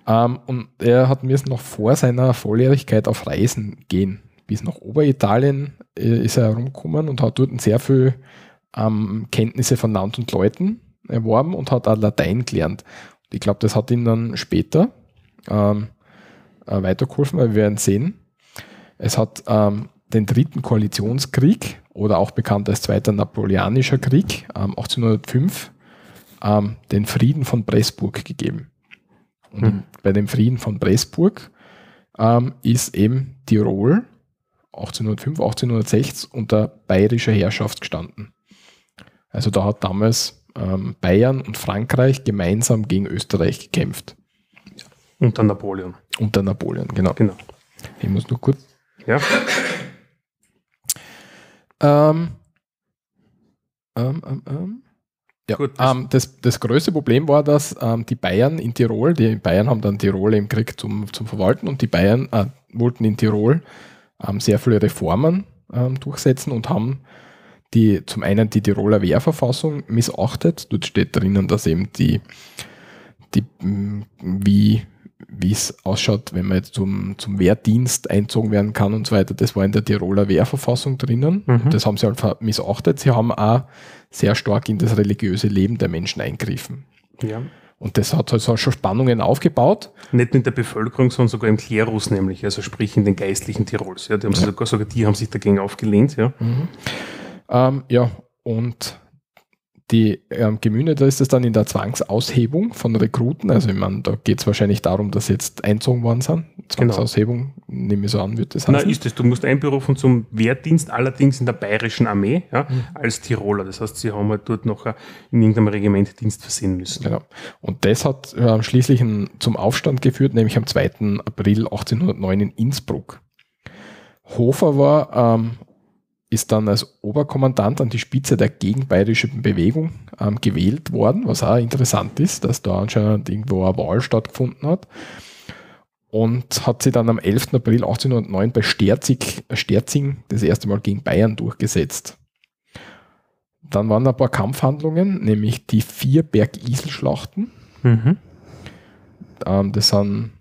[SPEAKER 3] Ähm, und er hat müssen noch vor seiner Volljährigkeit auf Reisen gehen. Bis nach Oberitalien äh, ist er herumgekommen und hat dort sehr viel ähm, Kenntnisse von Land und Leuten erworben und hat auch Latein gelernt. Und ich glaube, das hat ihm dann später ähm, äh, weitergeholfen, weil wir werden sehen. Es hat ähm, den dritten Koalitionskrieg oder auch bekannt als Zweiter Napoleonischer Krieg ähm, 1805 ähm, den Frieden von Pressburg gegeben. Und
[SPEAKER 2] Hm.
[SPEAKER 3] bei dem Frieden von Pressburg ähm, ist eben Tirol 1805, 1806 unter bayerischer Herrschaft gestanden. Also da hat damals ähm, Bayern und Frankreich gemeinsam gegen Österreich gekämpft.
[SPEAKER 2] Unter Napoleon.
[SPEAKER 3] Unter Napoleon, genau.
[SPEAKER 2] Genau.
[SPEAKER 3] Ich muss nur kurz.
[SPEAKER 2] Ja.
[SPEAKER 3] Ähm, ähm, ähm, ähm. Ja,
[SPEAKER 2] Gut, das-
[SPEAKER 3] ähm, das, das größte Problem war, dass die Bayern in Tirol, die Bayern haben dann Tirol im Krieg zum, zum Verwalten und die Bayern äh, wollten in Tirol sehr viele Reformen durchsetzen und haben die zum einen die Tiroler Wehrverfassung missachtet. Dort steht drinnen, dass eben die, die mh, wie wie es ausschaut, wenn man jetzt zum, zum Wehrdienst einzogen werden kann und so weiter. Das war in der Tiroler Wehrverfassung drinnen.
[SPEAKER 2] Mhm.
[SPEAKER 3] Das haben sie halt missachtet. Sie haben auch sehr stark in das religiöse Leben der Menschen eingegriffen.
[SPEAKER 2] ja.
[SPEAKER 3] Und das hat halt so schon Spannungen aufgebaut.
[SPEAKER 2] Nicht nur in der Bevölkerung, sondern sogar im Klerus nämlich, also sprich in den geistlichen Tirols. Ja, die haben sich sogar, sogar die haben sich dagegen aufgelehnt. Ja,
[SPEAKER 3] Ähm, ja, und die ähm, gemündet ist es dann in der Zwangsaushebung von Rekruten. Also ich meine, da geht es wahrscheinlich darum, dass jetzt einzogen worden sind. Zwangsaushebung, nehme ich so an, wird das
[SPEAKER 2] Na,
[SPEAKER 3] heißen.
[SPEAKER 2] ist es. Du musst einberufen zum Wehrdienst, allerdings in der bayerischen Armee, ja,
[SPEAKER 3] Mhm.
[SPEAKER 2] als Tiroler. Das heißt, sie haben halt dort noch in irgendeinem Regiment Dienst versehen müssen.
[SPEAKER 3] Genau. Und das hat ähm, schließlich zum Aufstand geführt, nämlich am 2. April 1809 in Innsbruck. Hofer war, ähm, ist dann als Oberkommandant an die Spitze der gegenbayerischen Bewegung ähm, gewählt worden, was auch interessant ist, dass da anscheinend irgendwo eine Wahl stattgefunden hat. Und hat sich dann am 11. April 1809 bei Sterzig, Sterzing das erste Mal gegen Bayern durchgesetzt. Dann waren ein paar Kampfhandlungen, nämlich die vier Bergisel-Schlachten.
[SPEAKER 2] Mhm.
[SPEAKER 3] Ähm, das sind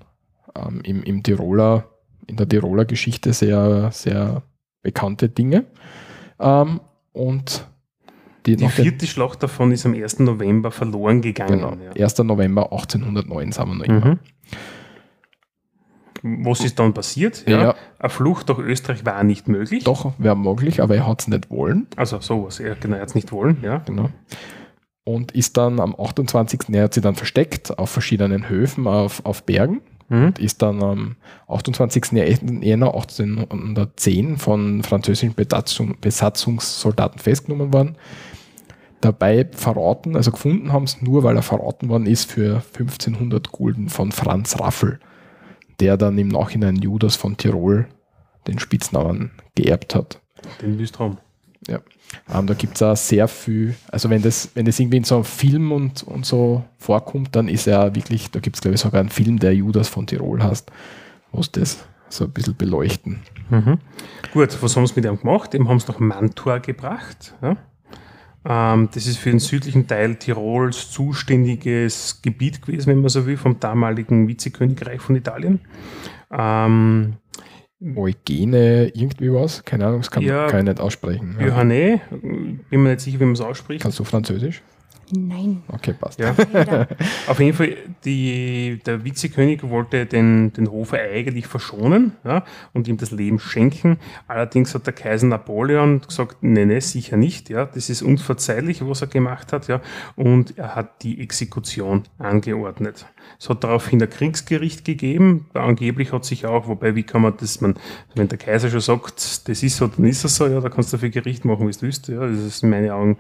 [SPEAKER 3] ähm, im, im Tiroler, in der Tiroler Geschichte sehr, sehr bekannte Dinge. Ähm, und die,
[SPEAKER 2] Die vierte Schlacht davon ist am 1. November verloren gegangen.
[SPEAKER 3] genau,
[SPEAKER 2] Ja.
[SPEAKER 3] 1. November 1809 sind wir noch immer.
[SPEAKER 2] Mhm. Was ist dann passiert? Ja.
[SPEAKER 3] Ja.
[SPEAKER 2] Eine Flucht durch Österreich war nicht möglich.
[SPEAKER 3] Doch, wäre möglich, aber er hat es nicht wollen.
[SPEAKER 2] Also sowas, ja, genau, er hat es nicht wollen, ja.
[SPEAKER 3] Genau. Und ist dann am 28. Er hat sie dann versteckt auf verschiedenen Höfen auf, auf Bergen
[SPEAKER 2] Mhm.
[SPEAKER 3] und ist dann am 28. Jänner 1810 von französischen Besatzung, Besatzungssoldaten festgenommen worden. Dabei verraten, also gefunden haben es nur, weil er verraten worden ist für 1500 Gulden von Franz Raffel, der dann im Nachhinein Judas von Tirol den Spitznamen geerbt hat.
[SPEAKER 2] Den haben.
[SPEAKER 3] Ja. Ähm, da gibt es auch sehr viel, also wenn das, wenn das irgendwie in so einem Film und, und so vorkommt, dann ist er wirklich, da gibt es glaube ich sogar einen Film, der Judas von Tirol heißt, es das so ein bisschen beleuchten.
[SPEAKER 2] Mhm. Gut, was haben sie mit ihm gemacht? Eben haben sie nach Mantua gebracht. Ja? Ähm, das ist für den südlichen Teil Tirols zuständiges Gebiet gewesen, wenn man so will, vom damaligen Vizekönigreich von Italien. Ähm,
[SPEAKER 3] Eugene, irgendwie was, keine Ahnung, das kann,
[SPEAKER 2] Ja.
[SPEAKER 3] kann ich nicht aussprechen. Ja.
[SPEAKER 2] Johanne, bin mir nicht sicher, wie man es ausspricht.
[SPEAKER 3] Kannst du Französisch?
[SPEAKER 4] Nein.
[SPEAKER 3] Okay, passt.
[SPEAKER 2] Ja. Auf jeden Fall, die, der Vizekönig wollte den, den Hofer eigentlich verschonen ja, und ihm das Leben schenken. Allerdings hat der Kaiser Napoleon gesagt, nee, nee, sicher nicht. Ja, das ist unverzeihlich, was er gemacht hat. Ja, und er hat die Exekution angeordnet. Es hat daraufhin ein Kriegsgericht gegeben. Angeblich hat sich auch, wobei, wie kann man das, man, wenn der Kaiser schon sagt, das ist so, dann ist es so, ja, da kannst du dafür Gericht machen, wie du willst. Ja, das ist in meinen Augen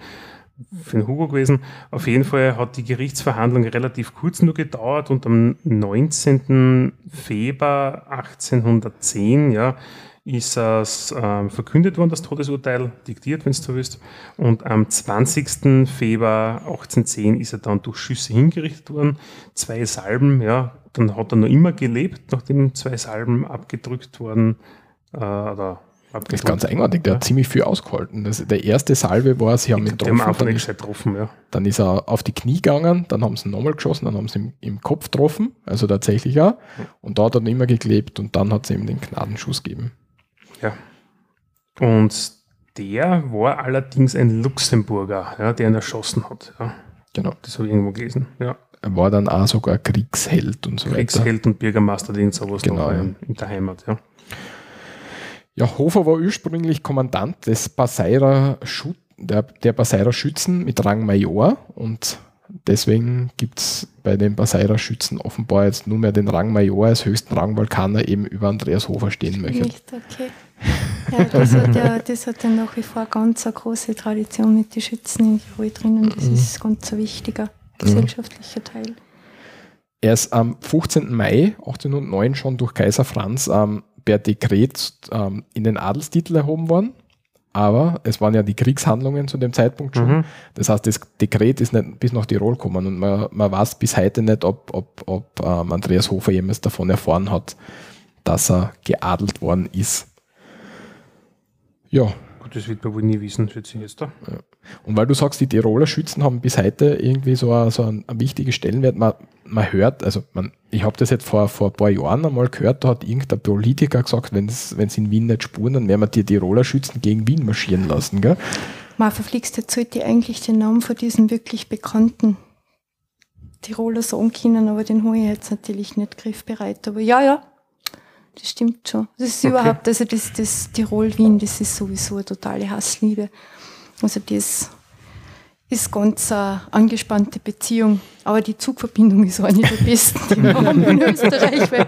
[SPEAKER 2] für den Hugo gewesen. Auf jeden Fall hat die Gerichtsverhandlung relativ kurz nur gedauert und am 19. Februar 1810 ja, ist es ähm, verkündet worden, das Todesurteil, diktiert, wenn du so willst. Und am 20. Februar 1810 ist er dann durch Schüsse hingerichtet worden. Zwei Salben, ja, dann hat er noch immer gelebt, nachdem zwei Salben abgedrückt wurden. Äh, oder
[SPEAKER 3] Das ist ganz eigenartig, der hat ziemlich viel ausgehalten. Das, der erste Salve war, sie haben ihn
[SPEAKER 2] haben
[SPEAKER 3] getroffen,
[SPEAKER 2] einfach
[SPEAKER 3] dann ist,
[SPEAKER 2] getroffen, ja.
[SPEAKER 3] dann ist er auf die Knie gegangen, dann haben sie ihn nochmal geschossen, dann haben sie ihn im Kopf getroffen, also tatsächlich auch. Und da hat er immer geklebt und dann hat es ihm den Gnadenschuss gegeben.
[SPEAKER 2] Ja. Und der war allerdings ein Luxemburger, ja, der ihn erschossen hat. Ja.
[SPEAKER 3] Genau.
[SPEAKER 2] Das habe ich irgendwo gelesen. Ja.
[SPEAKER 3] Er war dann auch sogar Kriegsheld und so weiter.
[SPEAKER 2] Kriegsheld und Bürgermeister, den sowas
[SPEAKER 3] Genau,
[SPEAKER 2] da
[SPEAKER 3] ja.
[SPEAKER 2] in der Heimat. Ja.
[SPEAKER 3] Ja, Hofer war ursprünglich Kommandant des Baseirer Schu der, der Baseirer Schützen mit Rang Major und deswegen gibt es bei den Baseirer Schützen offenbar jetzt nur mehr den Rang Major als höchsten Rang, weil keiner eben über Andreas Hofer stehen möchte.
[SPEAKER 4] Nicht, okay. Ja, das hat ja, das hat ja nach wie vor ganz eine große Tradition mit den Schützen in Tirol drinnen. Das
[SPEAKER 3] Mhm.
[SPEAKER 4] ist ganz ein wichtiger gesellschaftlicher Teil.
[SPEAKER 3] Er ist am 15. Mai 1809 schon durch Kaiser Franz ähm, per Dekret ähm, in den Adelstitel erhoben worden. Aber es waren ja die Kriegshandlungen zu dem Zeitpunkt schon.
[SPEAKER 2] Mhm.
[SPEAKER 3] Das heißt, das Dekret ist nicht bis nach Tirol gekommen und man, man weiß bis heute nicht, ob, ob, ob ähm, Andreas Hofer jemals davon erfahren hat, dass er geadelt worden ist. Ja,
[SPEAKER 2] das wird man wohl nie wissen, schätze ich jetzt da.
[SPEAKER 3] und weil du sagst, die Tiroler Schützen haben bis heute irgendwie so, ein, so ein, ein wichtiges Stellenwert, man, man hört, also man, ich habe das jetzt vor, vor ein paar Jahren einmal gehört, da hat irgendein Politiker gesagt, wenn es in Wien nicht spuren, dann werden wir die Tiroler Schützen gegen Wien marschieren lassen. Gell?
[SPEAKER 4] Man verflixt jetzt sollte eigentlich den Namen von diesen wirklich bekannten Tiroler sagen können, aber den habe ich jetzt natürlich nicht griffbereit. Aber ja, ja, das stimmt schon. Das ist
[SPEAKER 2] Okay.
[SPEAKER 4] überhaupt, also das, das Tirol-Wien, das ist sowieso eine totale Hassliebe. Also das ist ganz eine angespannte Beziehung. Aber die Zugverbindung ist eine der besten, die wir haben in Österreich, weil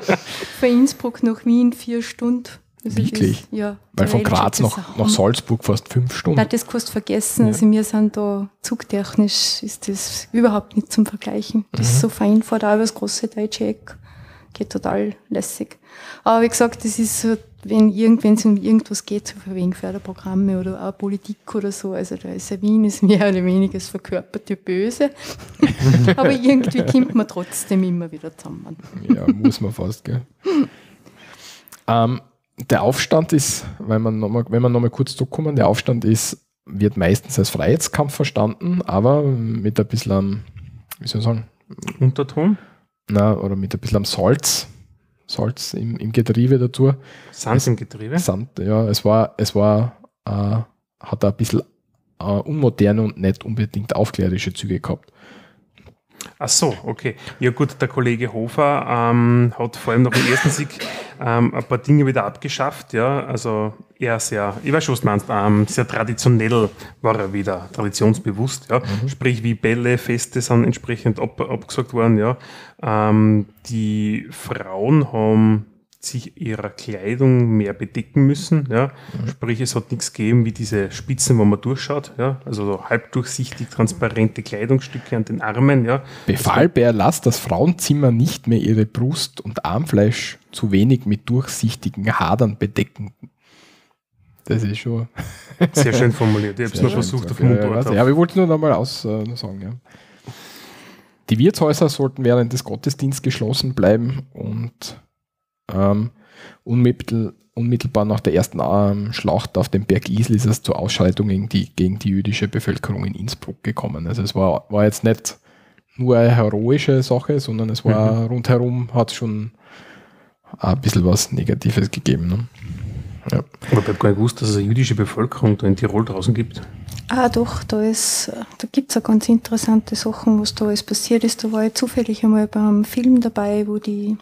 [SPEAKER 4] von Innsbruck nach Wien vier Stunden. Also das-
[SPEAKER 3] Wirklich?
[SPEAKER 4] ja.
[SPEAKER 3] Weil von Graz
[SPEAKER 4] ist
[SPEAKER 3] nach, nach. Salzburg fast fünf Stunden.
[SPEAKER 4] Nein, das kannst du vergessen.
[SPEAKER 3] Ja.
[SPEAKER 4] Also wir sind da zugtechnisch ist das überhaupt nicht zum Vergleichen. Das ist
[SPEAKER 3] Mhm.
[SPEAKER 4] so fein vor da über das große deutsche Eck. Geht total lässig. Aber wie gesagt, das ist so, wenn irgendwann es um irgendwas geht, so für wegen Förderprogramme oder auch Politik oder so, also da ist ja Wien ist mehr oder weniger das verkörperte Böse. Aber irgendwie kommt man trotzdem immer wieder zusammen.
[SPEAKER 3] Ja, muss man fast, gell? ähm, der Aufstand ist, wenn man nochmal, wenn man nochmal kurz zurückkommen, der Aufstand ist, wird meistens als Freiheitskampf verstanden, aber mit ein bisschen, am, wie soll ich sagen,
[SPEAKER 2] Unterton?
[SPEAKER 3] na, oder mit ein bisschen am Salz, Salz im, im Getriebe dazu.
[SPEAKER 2] Sand im Getriebe?
[SPEAKER 3] Sand, ja, es war, es war, äh, hat ein bisschen äh, unmoderne und nicht unbedingt aufklärerische Züge gehabt.
[SPEAKER 2] Ach so, okay. Ja gut, der Kollege Hofer ähm, hat vor allem nach dem ersten Sieg ähm, ein paar Dinge wieder abgeschafft, ja, also eher sehr, ich weiß schon, was du meinst, ähm, sehr traditionell war er wieder, traditionsbewusst, ja, sprich wie Bälle, Feste sind entsprechend ab, abgesagt worden, ja. Ähm, die Frauen haben sich ihrer Kleidung mehr bedecken müssen, ja, sprich es hat nichts gegeben wie diese Spitzen, wo man durchschaut, ja, also so halbdurchsichtig transparente Kleidungsstücke an den Armen, ja.
[SPEAKER 3] Befahl bei Erlass, dass Frauenzimmer nicht mehr ihre Brust- und Armfleisch zu wenig mit durchsichtigen Hadern bedecken. Das ist schon.
[SPEAKER 2] Sehr schön formuliert. Ich habe es nur versucht auf
[SPEAKER 3] gesagt. ja, ja, ich. wollte nur nochmal aus äh, sagen. Ja. Die Wirtshäuser sollten während des Gottesdienstes geschlossen bleiben und ähm, unmittel, unmittelbar nach der ersten ähm, Schlacht auf dem Berg Isl ist es zu Ausschreitungen gegen die, gegen die jüdische Bevölkerung in Innsbruck gekommen. Also es war, war jetzt nicht nur eine heroische Sache, sondern es war rundherum hat es schon ein bisschen was Negatives gegeben. Ne? Ja.
[SPEAKER 2] Aber ich habe gar nicht gewusst, dass es eine jüdische Bevölkerung da in Tirol draußen gibt.
[SPEAKER 4] Ah, doch, da ist, da gibt's auch ganz interessante Sachen, was da alles passiert ist. Da war ich zufällig einmal beim Film dabei, wo die,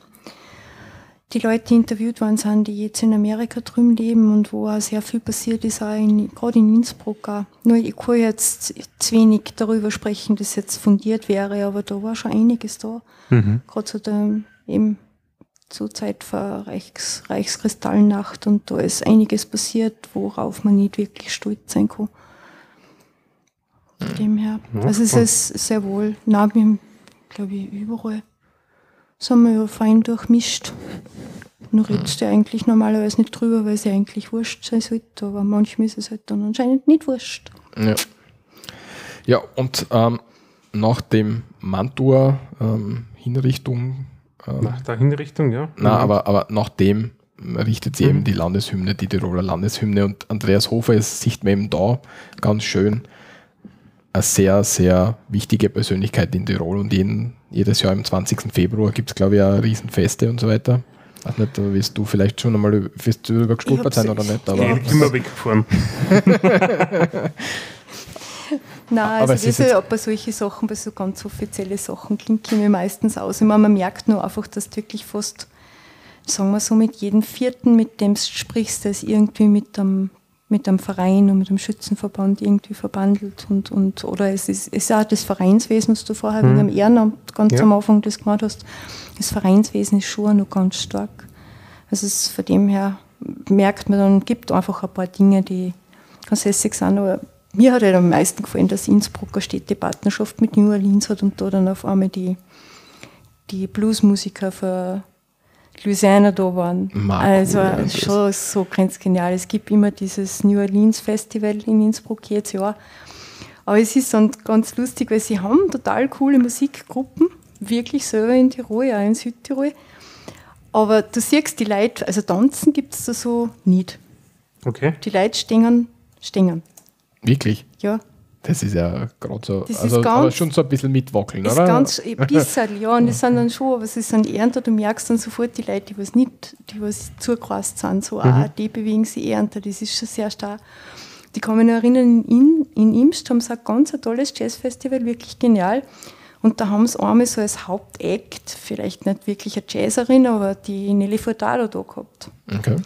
[SPEAKER 4] die Leute die interviewt worden sind, die jetzt in Amerika drüben leben und wo auch sehr viel passiert ist, auch in, gerade in Innsbruck auch. Nur ich kann jetzt zu wenig darüber sprechen, dass jetzt fundiert wäre, aber da war schon einiges da.
[SPEAKER 2] Mhm.
[SPEAKER 4] Gerade so der, eben zur Zeit vor Reichs, Reichskristallnacht und da ist einiges passiert, worauf man nicht wirklich stolz sein kann. Von dem her.
[SPEAKER 2] Ja,
[SPEAKER 4] also es ist sehr wohl, na, glaube ich, überall sind wir ja fein durchmischt. Nur redest du eigentlich normalerweise nicht drüber, weil es ja eigentlich wurscht sein sollte, aber manchmal ist es halt dann anscheinend nicht wurscht.
[SPEAKER 3] Ja, ja und ähm, nach dem Mantua ähm, Hinrichtung, ähm,
[SPEAKER 2] Nach der Hinrichtung, ja.
[SPEAKER 3] na,
[SPEAKER 2] Mhm.
[SPEAKER 3] aber, aber nach dem richtet sie
[SPEAKER 2] Mhm.
[SPEAKER 3] eben die Landeshymne, die Tiroler Landeshymne und Andreas Hofer ist, sieht man eben da ganz schön eine sehr, sehr wichtige Persönlichkeit in Tirol und jeden, jedes Jahr am 20. Februar gibt es, glaube ich, auch Riesenfeste und so weiter. Weiß nicht, da wirst du vielleicht schon einmal wirst du darüber gestolpert sein oder nicht, aber
[SPEAKER 2] ich bin mal weggefahren.
[SPEAKER 4] Nein,
[SPEAKER 3] Aber
[SPEAKER 4] also das ist
[SPEAKER 3] jetzt-
[SPEAKER 4] bei solchen Sachen, bei so ganz offizielle Sachen klingt ich mir meistens aus. Ich meine, man merkt nur einfach, dass du wirklich fast, sagen wir so, mit jedem Vierten, mit dem du sprichst, der ist irgendwie mit einem, mit einem Verein und mit einem Schützenverband irgendwie verbandelt und, und oder es ist, es ist auch das Vereinswesen, was du vorher
[SPEAKER 2] Mhm.
[SPEAKER 4] wegen dem Ehrenamt ganz
[SPEAKER 2] Ja.
[SPEAKER 4] am Anfang das gemacht hast. Das Vereinswesen ist schon noch ganz stark. Also es von dem her merkt man dann, gibt einfach ein paar Dinge, die ganz lässig sind, aber mir hat halt am meisten gefallen, dass Innsbruck eine Städtepartnerschaft mit New Orleans hat und da dann auf einmal die, die Bluesmusiker für Louisiana da waren.
[SPEAKER 3] Mark,
[SPEAKER 4] also
[SPEAKER 3] ja,
[SPEAKER 4] schon so ganz genial. Es gibt immer dieses New Orleans Festival in Innsbruck jedes Jahr. Aber es ist dann ganz lustig, weil sie haben total coole Musikgruppen, wirklich selber in Tirol, auch in Südtirol. Aber du siehst die Leute, also tanzen gibt es da so nicht.
[SPEAKER 2] Okay.
[SPEAKER 4] Die Leute stehen, stehen.
[SPEAKER 3] wirklich.
[SPEAKER 4] Ja,
[SPEAKER 3] Das ist ja gerade so,
[SPEAKER 4] Das ist
[SPEAKER 3] also, aber schon so ein bisschen mitwackeln,
[SPEAKER 4] ist
[SPEAKER 3] oder?
[SPEAKER 4] ganz ein bisschen, ja, und das sind dann schon, aber sie sind ernter, du merkst dann sofort die Leute, die was nicht, die was zugekreist sind, so, ah, die bewegen sich ernter, das ist schon sehr stark. Die kann mich noch erinnern, in, in Imst haben sie ein ganz ein tolles Jazzfestival, wirklich genial. Und da haben sie einmal so als Hauptakt, vielleicht nicht wirklich eine Jazzerin, aber die Nelly Furtado da gehabt.
[SPEAKER 3] Okay.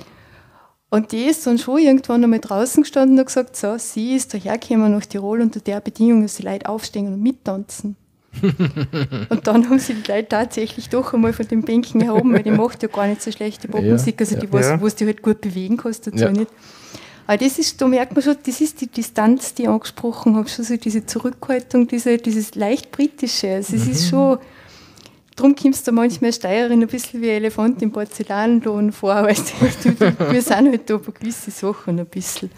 [SPEAKER 4] Und die ist dann schon irgendwann einmal draußen gestanden und gesagt, so, sie ist dahergekommen nach Tirol unter der Bedingung, dass die Leute aufstehen und mittanzen. und dann haben sie die Leute tatsächlich doch einmal von den Bänken herum, weil die macht ja gar nicht so schlechte Popmusik, also die
[SPEAKER 3] ja.
[SPEAKER 4] wo du dich halt gut bewegen kannst dazu
[SPEAKER 3] Ja.
[SPEAKER 4] nicht. Aber das ist, da merkt man schon, das ist die Distanz, die ich angesprochen habe, schon so diese Zurückhaltung, diese, dieses leicht britische. Also es ist schon, darum kommst du manchmal Steirerin ein bisschen wie ein Elefant im Porzellanlohn vor, weil du, wir sind halt da bei gewissen Sachen ein bisschen,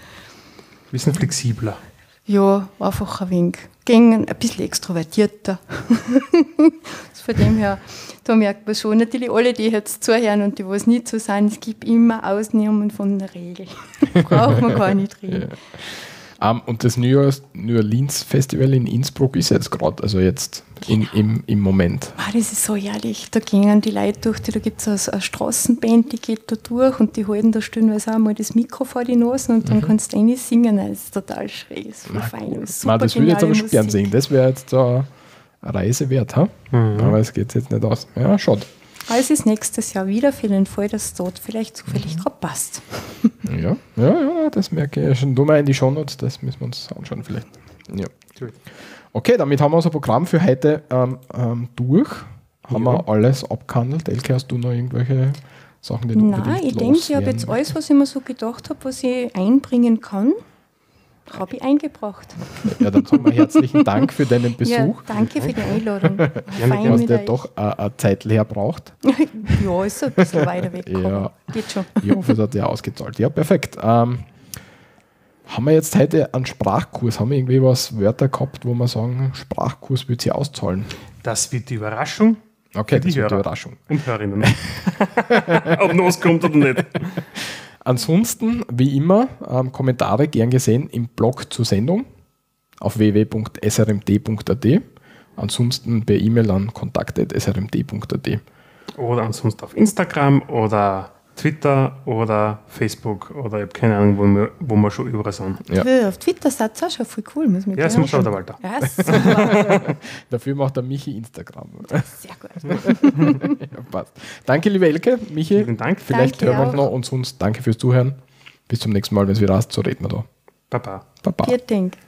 [SPEAKER 2] bisschen flexibler.
[SPEAKER 4] ja, einfach ein wenig, gegen ein bisschen extrovertierter. Also von dem her, da merkt man schon, natürlich alle, die jetzt zuhören und die, was nicht so sind, es gibt immer Ausnahmen von der Regel. Braucht man gar nicht reden.
[SPEAKER 3] Ähm, und das New, Year's, New Orleans Festival in Innsbruck ist jetzt gerade, also jetzt in, im, im Moment.
[SPEAKER 4] Ah, das ist so herrlich. Da gehen die Leute durch, die, da gibt es eine, Straßenband, die geht da durch und die halten da stellenweise auch mal das Mikro vor die Nase und dann kannst du rein singen. Das ist total schräg, ist voll fein. ist
[SPEAKER 3] Man, das würde ich jetzt aber
[SPEAKER 4] geniale
[SPEAKER 3] schon gern
[SPEAKER 4] Musik.
[SPEAKER 3] sehen. Das wäre jetzt so eine Reise wert, ha? aber es geht jetzt nicht aus. Ja, schade.
[SPEAKER 4] Aber es ist nächstes Jahr wieder für den Fall, dass es dort vielleicht zufällig gerade passt.
[SPEAKER 3] Ja, ja, ja, das merke ich schon. Du mal in die Shownotes, das müssen wir uns anschauen vielleicht. Ja. Okay, damit haben wir unser Programm für heute ähm, ähm, durch. Haben
[SPEAKER 2] Ja.
[SPEAKER 3] wir alles abgehandelt. Elke, hast du noch irgendwelche Sachen, die du
[SPEAKER 4] Nein, ich denke, ich habe jetzt alles, was ich mir so gedacht habe, was ich einbringen kann, habe ich eingebracht.
[SPEAKER 3] Ja, dann sagen wir herzlichen Dank für deinen Besuch.
[SPEAKER 4] Ja, danke für die Einladung.
[SPEAKER 3] Ja
[SPEAKER 4] euch.
[SPEAKER 3] doch eine, Zeit leer braucht.
[SPEAKER 4] ja, ist ein bisschen weiter weg.
[SPEAKER 3] Ja.
[SPEAKER 4] Geht schon.
[SPEAKER 3] Ich hoffe, es hat ja ausgezahlt. Ja, perfekt. Ähm, haben wir jetzt heute einen Sprachkurs? Haben wir irgendwie was Wörter gehabt, wo wir sagen, Sprachkurs wird sie auszahlen?
[SPEAKER 2] Das wird die Überraschung.
[SPEAKER 3] Okay,
[SPEAKER 2] für die
[SPEAKER 3] das wird die
[SPEAKER 2] Hörer
[SPEAKER 3] Überraschung.
[SPEAKER 2] Und Hörerinnen. Ob noch was kommt oder nicht.
[SPEAKER 3] Ansonsten, wie immer, ähm, Kommentare gern gesehen im Blog zur Sendung auf www.srmd.at. Ansonsten per E-Mail an kontakt.srmd.at.
[SPEAKER 2] Oder ansonsten auf Instagram oder Twitter oder Facebook oder ich habe keine Ahnung, wo wir, wo wir schon überall sind.
[SPEAKER 3] Ja.
[SPEAKER 4] Ja. Auf Twitter seid ihr auch schon voll cool, muss man
[SPEAKER 2] Ja, das
[SPEAKER 4] gleich
[SPEAKER 2] macht auch der Walter.
[SPEAKER 4] Ja, super.
[SPEAKER 3] Dafür macht der Michi Instagram.
[SPEAKER 4] Sehr gut.
[SPEAKER 3] ja, passt. Danke, liebe Elke. Michi,
[SPEAKER 2] Vielen Dank.
[SPEAKER 3] vielleicht
[SPEAKER 4] Danke
[SPEAKER 3] hören wir uns noch und sonst danke fürs Zuhören. Bis zum nächsten Mal, wenn es wieder hast, so reden wir da.
[SPEAKER 2] Baba.
[SPEAKER 3] Baba.
[SPEAKER 4] Vielen Dank.